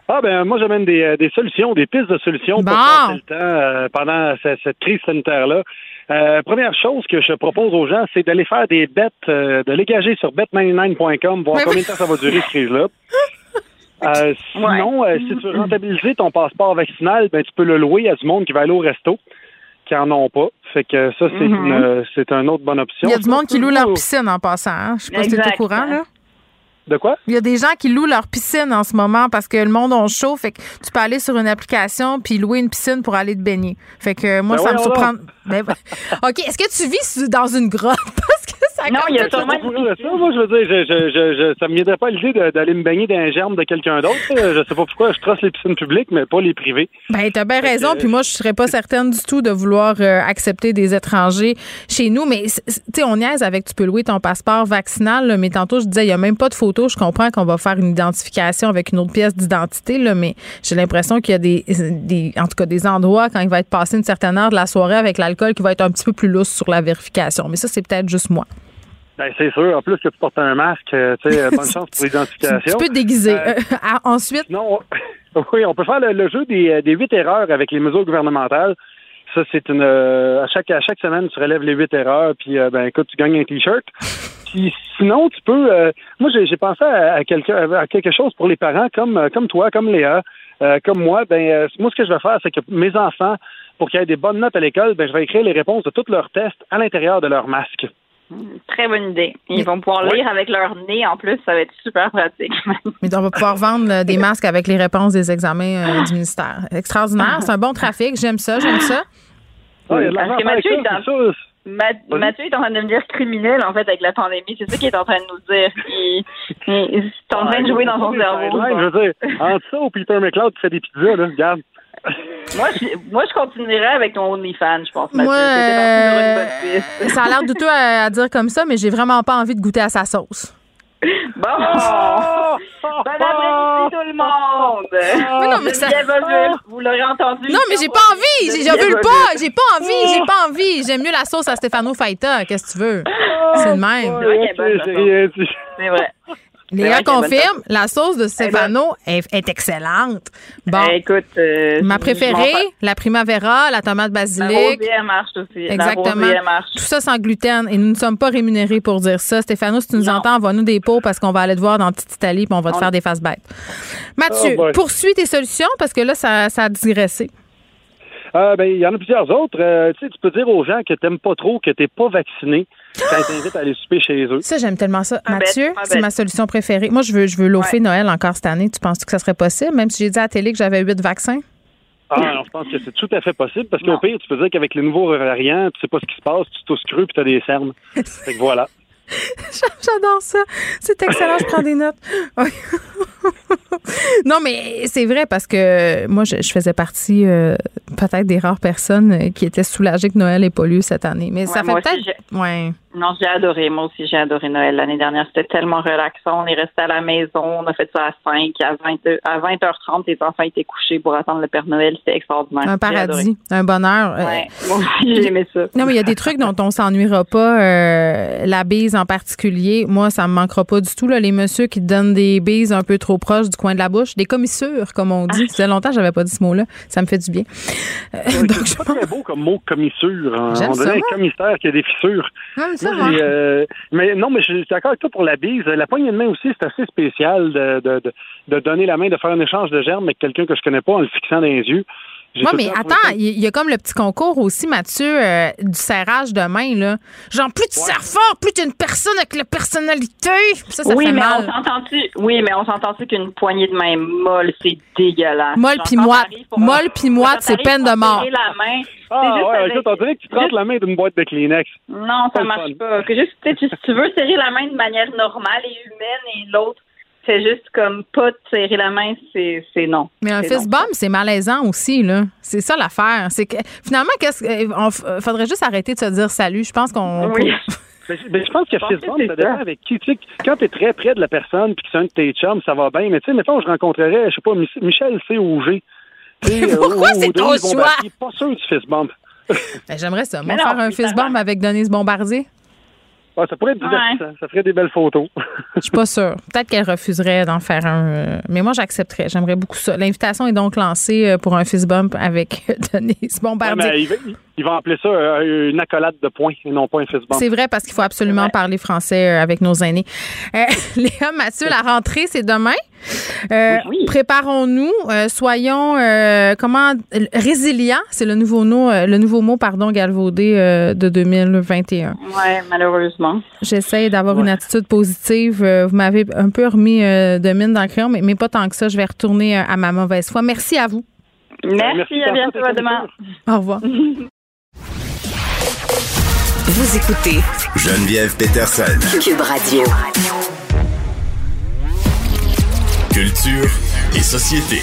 Ah ben moi j'amène des, euh, des solutions, des pistes de solutions pour passer le temps euh, pendant cette, crise sanitaire-là. Euh, première chose que je propose aux gens, c'est d'aller faire des bêtes, de l'égager sur bet99.com, voir combien de temps ça va durer cette crise-là. *laughs* sinon, si tu veux rentabiliser ton passeport vaccinal, ben tu peux le louer à du monde qui va aller au resto qui en ont pas. Fait que ça, c'est mm-hmm. une c'est une autre bonne option. Il y a du monde qui loue leur piscine en passant. Hein? Je sais pas si tu es au courant, là. De quoi? Il y a des gens qui louent leur piscine en ce moment parce que le monde on chaud. Fait que tu peux aller sur une application puis louer une piscine pour aller te baigner. Fait que moi, ben ça me surprend. Ben, *laughs* OK. Est-ce que tu vis dans une grotte? *laughs* Ça Non, il y a sûrement. Ça, moi, je veux dire, je, je, je, ça me viendrait pas l'idée d'aller me baigner dans un germe de quelqu'un d'autre. Je sais pas pourquoi je trace les piscines publiques, mais pas les privées. Ben, t'as bien raison. Puis moi, je serais pas certaine du tout de vouloir euh, accepter des étrangers chez nous. Mais, tu sais, on niaise avec tu peux louer ton passeport vaccinal. mais tantôt, je disais, il y a même pas de photo. Je comprends qu'on va faire une identification avec une autre pièce d'identité, là, mais j'ai l'impression qu'il y a des, des, en tout cas, des endroits quand il va être passé une certaine heure de la soirée avec l'alcool qui va être un petit peu plus lousse sur la vérification. Mais ça, c'est peut-être juste moi. Ben, c'est sûr. En plus que tu portes un masque, euh, tu sais, euh, bonne *laughs* chance pour l'identification. Tu peux te déguiser. Euh, *laughs* ensuite? Non, *laughs* oui, on peut faire le, jeu des, des huit erreurs avec les mesures gouvernementales. Ça, c'est une. à chaque à chaque semaine, tu relèves les huit erreurs, puis ben écoute, tu gagnes un t-shirt. Puis sinon, tu peux. moi, j'ai pensé à, à, quelque, à quelque chose pour les parents, comme comme toi, comme Léa, comme moi. Ben moi, ce que je vais faire, c'est que mes enfants, pour qu'ils aient des bonnes notes à l'école, ben je vais écrire les réponses de tous leurs tests à l'intérieur de leur masque. Très bonne idée. Ils vont pouvoir lire avec leur nez en plus, ça va être super pratique. *laughs* Mais on va pouvoir vendre euh, des masques avec les réponses des examens euh, du ministère. Extraordinaire, c'est un bon trafic, j'aime ça, j'aime ça. Parce que Mathieu est, en... Mathieu est en train de devenir criminel en fait avec la pandémie. C'est ça qu'il est en train de nous dire. Il, est en train de jouer dans son cerveau. je veux dire, entre ça ou Peter McLeod qui fait des pizzas, là, regarde *laughs* moi, je, moi, je continuerai avec ton OnlyFans, je pense. Moi, euh, ça a l'air douteux à, à, dire comme ça, mais j'ai vraiment pas envie de goûter à sa sauce. Bon! *laughs* Oh! Bon après-midi, tout le monde! *laughs* Mais non, mais ça... Vous l'aurez entendu. Non, mais j'ai pas envie! J'ai vu pas! J'ai pas envie! J'ai pas envie! J'aime mieux la sauce à Stefano Faita. Qu'est-ce que tu veux? C'est le même. C'est vrai. Léa confirme, la sauce de Stefano est, excellente. Bon. Eh, écoute, euh, ma préférée, la primavera, la tomate basilic. La marche aussi. Exactement. Tout ça sans gluten et nous ne sommes pas rémunérés pour dire ça. Stéphano, si tu nous entends, envoie-nous des pots parce qu'on va aller te voir dans Petite Italie puis on va te faire des faces bêtes. Mathieu, oh poursuis tes solutions parce que là, ça, ça a digressé. Euh, ben, il y en a plusieurs autres. Euh, tu peux dire aux gens que tu n'aimes pas trop, que tu n'es pas vacciné ils t'invitent à aller souper chez eux. Ça, j'aime tellement ça. Mathieu, c'est ma solution préférée. Moi, je veux, je veux lofer Noël encore cette année. Tu penses que ça serait possible, même si j'ai dit à la télé que j'avais huit vaccins? Ah, non, je pense que c'est tout à fait possible parce qu'au pire, tu peux dire qu'avec les nouveaux variants, tu sais pas ce qui se passe, tu tousses cru puis tu as des cernes. fait que voilà. *laughs* J'adore ça. C'est excellent, je prends des notes. *laughs* *laughs* non, mais c'est vrai parce que moi, je, faisais partie, euh, peut-être des rares personnes qui étaient soulagées que Noël n'ait pas lieu cette année. Mais ça fait peut-être. Ouais. Non, j'ai adoré. Moi aussi, j'ai adoré Noël l'année dernière. C'était tellement relaxant. On est resté à la maison. On a fait ça à 5. À, 20, à 20h30, les enfants étaient couchés pour attendre le Père Noël. C'était extraordinaire. Un paradis, un bonheur. Euh, ouais, moi aussi, j'ai aimé ça. Non, mais il y a des trucs dont on s'ennuiera pas. Euh, la bise en particulier. Moi, ça me manquera pas du tout. Là, les messieurs qui donnent des bises un peu trop proches du coin de la bouche. Des commissures, comme on dit. Ça faisait longtemps que j'avais pas dit ce mot-là. Ça me fait du bien. Euh, c'est pas très beau comme mot, commissure. Hein. On dirait un commissaire qui a des fissures. ça, euh, mais non, mais je suis d'accord avec toi pour la bise. La poignée de main aussi, c'est assez spécial de, de, de, donner la main, de faire un échange de germes avec quelqu'un que je connais pas en le fixant dans les yeux. Oui, mais attends, il y a comme le petit concours aussi, Mathieu, euh, du serrage de main, là. Genre, plus tu serres fort, plus tu es une personne avec la personnalité. Ça, ça oui, fait mais mal. on s'entend-tu, oui, mais on s'entend-tu qu'une poignée de main molle, c'est dégueulasse? Molle pis moite. Molle pis moite, c'est peine de mort. la main. Ah, ouais, écoute, on dirait que tu trempes la main d'une boîte de Kleenex. Non, ça marche pas. Que juste, tu, tu veux serrer la main de manière normale et humaine et l'autre c'est juste comme pas de serrer la main, c'est, non. Mais un fist bump, c'est malaisant aussi, là. C'est ça l'affaire. C'est que finalement, qu'est-ce on faudrait juste arrêter de se dire salut. Je pense qu'on. Oui. *laughs* Mais, je pense que fist bump, ça dépend avec qui. Tu sais, quand t'es très près de la personne puis que c'est un de tes chums, ça va bien. Mais tu sais, mettons, je rencontrerais, je sais pas, Michel C. Auger. *laughs* Pourquoi c'est ton choix? Pas sûr du fist bump. Ben, j'aimerais ça. Moi, faire un fist bump avec Denise Bombardier. Ah, ça pourrait être divertissant. Ça ferait des belles photos. Je suis pas sûre. Peut-être qu'elle refuserait d'en faire un. Euh, mais moi, j'accepterais. J'aimerais beaucoup ça. L'invitation est donc lancée euh, pour un fist bump avec *laughs* Denise Bombardier. il, va, appeler ça euh, une accolade de points et non pas un fist bump. C'est vrai parce qu'il faut absolument parler français avec nos aînés. *laughs* Léa Mathieu, la rentrée, c'est demain? Préparons-nous, soyons comment résilients, c'est le nouveau mot, le nouveau mot pardon galvaudé de 2021. Oui, malheureusement. J'essaie d'avoir une attitude positive. Euh, vous m'avez un peu remis euh, de mine dans le crayon, mais, mais, pas tant que ça. Je vais retourner euh, à ma mauvaise foi. Merci à vous. Merci, à bientôt, à demain. Au revoir. Vous écoutez Geneviève Peterson. Cube Radio. Culture et société.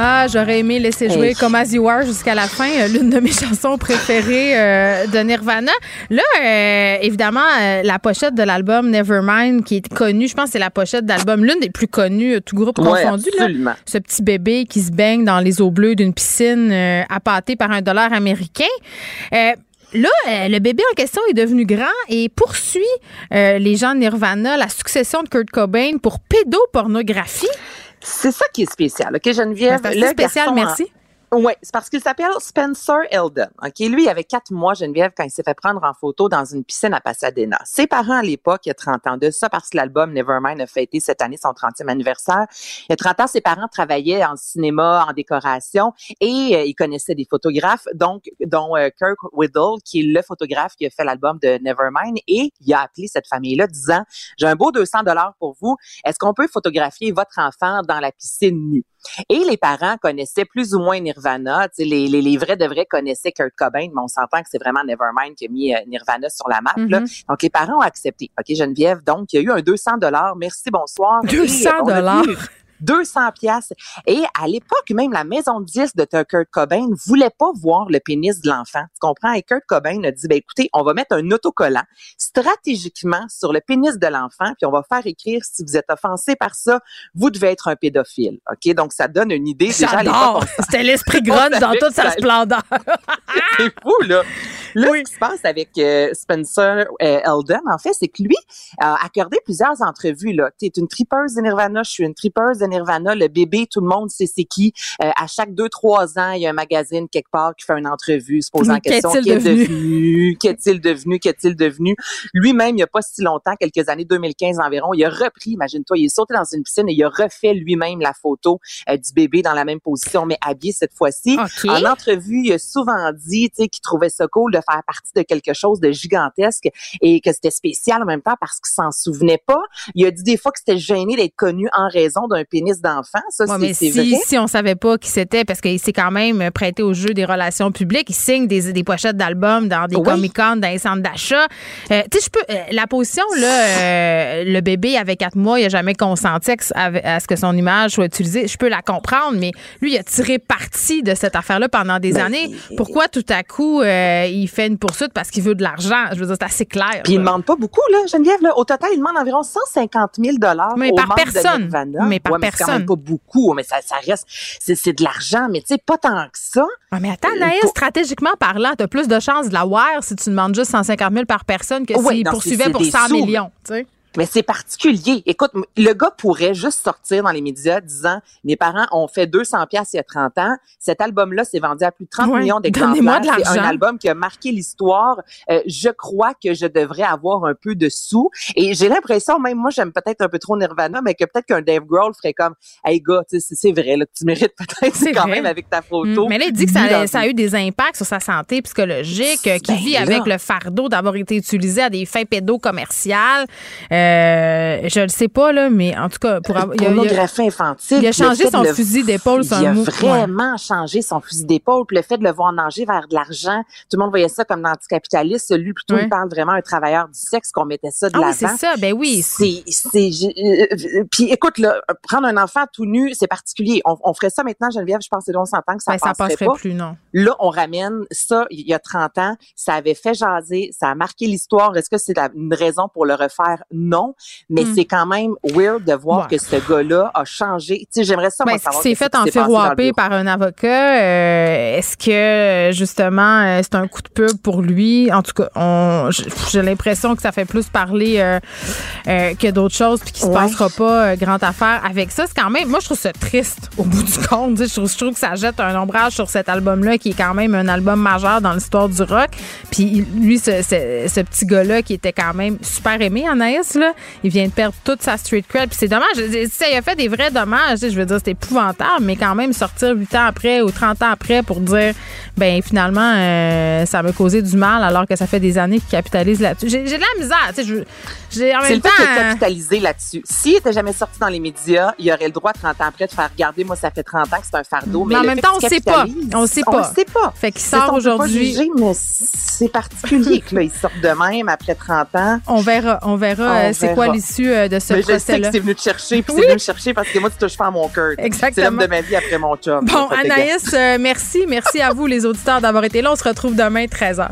Ah, j'aurais aimé laisser jouer comme As You Are jusqu'à la fin, euh, l'une de mes *laughs* chansons préférées euh, de Nirvana. Là, euh, évidemment, la pochette de l'album Nevermind, qui est connue, je pense que c'est la pochette d'album, l'une des plus connues, tout groupe confondu. Là. Ce petit bébé qui se baigne dans les eaux bleues d'une piscine appâtée par un dollar américain. Là, le bébé en question est devenu grand et poursuit les gens de Nirvana, la succession de Kurt Cobain pour pédopornographie. C'est ça qui est spécial, OK, Geneviève? C'est spécial, merci. Oui, c'est parce qu'il s'appelle Spencer Eldon. OK, lui, il avait quatre mois, Geneviève, quand il s'est fait prendre en photo dans une piscine à Pasadena. Ses parents, à l'époque, il y a 30 ans de ça, parce que l'album Nevermind a fêté cette année son 30e anniversaire. Il y a 30 ans, ses parents travaillaient en cinéma, en décoration, et euh, ils connaissaient des photographes, donc, dont euh, Kirk Whittle, qui est le photographe qui a fait l'album de Nevermind, et il a appelé cette famille-là disant, j'ai un beau 200 dollars pour vous. Est-ce qu'on peut photographier votre enfant dans la piscine nue? Et les parents connaissaient plus ou moins Nirvana. Les, les, les, vrais de vrais connaissaient Kurt Cobain, mais on s'entend que c'est vraiment Nevermind qui a mis euh, Nirvana sur la map. Mm-hmm. Donc, les parents ont accepté. OK, Geneviève, donc, il y a eu un 200 dollars. Merci, bonsoir. 200 dollars? 200 pièces. Et à l'époque, même la maison de 10 de Kurt Cobain ne voulait pas voir le pénis de l'enfant. Tu comprends? Et Kurt Cobain a dit, ben, écoutez, on va mettre un autocollant stratégiquement sur le pénis de l'enfant, puis on va faire écrire, si vous êtes offensé par ça, vous devez être un pédophile. OK? Donc, ça donne une idée. Déjà, C'était l'esprit *laughs* grotte dans toute sa splendeur. *laughs* c'est fou, là. Là, ce qui se passe avec euh, Spencer euh, Eldon, en fait, c'est que lui a accordé plusieurs entrevues. Là, es une tripeuse de Nirvana, je suis une tripeuse de Nirvana. Le bébé, tout le monde sait c'est qui. Euh, à chaque deux trois ans, il y a un magazine quelque part qui fait une entrevue, se posant la question qu'est-il devenu, qu'est-il devenu, qu'est-il devenu? Lui-même, il n'y a pas si longtemps, quelques années, 2015 environ, il a repris, imagine-toi, il est sauté dans une piscine et il a refait lui-même la photo du bébé dans la même position, mais habillé cette fois-ci. En entrevue, il a souvent dit, tu sais, qu'il trouvait ça cool de faire partie de quelque chose de gigantesque et que c'était spécial en même temps parce qu'il s'en souvenait pas. Il a dit des fois que c'était gêné d'être connu en raison d'un pénis d'enfant. Ça, c'est si, vrai. Si on savait pas qui c'était, parce qu'il s'est quand même prêté au jeu des relations publiques, il signe des, des pochettes d'albums dans des Comic-Con, dans les centres d'achat. Euh, tu sais, je peux. Euh, la position, là, euh, le bébé avait quatre mois, il n'a jamais consenti à, ce que son image soit utilisée. Je peux la comprendre, mais lui, il a tiré parti de cette affaire-là pendant des années. Pourquoi tout à coup, il fait une poursuite parce qu'il veut de l'argent? Je veux dire, c'est assez clair. Puis il ne demande pas beaucoup, là, Geneviève. Là. Au total, il demande environ 150 000 Mais par personne. mais par personne. quand même pas beaucoup, mais ça, ça reste. C'est de l'argent, mais tu sais, pas tant que ça. mais attends, Naïs, stratégiquement parlant, tu as plus de chances de la voir si tu demandes juste 150 000 par personne que s'il poursuivait pour 100 millions. Tu sais. Mais c'est particulier. Écoute, le gars pourrait juste sortir dans les médias disant mes parents ont fait 200 pièces il y a 30 ans. Cet album-là s'est vendu à plus de 30 millions d'exemplaires. C'est un album qui a marqué l'histoire. Euh, je crois que je devrais avoir un peu de sous. Et j'ai l'impression, même moi, j'aime peut-être un peu trop Nirvana, mais que peut-être qu'un Dave Grohl ferait comme Hey gars, c'est vrai, là, tu mérites peut-être quand même avec ta photo. Mm. Mais là, il dit que ça, ça, a eu des impacts sur sa santé psychologique, euh, qu'il vit avec le fardeau d'avoir été utilisé à des fins pédocommerciales. Euh, euh, je le sais pas, là, mais en tout cas, pour avoir. A, infantile. Il a changé son fusil d'épaule, Il a vraiment changé son fusil d'épaule. le fait de le voir nager vers de l'argent, tout le monde voyait ça comme l'anticapitaliste. Lui, plutôt, il parle vraiment un travailleur du sexe qu'on mettait ça de ah, l'avant. c'est ça, ben oui. C'est, c'est, euh, puis écoute, là, prendre un enfant tout nu, c'est particulier. On, ferait ça maintenant, Geneviève, je pense que c'est longtemps que ça ben, passerait, ça passerait pas. plus, non. Là, on ramène ça il y a 30 ans. Ça avait fait jaser, ça a marqué l'histoire. Est-ce que c'est une raison pour le refaire? Non mais hmm. c'est quand même weird de voir que ce gars-là a changé. Tu sais, j'aimerais ça, ben, C'est fait en fait par un avocat. Euh, est-ce que, justement, euh, c'est un coup de pub pour lui? En tout cas, j'ai l'impression que ça fait plus parler euh, que d'autres choses puis qu'il se passera pas grande affaire avec ça. C'est quand même, moi, je trouve ça triste au bout du compte. Je trouve, je trouve que ça jette un ombrage sur cet album-là qui est quand même un album majeur dans l'histoire du rock. Puis lui, ce, ce, petit gars-là qui était quand même super aimé, Anaïs, là, il vient de perdre toute sa street cred. Puis c'est dommage. Ça, il a fait des vrais dommages. Je veux dire, c'est épouvantable, mais quand même sortir 8 ans après ou 30 ans après pour dire, ben finalement, euh, ça m'a causé du mal alors que ça fait des années qu'il capitalise là-dessus. J'ai de la misère. Tu sais, c'est le fait de capitaliser là-dessus. S'il n'était jamais sorti dans les médias, il aurait le droit 30 ans après de faire regarder, moi, ça fait 30 ans que c'est un fardeau. Mais, en même temps, on ne sait pas. On sait pas. On sait pas. Fait qu'il sort aujourd'hui. mais c'est particulier que là, il sort de même après 30 ans. On verra. On verra. C'est quoi l'issue euh, de ce procès-là? Je sais que c'est venu te chercher, puis c'est venu me chercher parce que moi, tu touches pas à mon cœur. Exactement. C'est l'homme de ma vie après mon job. Bon, Anaïs, euh, merci. Merci à vous, les auditeurs, d'avoir été là. On se retrouve demain, 13h.